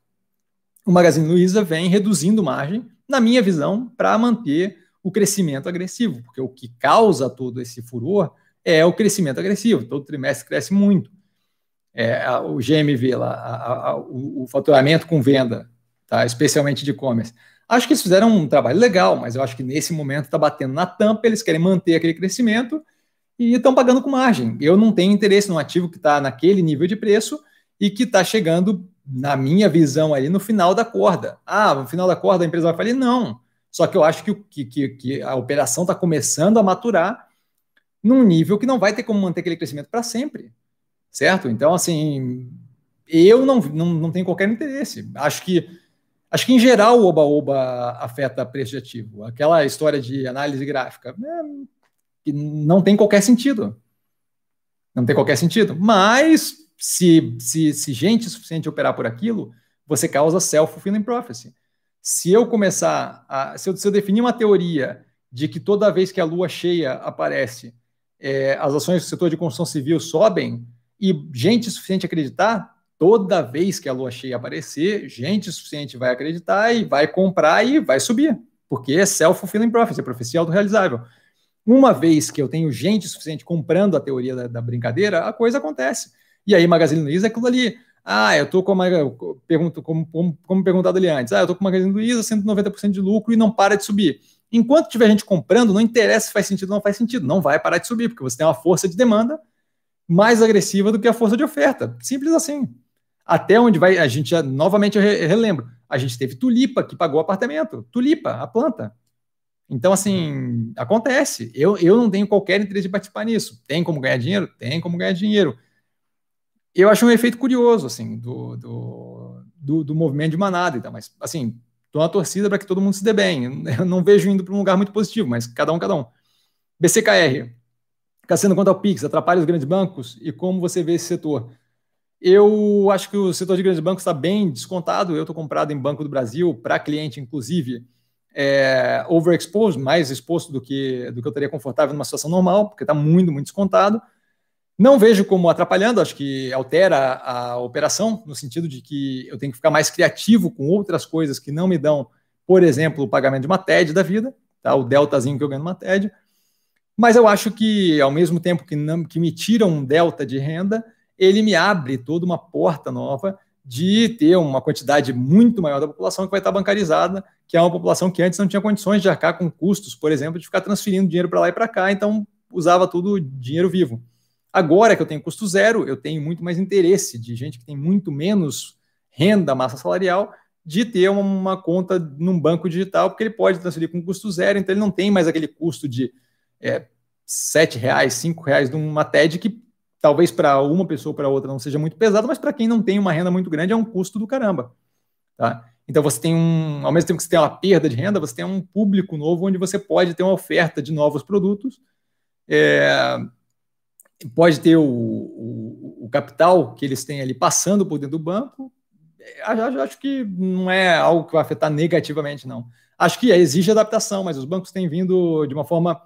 o Magazine Luiza vem reduzindo margem, na minha visão, para manter o crescimento agressivo, porque o que causa todo esse furor é o crescimento agressivo. Todo trimestre cresce muito. É, o GMV lá, a, a, o, o, faturamento com venda, tá? especialmente de e-commerce. Acho que eles fizeram um trabalho legal, mas eu acho que nesse momento está batendo na tampa, eles querem manter aquele crescimento e estão pagando com margem. Eu não tenho interesse num ativo que está naquele nível de preço e que está chegando na minha visão aí, no final da corda. Ah, no final da corda a empresa vai falir? Não. Só que eu acho que, que, que, a operação está começando a maturar num nível que não vai ter como manter aquele crescimento para sempre. Certo? Então, assim, eu não, não, não tenho qualquer interesse. Acho que, acho que em geral, o oba-oba afeta preço de ativo. Aquela história de análise gráfica é, não tem qualquer sentido. Não tem qualquer sentido. Mas se, se, se gente suficiente operar por aquilo, você causa self-fulfilling prophecy. Se eu começar a. Se eu, se eu, definir uma teoria de que toda vez que a lua cheia aparece, é, as ações do setor de construção civil sobem, e gente suficiente acreditar, toda vez que a lua cheia aparecer, gente suficiente vai acreditar e vai comprar e vai subir. Porque é self-fulfilling prophecy, é profecia autorrealizável. Uma vez que eu tenho gente suficiente comprando a teoria da, da brincadeira, a coisa acontece. E aí, Magazine Luiza é aquilo ali. Ah, eu tô com uma. Pergunto, como, como, como perguntado ali antes. Ah, eu tô com Magazine Luiza, 190% de lucro e não para de subir. Enquanto tiver gente comprando, não interessa se faz sentido ou não faz sentido. Não vai parar de subir, porque você tem uma força de demanda mais agressiva do que a força de oferta. Simples assim. Até onde vai. A gente, já, novamente, eu relembro. A gente teve Tulipa que pagou apartamento. Tulipa, a planta. Então, assim, acontece. Eu, eu não tenho qualquer interesse de participar nisso. Tem como ganhar dinheiro? Tem como ganhar dinheiro eu acho um efeito curioso, assim, do, do, do, do movimento de manada, então, mas, assim, estou na torcida para que todo mundo se dê bem. Eu não vejo indo para um lugar muito positivo, mas cada um, cada um. BCKR, Cassino quanto ao Pix, atrapalha os grandes bancos e como você vê esse setor? Eu acho que o setor de grandes bancos está bem descontado. Eu estou comprado em Banco do Brasil, para cliente, inclusive, é, overexposed, mais exposto do que, do que eu estaria confortável numa situação normal, porque está muito, muito descontado. Não vejo como atrapalhando, acho que altera a operação, no sentido de que eu tenho que ficar mais criativo com outras coisas que não me dão, por exemplo, o pagamento de uma TED da vida, tá? o deltazinho que eu ganho numa TED. Mas eu acho que, ao mesmo tempo que, não, que me tira um delta de renda, ele me abre toda uma porta nova de ter uma quantidade muito maior da população que vai estar bancarizada, que é uma população que antes não tinha condições de arcar com custos, por exemplo, de ficar transferindo dinheiro para lá e para cá, então usava tudo dinheiro vivo. Agora que eu tenho custo zero, eu tenho muito mais interesse de gente que tem muito menos renda, massa salarial, de ter uma, uma conta num banco digital, porque ele pode transferir com custo zero, então ele não tem mais aquele custo de R$ reais, R$ reais numa TED que talvez para uma pessoa ou para outra não seja muito pesado, mas para quem não tem uma renda muito grande é um custo do caramba. Tá? Então você tem um, ao mesmo tempo que você tem uma perda de renda, você tem um público novo onde você pode ter uma oferta de novos produtos, é, pode ter o, o, o, capital que eles têm ali passando por dentro do banco. É, acho, acho que não é algo que vai afetar negativamente, não. Acho que exige adaptação, mas os bancos têm vindo de uma forma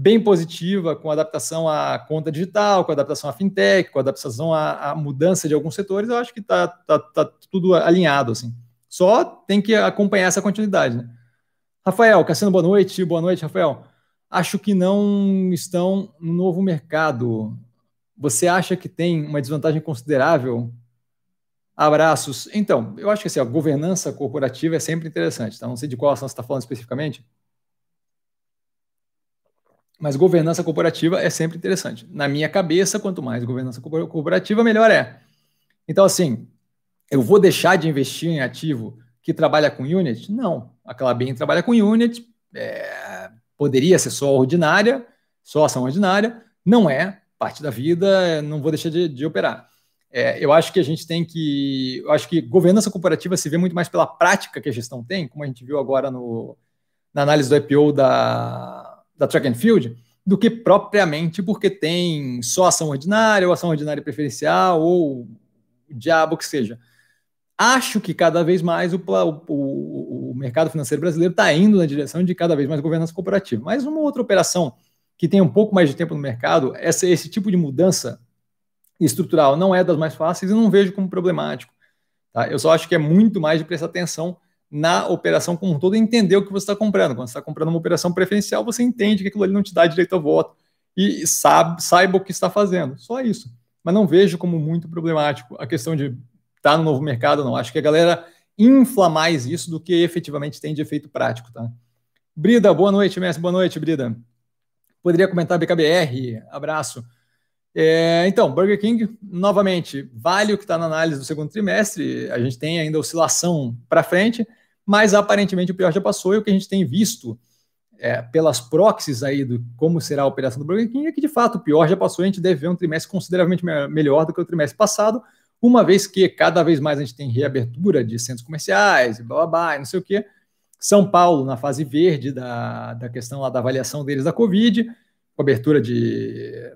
bem positiva com adaptação à conta digital, com adaptação à fintech, com adaptação à, à mudança de alguns setores, eu acho que está tá, tá tudo alinhado. assim. Só tem que acompanhar essa continuidade. Né? Rafael, Cassiano, boa noite. Boa noite, Rafael. Acho que não estão no novo mercado. Você acha que tem uma desvantagem considerável? Abraços. Então, eu acho que assim, a governança corporativa é sempre interessante. Tá? Não sei de qual ação você está falando especificamente, mas governança corporativa é sempre interessante. Na minha cabeça, quanto mais governança corporativa, melhor é. Então, assim, eu vou deixar de investir em ativo que trabalha com unit? Não. A Clabin trabalha com unit, é, poderia ser só ordinária, só ação ordinária, não é parte da vida, não vou deixar de, de operar. É, eu acho que a gente tem que. Eu acho que governança corporativa se vê muito mais pela prática que a gestão tem, como a gente viu agora no, na análise do IPO da, da track and field do que propriamente porque tem só ação ordinária ou ação ordinária preferencial ou o diabo que seja. Acho que cada vez mais o, o, o mercado financeiro brasileiro está indo na direção de cada vez mais governança corporativa. Mas uma outra operação que tem um pouco mais de tempo no mercado, essa, esse tipo de mudança estrutural não é das mais fáceis e não vejo como problemático. Tá? Eu só acho que é muito mais de prestar atenção na operação como um todo e entender o que você está comprando. Quando você está comprando uma operação preferencial, você entende que aquilo ali não te dá direito ao voto e sabe, saiba o que está fazendo. Só isso. Mas não vejo como muito problemático a questão de estar tá no novo mercado, não. Acho que a galera infla mais isso do que efetivamente tem de efeito prático, tá? Brida, boa noite, mestre. Boa noite, Brida. Poderia comentar BKBR? Abraço. É, então, Burger King, novamente, vale o que está na análise do segundo trimestre. A gente tem ainda oscilação para frente, mas aparentemente o pior já passou e o que a gente tem visto é, pelas proxies aí do como será a operação do Burger King é que de fato o pior já passou, a gente deve ver um trimestre consideravelmente melhor do que o trimestre passado, uma vez que cada vez mais a gente tem reabertura de centros comerciais, blá blá blá, e não sei o que. São Paulo na fase verde da, da questão lá da avaliação deles da Covid, cobertura de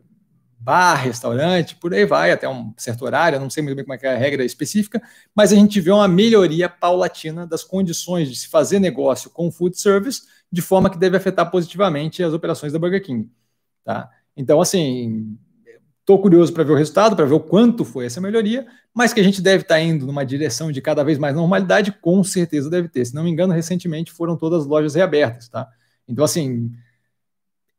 bar, restaurante, por aí vai, até um certo horário, não sei muito bem como é, é a regra específica, mas a gente vê uma melhoria paulatina das condições de se fazer negócio com food service, de forma que deve afetar positivamente as operações da Burger King. Tá? Então, assim, estou curioso para ver o resultado, para ver o quanto foi essa melhoria, mas que a gente deve estar tá indo numa direção de cada vez mais normalidade, com certeza deve ter. Se não me engano, recentemente foram todas as lojas reabertas. Tá? Então, assim,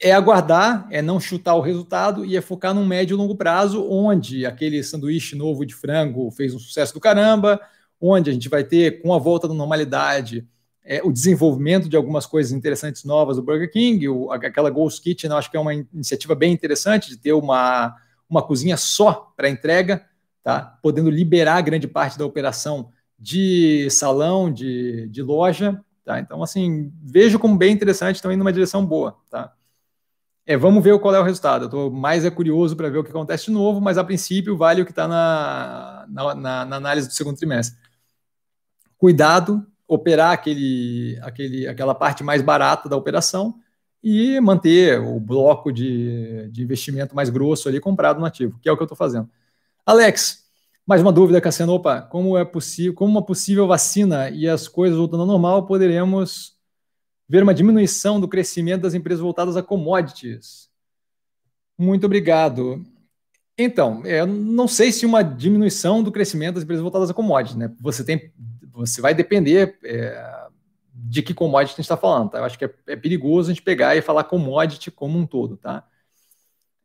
é aguardar, é não chutar o resultado e é focar num médio e longo prazo, onde aquele sanduíche novo de frango fez um sucesso do caramba, onde a gente vai ter, com a volta da normalidade, é, o desenvolvimento de algumas coisas interessantes novas do Burger King, o, aquela Ghost Kitchen, eu acho que é uma iniciativa bem interessante de ter uma, uma cozinha só para entrega, tá? podendo liberar grande parte da operação de salão, de, de loja. Tá? Então, assim, vejo como bem interessante, estão indo numa direção boa. Tá? É, vamos ver qual é o resultado. Eu estou mais é curioso para ver o que acontece de novo, mas a princípio vale o que está na, na, na, análise do segundo trimestre. Cuidado, operar aquele, aquele, aquela parte mais barata da operação e manter o bloco de, de investimento mais grosso ali comprado no ativo, que é o que eu estou fazendo. Alex, mais uma dúvida, Cassiano. Opa, como é possível, como uma possível vacina e as coisas voltando ao normal, poderemos ver uma diminuição do crescimento das empresas voltadas a commodities. Muito obrigado. Então, eu não sei se uma diminuição do crescimento das empresas voltadas a commodities, né? Você tem, você vai depender é, de que commodity a gente está falando, tá? Eu acho que é, é, perigoso a gente pegar e falar commodity como um todo, tá?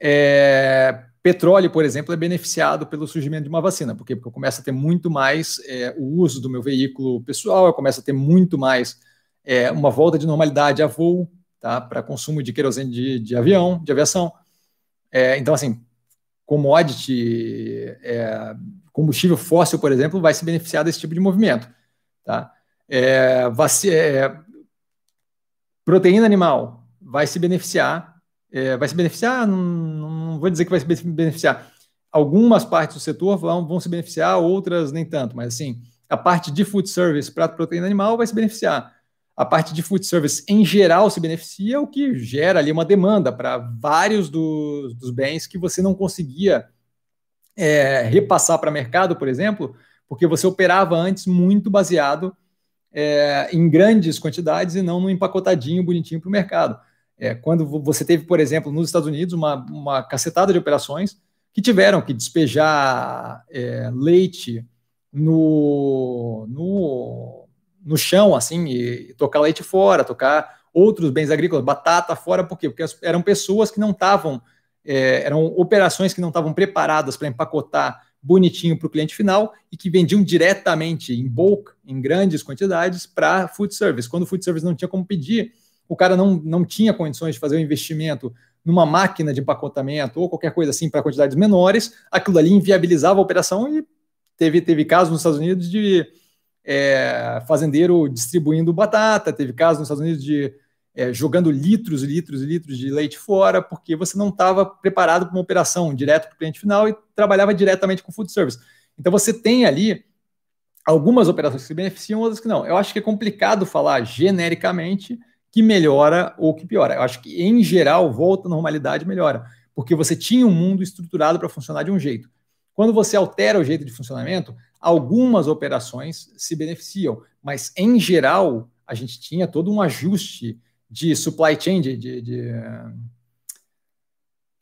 É, petróleo, por exemplo, é beneficiado pelo surgimento de uma vacina, por quê? Porque eu começo a ter muito mais é, o uso do meu veículo pessoal, eu começo a ter muito mais é, uma volta de normalidade a voo, tá? Para consumo de querosene de, de avião, de aviação. É, então, assim, commodity, é, combustível fóssil, por exemplo, vai se beneficiar desse tipo de movimento. Tá? É, é, proteína animal vai se beneficiar, é, vai se beneficiar, não, não, vou dizer que vai se beneficiar. Algumas partes do setor vão, vão se beneficiar, outras nem tanto, mas assim, a parte de food service para proteína animal vai se beneficiar a parte de food service em geral se beneficia, o que gera ali uma demanda para vários dos, dos, bens que você não conseguia é, repassar para mercado, por exemplo, porque você operava antes muito baseado é, em grandes quantidades e não no empacotadinho bonitinho para o mercado. É, quando você teve, por exemplo, nos Estados Unidos, uma, uma cacetada de operações que tiveram que despejar é, leite no, no no chão, assim, e tocar leite fora, tocar outros bens agrícolas, batata fora, por quê? Porque eram pessoas que não estavam, é, eram operações que não estavam preparadas para empacotar bonitinho para o cliente final e que vendiam diretamente em bulk, em grandes quantidades, para food service. Quando o food service não tinha como pedir, o cara não, não tinha condições de fazer o um investimento numa máquina de empacotamento ou qualquer coisa assim para quantidades menores, aquilo ali inviabilizava a operação e teve, teve casos nos Estados Unidos de é, fazendeiro distribuindo batata, teve casos nos Estados Unidos de é, jogando litros e litros e litros de leite fora, porque você não estava preparado para uma operação direto para o cliente final e trabalhava diretamente com food service. Então você tem ali algumas operações que se beneficiam, outras que não. Eu acho que é complicado falar genericamente que melhora ou que piora. Eu acho que, em geral, volta à normalidade melhora, porque você tinha um mundo estruturado para funcionar de um jeito. Quando você altera o jeito de funcionamento, algumas operações se beneficiam, mas em geral a gente tinha todo um ajuste de supply chain, de, de, de,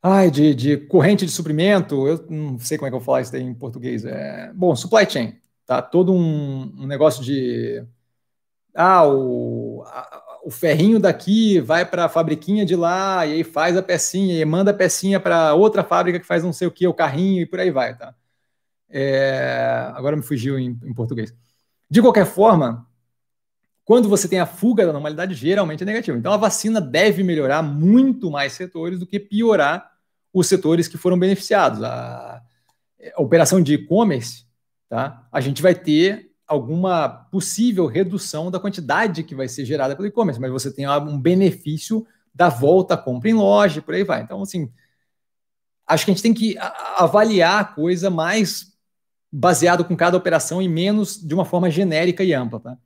ai, de, de corrente de suprimento, eu não sei como é que eu falar isso em português. É, bom, supply chain, tá? Todo um, um negócio de ah, o, a, o ferrinho daqui vai para a fabriquinha de lá, e aí faz a pecinha, e manda a pecinha para outra fábrica que faz não sei o que, o carrinho, e por aí vai, tá? É, agora me fugiu em, em, português. De qualquer forma, quando você tem a fuga da normalidade, geralmente é negativo. Então a vacina deve melhorar muito mais setores do que piorar os setores que foram beneficiados. A, a operação de e-commerce, tá? a gente vai ter alguma possível redução da quantidade que vai ser gerada pelo e-commerce, mas você tem um benefício da volta à compra em loja, por aí vai. Então, assim, acho que a gente tem que avaliar a coisa mais baseado com cada operação e menos de uma forma genérica e ampla. Tá?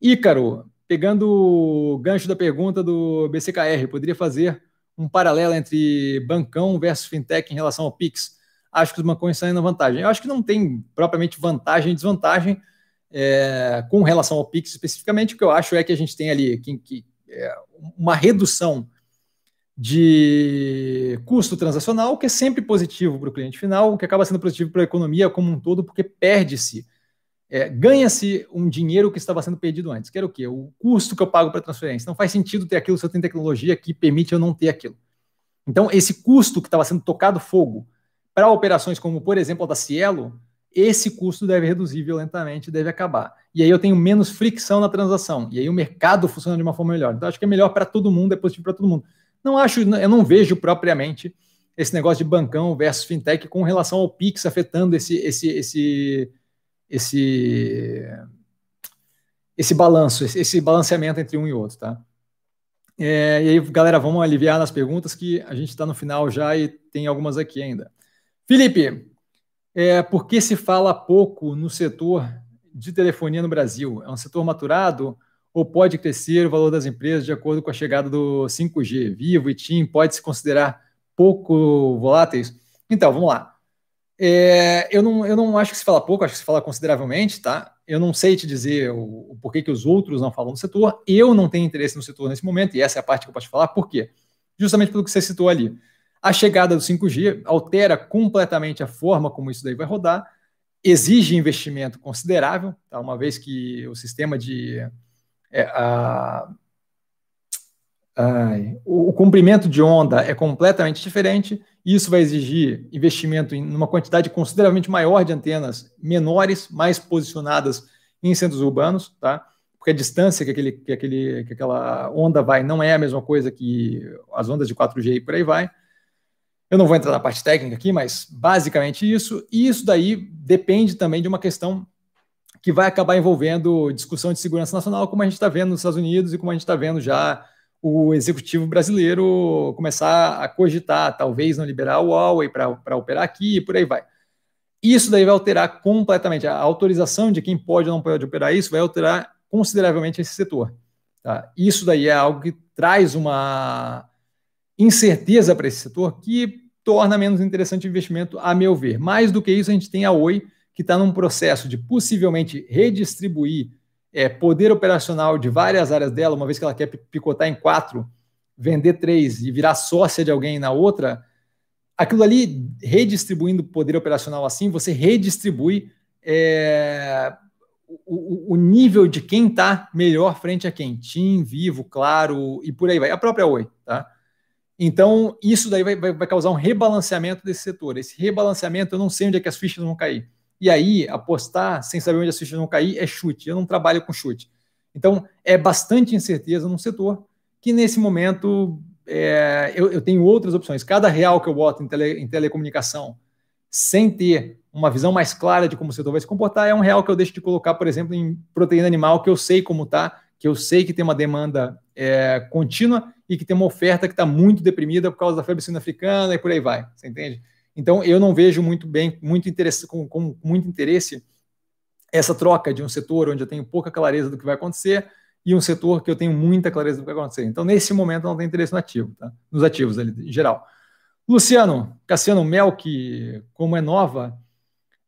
Ícaro, pegando o gancho da pergunta do BCKR, poderia fazer um paralelo entre bancão versus fintech em relação ao Pix? Acho que os bancões indo na vantagem. Eu acho que não tem propriamente vantagem e desvantagem é, com relação ao Pix especificamente. O que eu acho é que a gente tem ali que, que é, uma redução de custo transacional, que é sempre positivo para o cliente final, que acaba sendo positivo para a economia como um todo, porque perde-se, é, ganha-se um dinheiro que estava sendo perdido antes, que era o quê? O custo que eu pago para transferência. Não faz sentido ter aquilo se eu tenho tecnologia que permite eu não ter aquilo. Então, esse custo que estava sendo tocado fogo para operações como, por exemplo, a da Cielo, esse custo deve reduzir violentamente, deve acabar. E aí eu tenho menos fricção na transação, e aí o mercado funciona de uma forma melhor. Então, acho que é melhor para todo mundo, é positivo para todo mundo. Não acho, eu não vejo propriamente esse negócio de bancão versus fintech com relação ao Pix afetando esse esse esse esse esse balanço, esse, balanceamento entre um e outro, tá? É, e aí, galera, vamos aliviar nas perguntas que a gente está no final já e tem algumas aqui ainda. Felipe, é, por que se fala pouco no setor de telefonia no Brasil? É um setor maturado? Ou pode crescer o valor das empresas de acordo com a chegada do 5G? Vivo e TIM pode se considerar pouco voláteis? Então, vamos lá. É, eu, não, eu não acho que se fala pouco, acho que se fala consideravelmente, tá? Eu não sei te dizer o, o porquê que os outros não falam no setor. Eu não tenho interesse no setor nesse momento, e essa é a parte que eu posso falar. Por quê? Justamente pelo que você citou ali. A chegada do 5G altera completamente a forma como isso daí vai rodar, exige investimento considerável, tá? uma vez que o sistema de. É, a, Ai, o, o, comprimento de onda é completamente diferente, e isso vai exigir investimento em uma quantidade consideravelmente maior de antenas menores, mais posicionadas em centros urbanos, tá? Porque a distância que, aquele, que, aquele, que aquela onda vai não é a mesma coisa que as ondas de 4G e por aí vai. Eu não vou entrar na parte técnica aqui, mas basicamente isso. E isso daí depende também de uma questão que vai acabar envolvendo discussão de segurança nacional, como a gente está vendo nos Estados Unidos e como a gente está vendo já o executivo brasileiro começar a cogitar, talvez não liberar o Huawei para operar aqui e por aí vai. Isso daí vai alterar completamente. A autorização de quem pode ou não pode operar isso vai alterar consideravelmente esse setor. Tá? Isso daí é algo que traz uma incerteza para esse setor que torna menos interessante o investimento, a meu ver. Mais do que isso, a gente tem a Oi, que está num processo de possivelmente redistribuir é, poder operacional de várias áreas dela, uma vez que ela quer picotar em quatro, vender três e virar sócia de alguém na outra, aquilo ali, redistribuindo poder operacional assim, você redistribui é, o, o, nível de quem está melhor frente a quem. Tim, Vivo, Claro e por aí vai. A própria Oi, tá? Então, isso daí vai, vai, vai causar um rebalanceamento desse setor. Esse rebalanceamento, eu não sei onde é que as fichas vão cair. E aí, apostar sem saber onde as fichas vão cair é chute. Eu não trabalho com chute. Então, é bastante incerteza no setor que, nesse momento, é, eu, eu, tenho outras opções. Cada real que eu boto em, tele, em telecomunicação, sem ter uma visão mais clara de como o setor vai se comportar, é um real que eu deixo de colocar, por exemplo, em proteína animal, que eu sei como está, que eu sei que tem uma demanda é, contínua e que tem uma oferta que está muito deprimida por causa da febre africana e por aí vai. Você entende? Então, eu não vejo muito bem, muito interesse, com, com muito interesse essa troca de um setor onde eu tenho pouca clareza do que vai acontecer e um setor que eu tenho muita clareza do que vai acontecer. Então, nesse momento, não tem interesse no ativo, tá? nos ativos ali, em geral. Luciano, Cassiano Mel, que como é nova,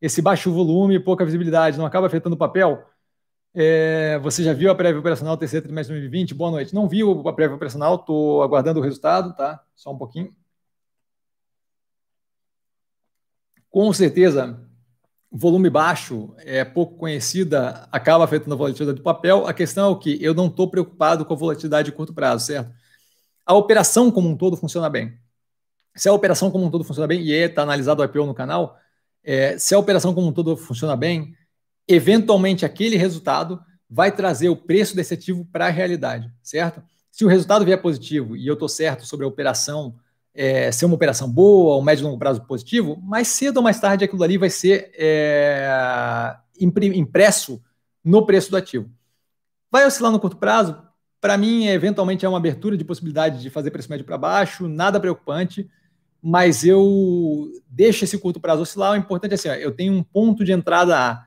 esse baixo volume e pouca visibilidade não acaba afetando o papel? É, você já viu a prévia operacional terceiro trimestre de 2020? Boa noite. Não viu a prévia operacional, estou aguardando o resultado, tá? Só um pouquinho. Com certeza, volume baixo, é pouco conhecida, acaba afetando a volatilidade do papel. A questão é o que? Eu não estou preocupado com a volatilidade de curto prazo, certo? A operação como um todo funciona bem. Se a operação como um todo funciona bem, e está analisado o IPO no canal, é, se a operação como um todo funciona bem, eventualmente aquele resultado vai trazer o preço desse ativo para a realidade, certo? Se o resultado vier positivo e eu estou certo sobre a operação é, ser uma operação boa, um médio e longo prazo positivo, mais cedo ou mais tarde aquilo ali vai ser é, impresso no preço do ativo. Vai oscilar no curto prazo? Para mim, eventualmente é uma abertura de possibilidade de fazer preço médio para baixo, nada preocupante, mas eu deixo esse curto prazo oscilar. O importante é assim: ó, eu tenho um ponto de entrada A.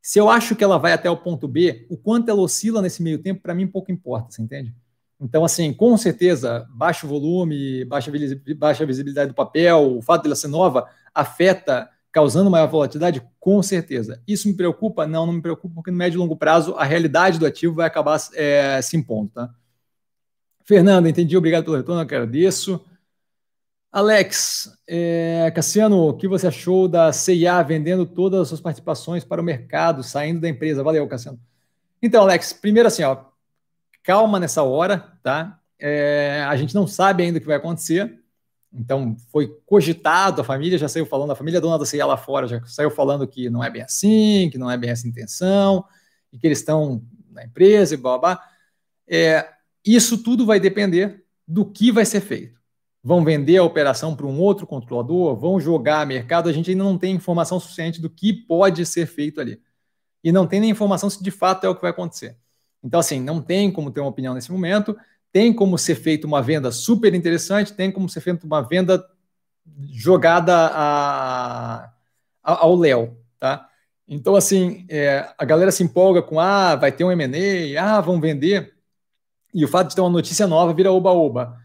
Se eu acho que ela vai até o ponto B, o quanto ela oscila nesse meio tempo, para mim pouco importa, você entende? Então, assim, com certeza, baixo volume, baixa, baixa visibilidade do papel, o fato de ela ser nova afeta, causando maior volatilidade? Com certeza. Isso me preocupa? Não, não me preocupa, porque no médio e longo prazo a realidade do ativo vai acabar é, se impondo, tá? Fernando, entendi, obrigado pelo retorno, agradeço. Alex, é, Cassiano, o que você achou da CIA vendendo todas as suas participações para o mercado, saindo da empresa? Valeu, Cassiano. Então, Alex, primeiro assim, ó, calma nessa hora, tá? É, a gente não sabe ainda o que vai acontecer. Então, foi cogitado, a família já saiu falando, a família dona da CIA lá fora já saiu falando que não é bem assim, que não é bem essa intenção, e que eles estão na empresa e blá, blá. É, isso tudo vai depender do que vai ser feito. Vão vender a operação para um outro controlador, vão jogar mercado, a gente ainda não tem informação suficiente do que pode ser feito ali. E não tem nem informação se de fato é o que vai acontecer. Então, assim, não tem como ter uma opinião nesse momento, tem como ser feita uma venda super interessante, tem como ser feita uma venda jogada a, a, ao Léo, tá? Então, assim, é, a galera se empolga com, ah, vai ter um M&A, ah, vão vender, e o fato de ter uma notícia nova vira oba-oba.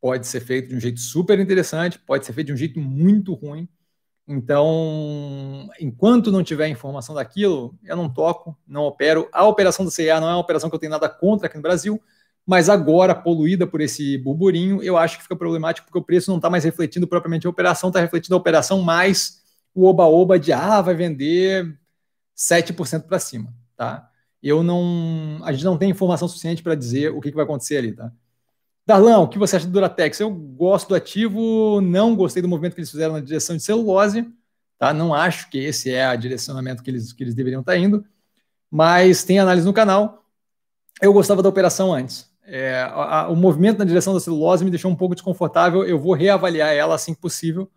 Pode ser feito de um jeito super interessante, pode ser feito de um jeito muito ruim, então, enquanto não tiver informação daquilo, eu não toco, não opero. A operação do CIA não é uma operação que eu tenho nada contra aqui no Brasil, mas agora, poluída por esse burburinho, eu acho que fica problemático porque o preço não está mais refletindo propriamente a operação, está refletindo a operação mais o oba-oba de ah, vai vender 7% para cima, tá? Eu não. A gente não tem informação suficiente para dizer o que, que, vai acontecer ali, tá? Darlan, o que você acha do Duratex? Eu gosto do ativo, não gostei do movimento que eles fizeram na direção de celulose, tá? Não acho que esse é o direcionamento que eles, que eles deveriam estar tá indo, mas tem análise no canal. Eu gostava da operação antes. É, a, a, o movimento na direção da celulose me deixou um pouco desconfortável. Eu vou reavaliar ela assim que possível,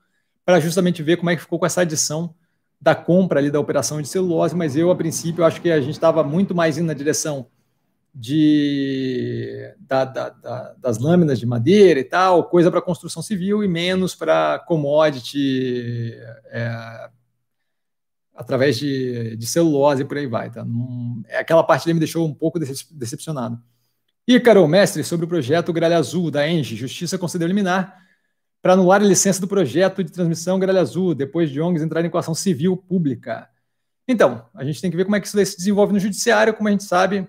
para justamente ver como é que ficou com essa adição da compra ali da operação de celulose. Mas eu, a princípio, acho que a gente estava muito mais indo na direção de, da, da, da, das lâminas de madeira e tal, coisa para construção civil e menos para commodity é, através de, de celulose e por aí vai. Tá? é aquela parte ali me deixou um pouco decepcionado. Ícaro, mestre, sobre o projeto Gralha Azul da Engie, Justiça concedeu liminar para anular a licença do projeto de transmissão Gralha Azul, depois de ONGs entrarem com ação civil pública. Então, a gente tem que ver como é que isso se desenvolve no judiciário, como a gente sabe,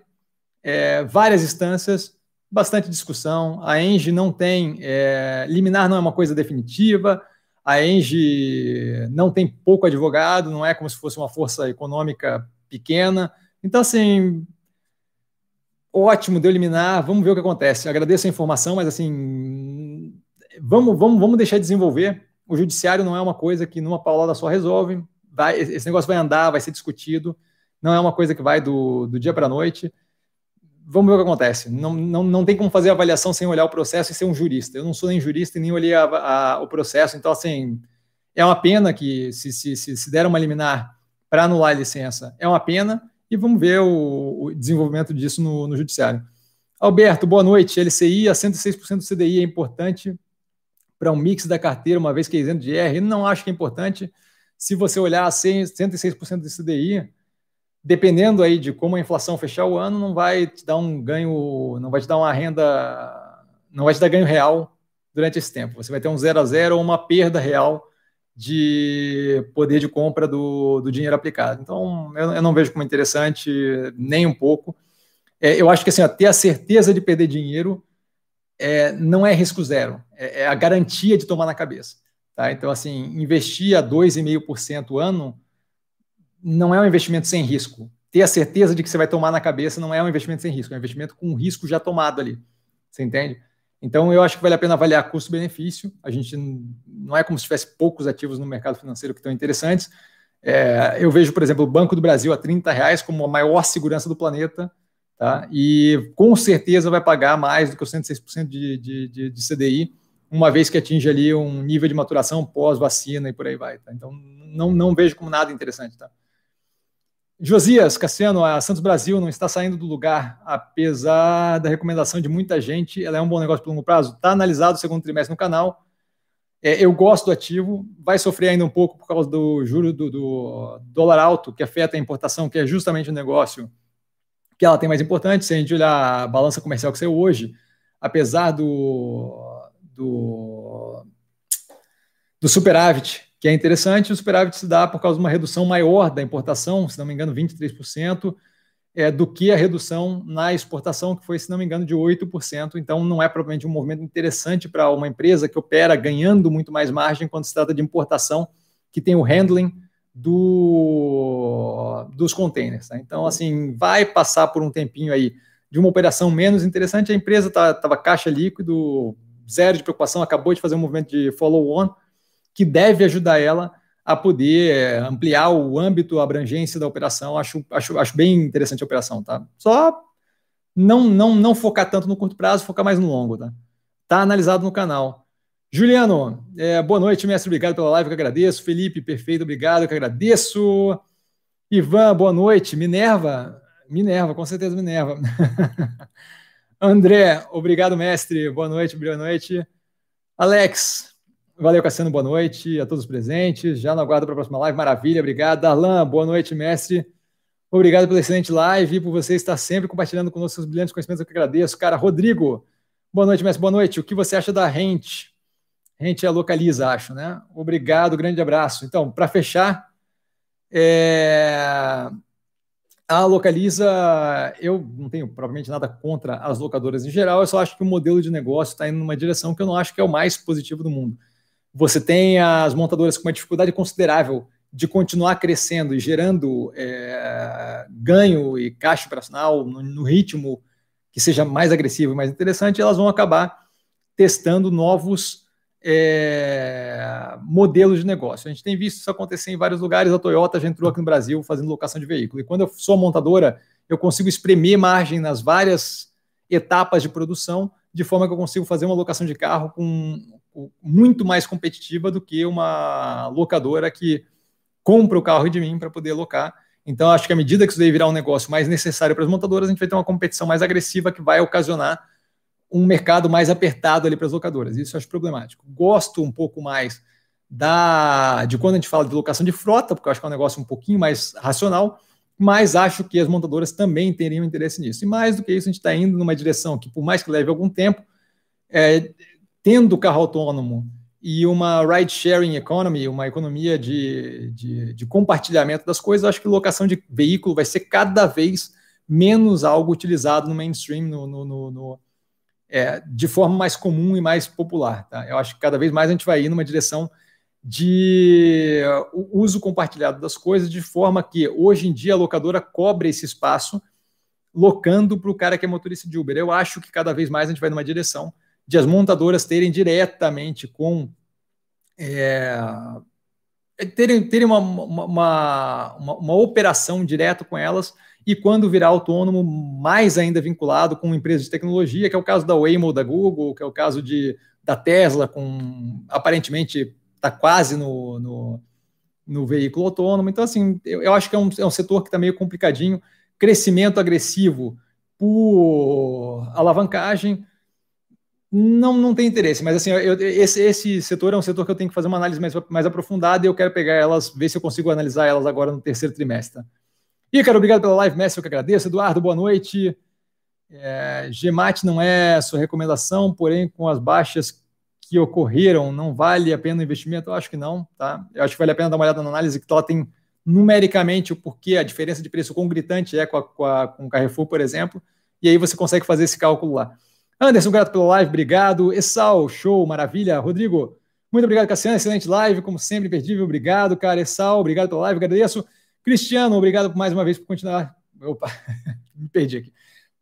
é, várias instâncias, bastante discussão. A Engie não tem, é, liminar não é uma coisa definitiva, a Engie não tem pouco advogado, não é como se fosse uma força econômica pequena. Então, assim, ótimo, deu liminar, vamos ver o que acontece. agradeço a informação, mas assim, vamos, vamos, vamos deixar de desenvolver. O judiciário não é uma coisa que numa paulada só resolve. Vai, esse negócio vai andar, vai ser discutido. Não é uma coisa que vai do, do dia para a noite. Vamos ver o que acontece. Não, não, não tem como fazer avaliação sem olhar o processo e ser um jurista. Eu não sou nem jurista e nem olhei a, a, o processo. Então, assim, é uma pena que se, se, se, se der uma liminar para anular a licença, é uma pena e vamos ver o, o desenvolvimento disso no, no, judiciário. Alberto, boa noite. LCI a 106% do CDI é importante para um mix da carteira, uma vez que é isento de R? Não acho que é importante. Se você olhar a 106% do CDI, dependendo aí de como a inflação fechar o ano, não vai te dar um ganho, não vai te dar uma renda, não vai te dar ganho real durante esse tempo. Você vai ter um zero a zero ou uma perda real de poder de compra do, do dinheiro aplicado. Então, eu, eu, não vejo como interessante nem um pouco. É, eu acho que assim, ó, ter a certeza de perder dinheiro é, não é risco zero, é, é, a garantia de tomar na cabeça. Tá? Então, assim, investir a 2,5% ano não é um investimento sem risco. Ter a certeza de que você vai tomar na cabeça não é um investimento sem risco, é um investimento com risco já tomado ali. Você entende? Então, eu acho que vale a pena avaliar custo-benefício. A gente não é como se tivesse poucos ativos no mercado financeiro que estão interessantes. É, eu vejo, por exemplo, o Banco do Brasil a 30 reais como a maior segurança do planeta, tá? e com certeza vai pagar mais do que os 106% de, de, de, de CDI, uma vez que atinge ali um nível de maturação pós-vacina e por aí vai. Tá? Então, não, não vejo como nada interessante. Tá? Josias, Cassiano, a Santos Brasil não está saindo do lugar, apesar da recomendação de muita gente. Ela é um bom negócio para longo prazo. Está analisado o segundo trimestre no canal. É, eu gosto do ativo, vai sofrer ainda um pouco por causa do juro do, do, dólar alto, que afeta a importação, que é justamente o negócio que ela tem mais importante. Se a gente olhar a balança comercial que saiu hoje, apesar do, do, do superávit que é interessante, o superávit se dá por causa de uma redução maior da importação, se não me engano, 23%, é, do que a redução na exportação, que foi, se não me engano, de 8%. Então, não é propriamente um movimento interessante para uma empresa que opera ganhando muito mais margem quando se trata de importação, que tem o handling do, dos containers. Tá? Então, assim, vai passar por um tempinho aí de uma operação menos interessante. A empresa estava tá, caixa líquido, zero de preocupação, acabou de fazer um movimento de follow-on que deve ajudar ela a poder é, ampliar o âmbito, a abrangência da operação. Acho, acho, acho bem interessante a operação, tá? Só não, não, não focar tanto no curto prazo, focar mais no longo, tá? Tá analisado no canal. Juliano, é, boa noite, mestre. Obrigado pela live, que agradeço. Felipe, perfeito, obrigado, que agradeço. Ivan, boa noite. Minerva, Minerva, com certeza Minerva. André, obrigado, mestre. Boa noite, boa noite. Alex, Valeu, Cassiano, boa noite a todos os presentes. Já no aguardo para a próxima live. Maravilha, obrigado. Darlan, boa noite, mestre. Obrigado pela excelente live e por você estar sempre compartilhando conosco seus brilhantes conhecimentos. Eu que agradeço. Cara, Rodrigo, boa noite, mestre. Boa noite. O que você acha da Rente? Rente é localiza, acho, né? Obrigado, grande abraço. Então, para fechar, é... A Localiza, eu não tenho provavelmente nada contra as locadoras em geral, eu só acho que o modelo de negócio está indo numa direção que eu não acho que é o mais positivo do mundo. Você tem as montadoras com uma dificuldade considerável de continuar crescendo e gerando é, ganho e caixa operacional no, no, ritmo que seja mais agressivo e mais interessante, elas vão acabar testando novos é, modelos de negócio. A gente tem visto isso acontecer em vários lugares. A Toyota já entrou aqui no Brasil fazendo locação de veículo. E quando eu sou montadora, eu consigo espremer margem nas várias etapas de produção, de forma que eu consigo fazer uma locação de carro com, com muito mais competitiva do que uma locadora que compra o carro de mim para poder alocar. Então, acho que à medida que isso daí virar um negócio mais necessário para as montadoras, a gente vai ter uma competição mais agressiva que vai ocasionar um mercado mais apertado ali para as locadoras. Isso eu acho problemático. Gosto um pouco mais da de quando a gente fala de locação de frota, porque eu acho que é um negócio um pouquinho mais racional, mas acho que as montadoras também teriam interesse nisso. E mais do que isso, a gente está indo numa direção que, por mais que leve algum tempo, é, tendo carro autônomo e uma ride sharing economy, uma economia de, de, de, compartilhamento das coisas, acho que locação de veículo vai ser cada vez menos algo utilizado no mainstream, no, no, no, no é, de forma mais comum e mais popular. Tá? Eu acho que cada vez mais a gente vai ir numa direção de uso compartilhado das coisas, de forma que hoje em dia a locadora cobre esse espaço locando para o cara que é motorista de Uber. Eu acho que cada vez mais a gente vai numa direção de as montadoras terem diretamente com. É, terem, terem uma, uma, uma, uma, operação direto com elas e quando virar autônomo, mais ainda vinculado com empresas de tecnologia, que é o caso da Waymo da Google, que é o caso de, da Tesla, com aparentemente está quase no, no, no, veículo autônomo. Então, assim, eu, eu acho que é um, é um setor que está meio complicadinho. Crescimento agressivo por alavancagem não, não tem interesse, mas assim, eu, esse, esse setor é um setor que eu tenho que fazer uma análise mais, mais aprofundada e eu quero pegar elas, ver se eu consigo analisar elas agora no terceiro trimestre. Ícaro, obrigado pela live, mestre, eu que agradeço. Eduardo, boa noite. É, não é sua recomendação, porém, com as baixas que ocorreram, não vale a pena o investimento? Eu acho que não, tá? Eu acho que vale a pena dar uma olhada na análise que ela tem numericamente o porquê, a diferença de preço com gritante é com, a, com, a, com o Carrefour, por exemplo, e aí você consegue fazer esse cálculo lá. Anderson, grato pela live, obrigado. Essal, show, maravilha. Rodrigo, muito obrigado, Cassiano, excelente live, como sempre, imperdível, obrigado, cara. Essal, obrigado pela live, agradeço. Cristiano, obrigado mais uma vez por continuar. Opa, me perdi aqui.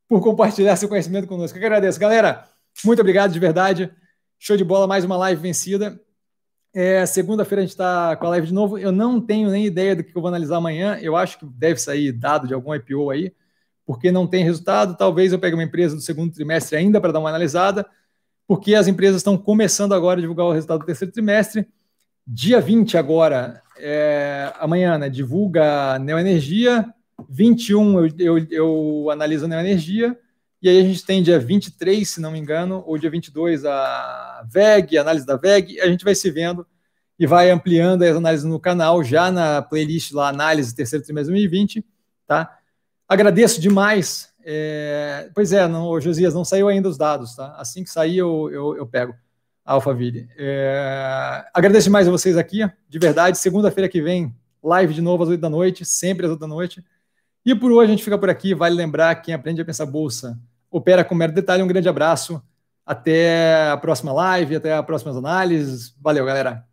Por compartilhar seu conhecimento conosco. Eu agradeço. Galera, muito obrigado de verdade. Show de bola, mais uma live vencida. É, Segunda-feira a gente está com a live de novo. Eu não tenho nem ideia do que eu vou analisar amanhã. Eu acho que deve sair dado de algum IPO aí porque não tem resultado. Talvez eu pegue uma empresa do segundo trimestre ainda para dar uma analisada, porque as empresas estão começando agora a divulgar o resultado do terceiro trimestre. Dia 20 agora, é, amanhã, né, divulga Neoenergia, 21 eu, eu, eu analiso a Neoenergia, e aí a gente tem dia 23, se não me engano, ou dia 22 a VEG, a análise da VEG, a gente vai se vendo e vai ampliando as análises no canal, já na playlist lá, análise terceiro trimestre de 2020, tá? Agradeço demais. É, pois é, não, Josias, não saiu ainda os dados, tá? Assim que sair, eu, eu, eu pego a Alphaville. É, agradeço demais a vocês aqui, de verdade. Segunda-feira que vem, live de novo às 8 da noite, sempre às 8 da noite. E por hoje a gente fica por aqui. Vale lembrar, quem aprende a pensar bolsa opera com mero detalhe. Um grande abraço. Até a próxima live, até as próximas análises. Valeu, galera.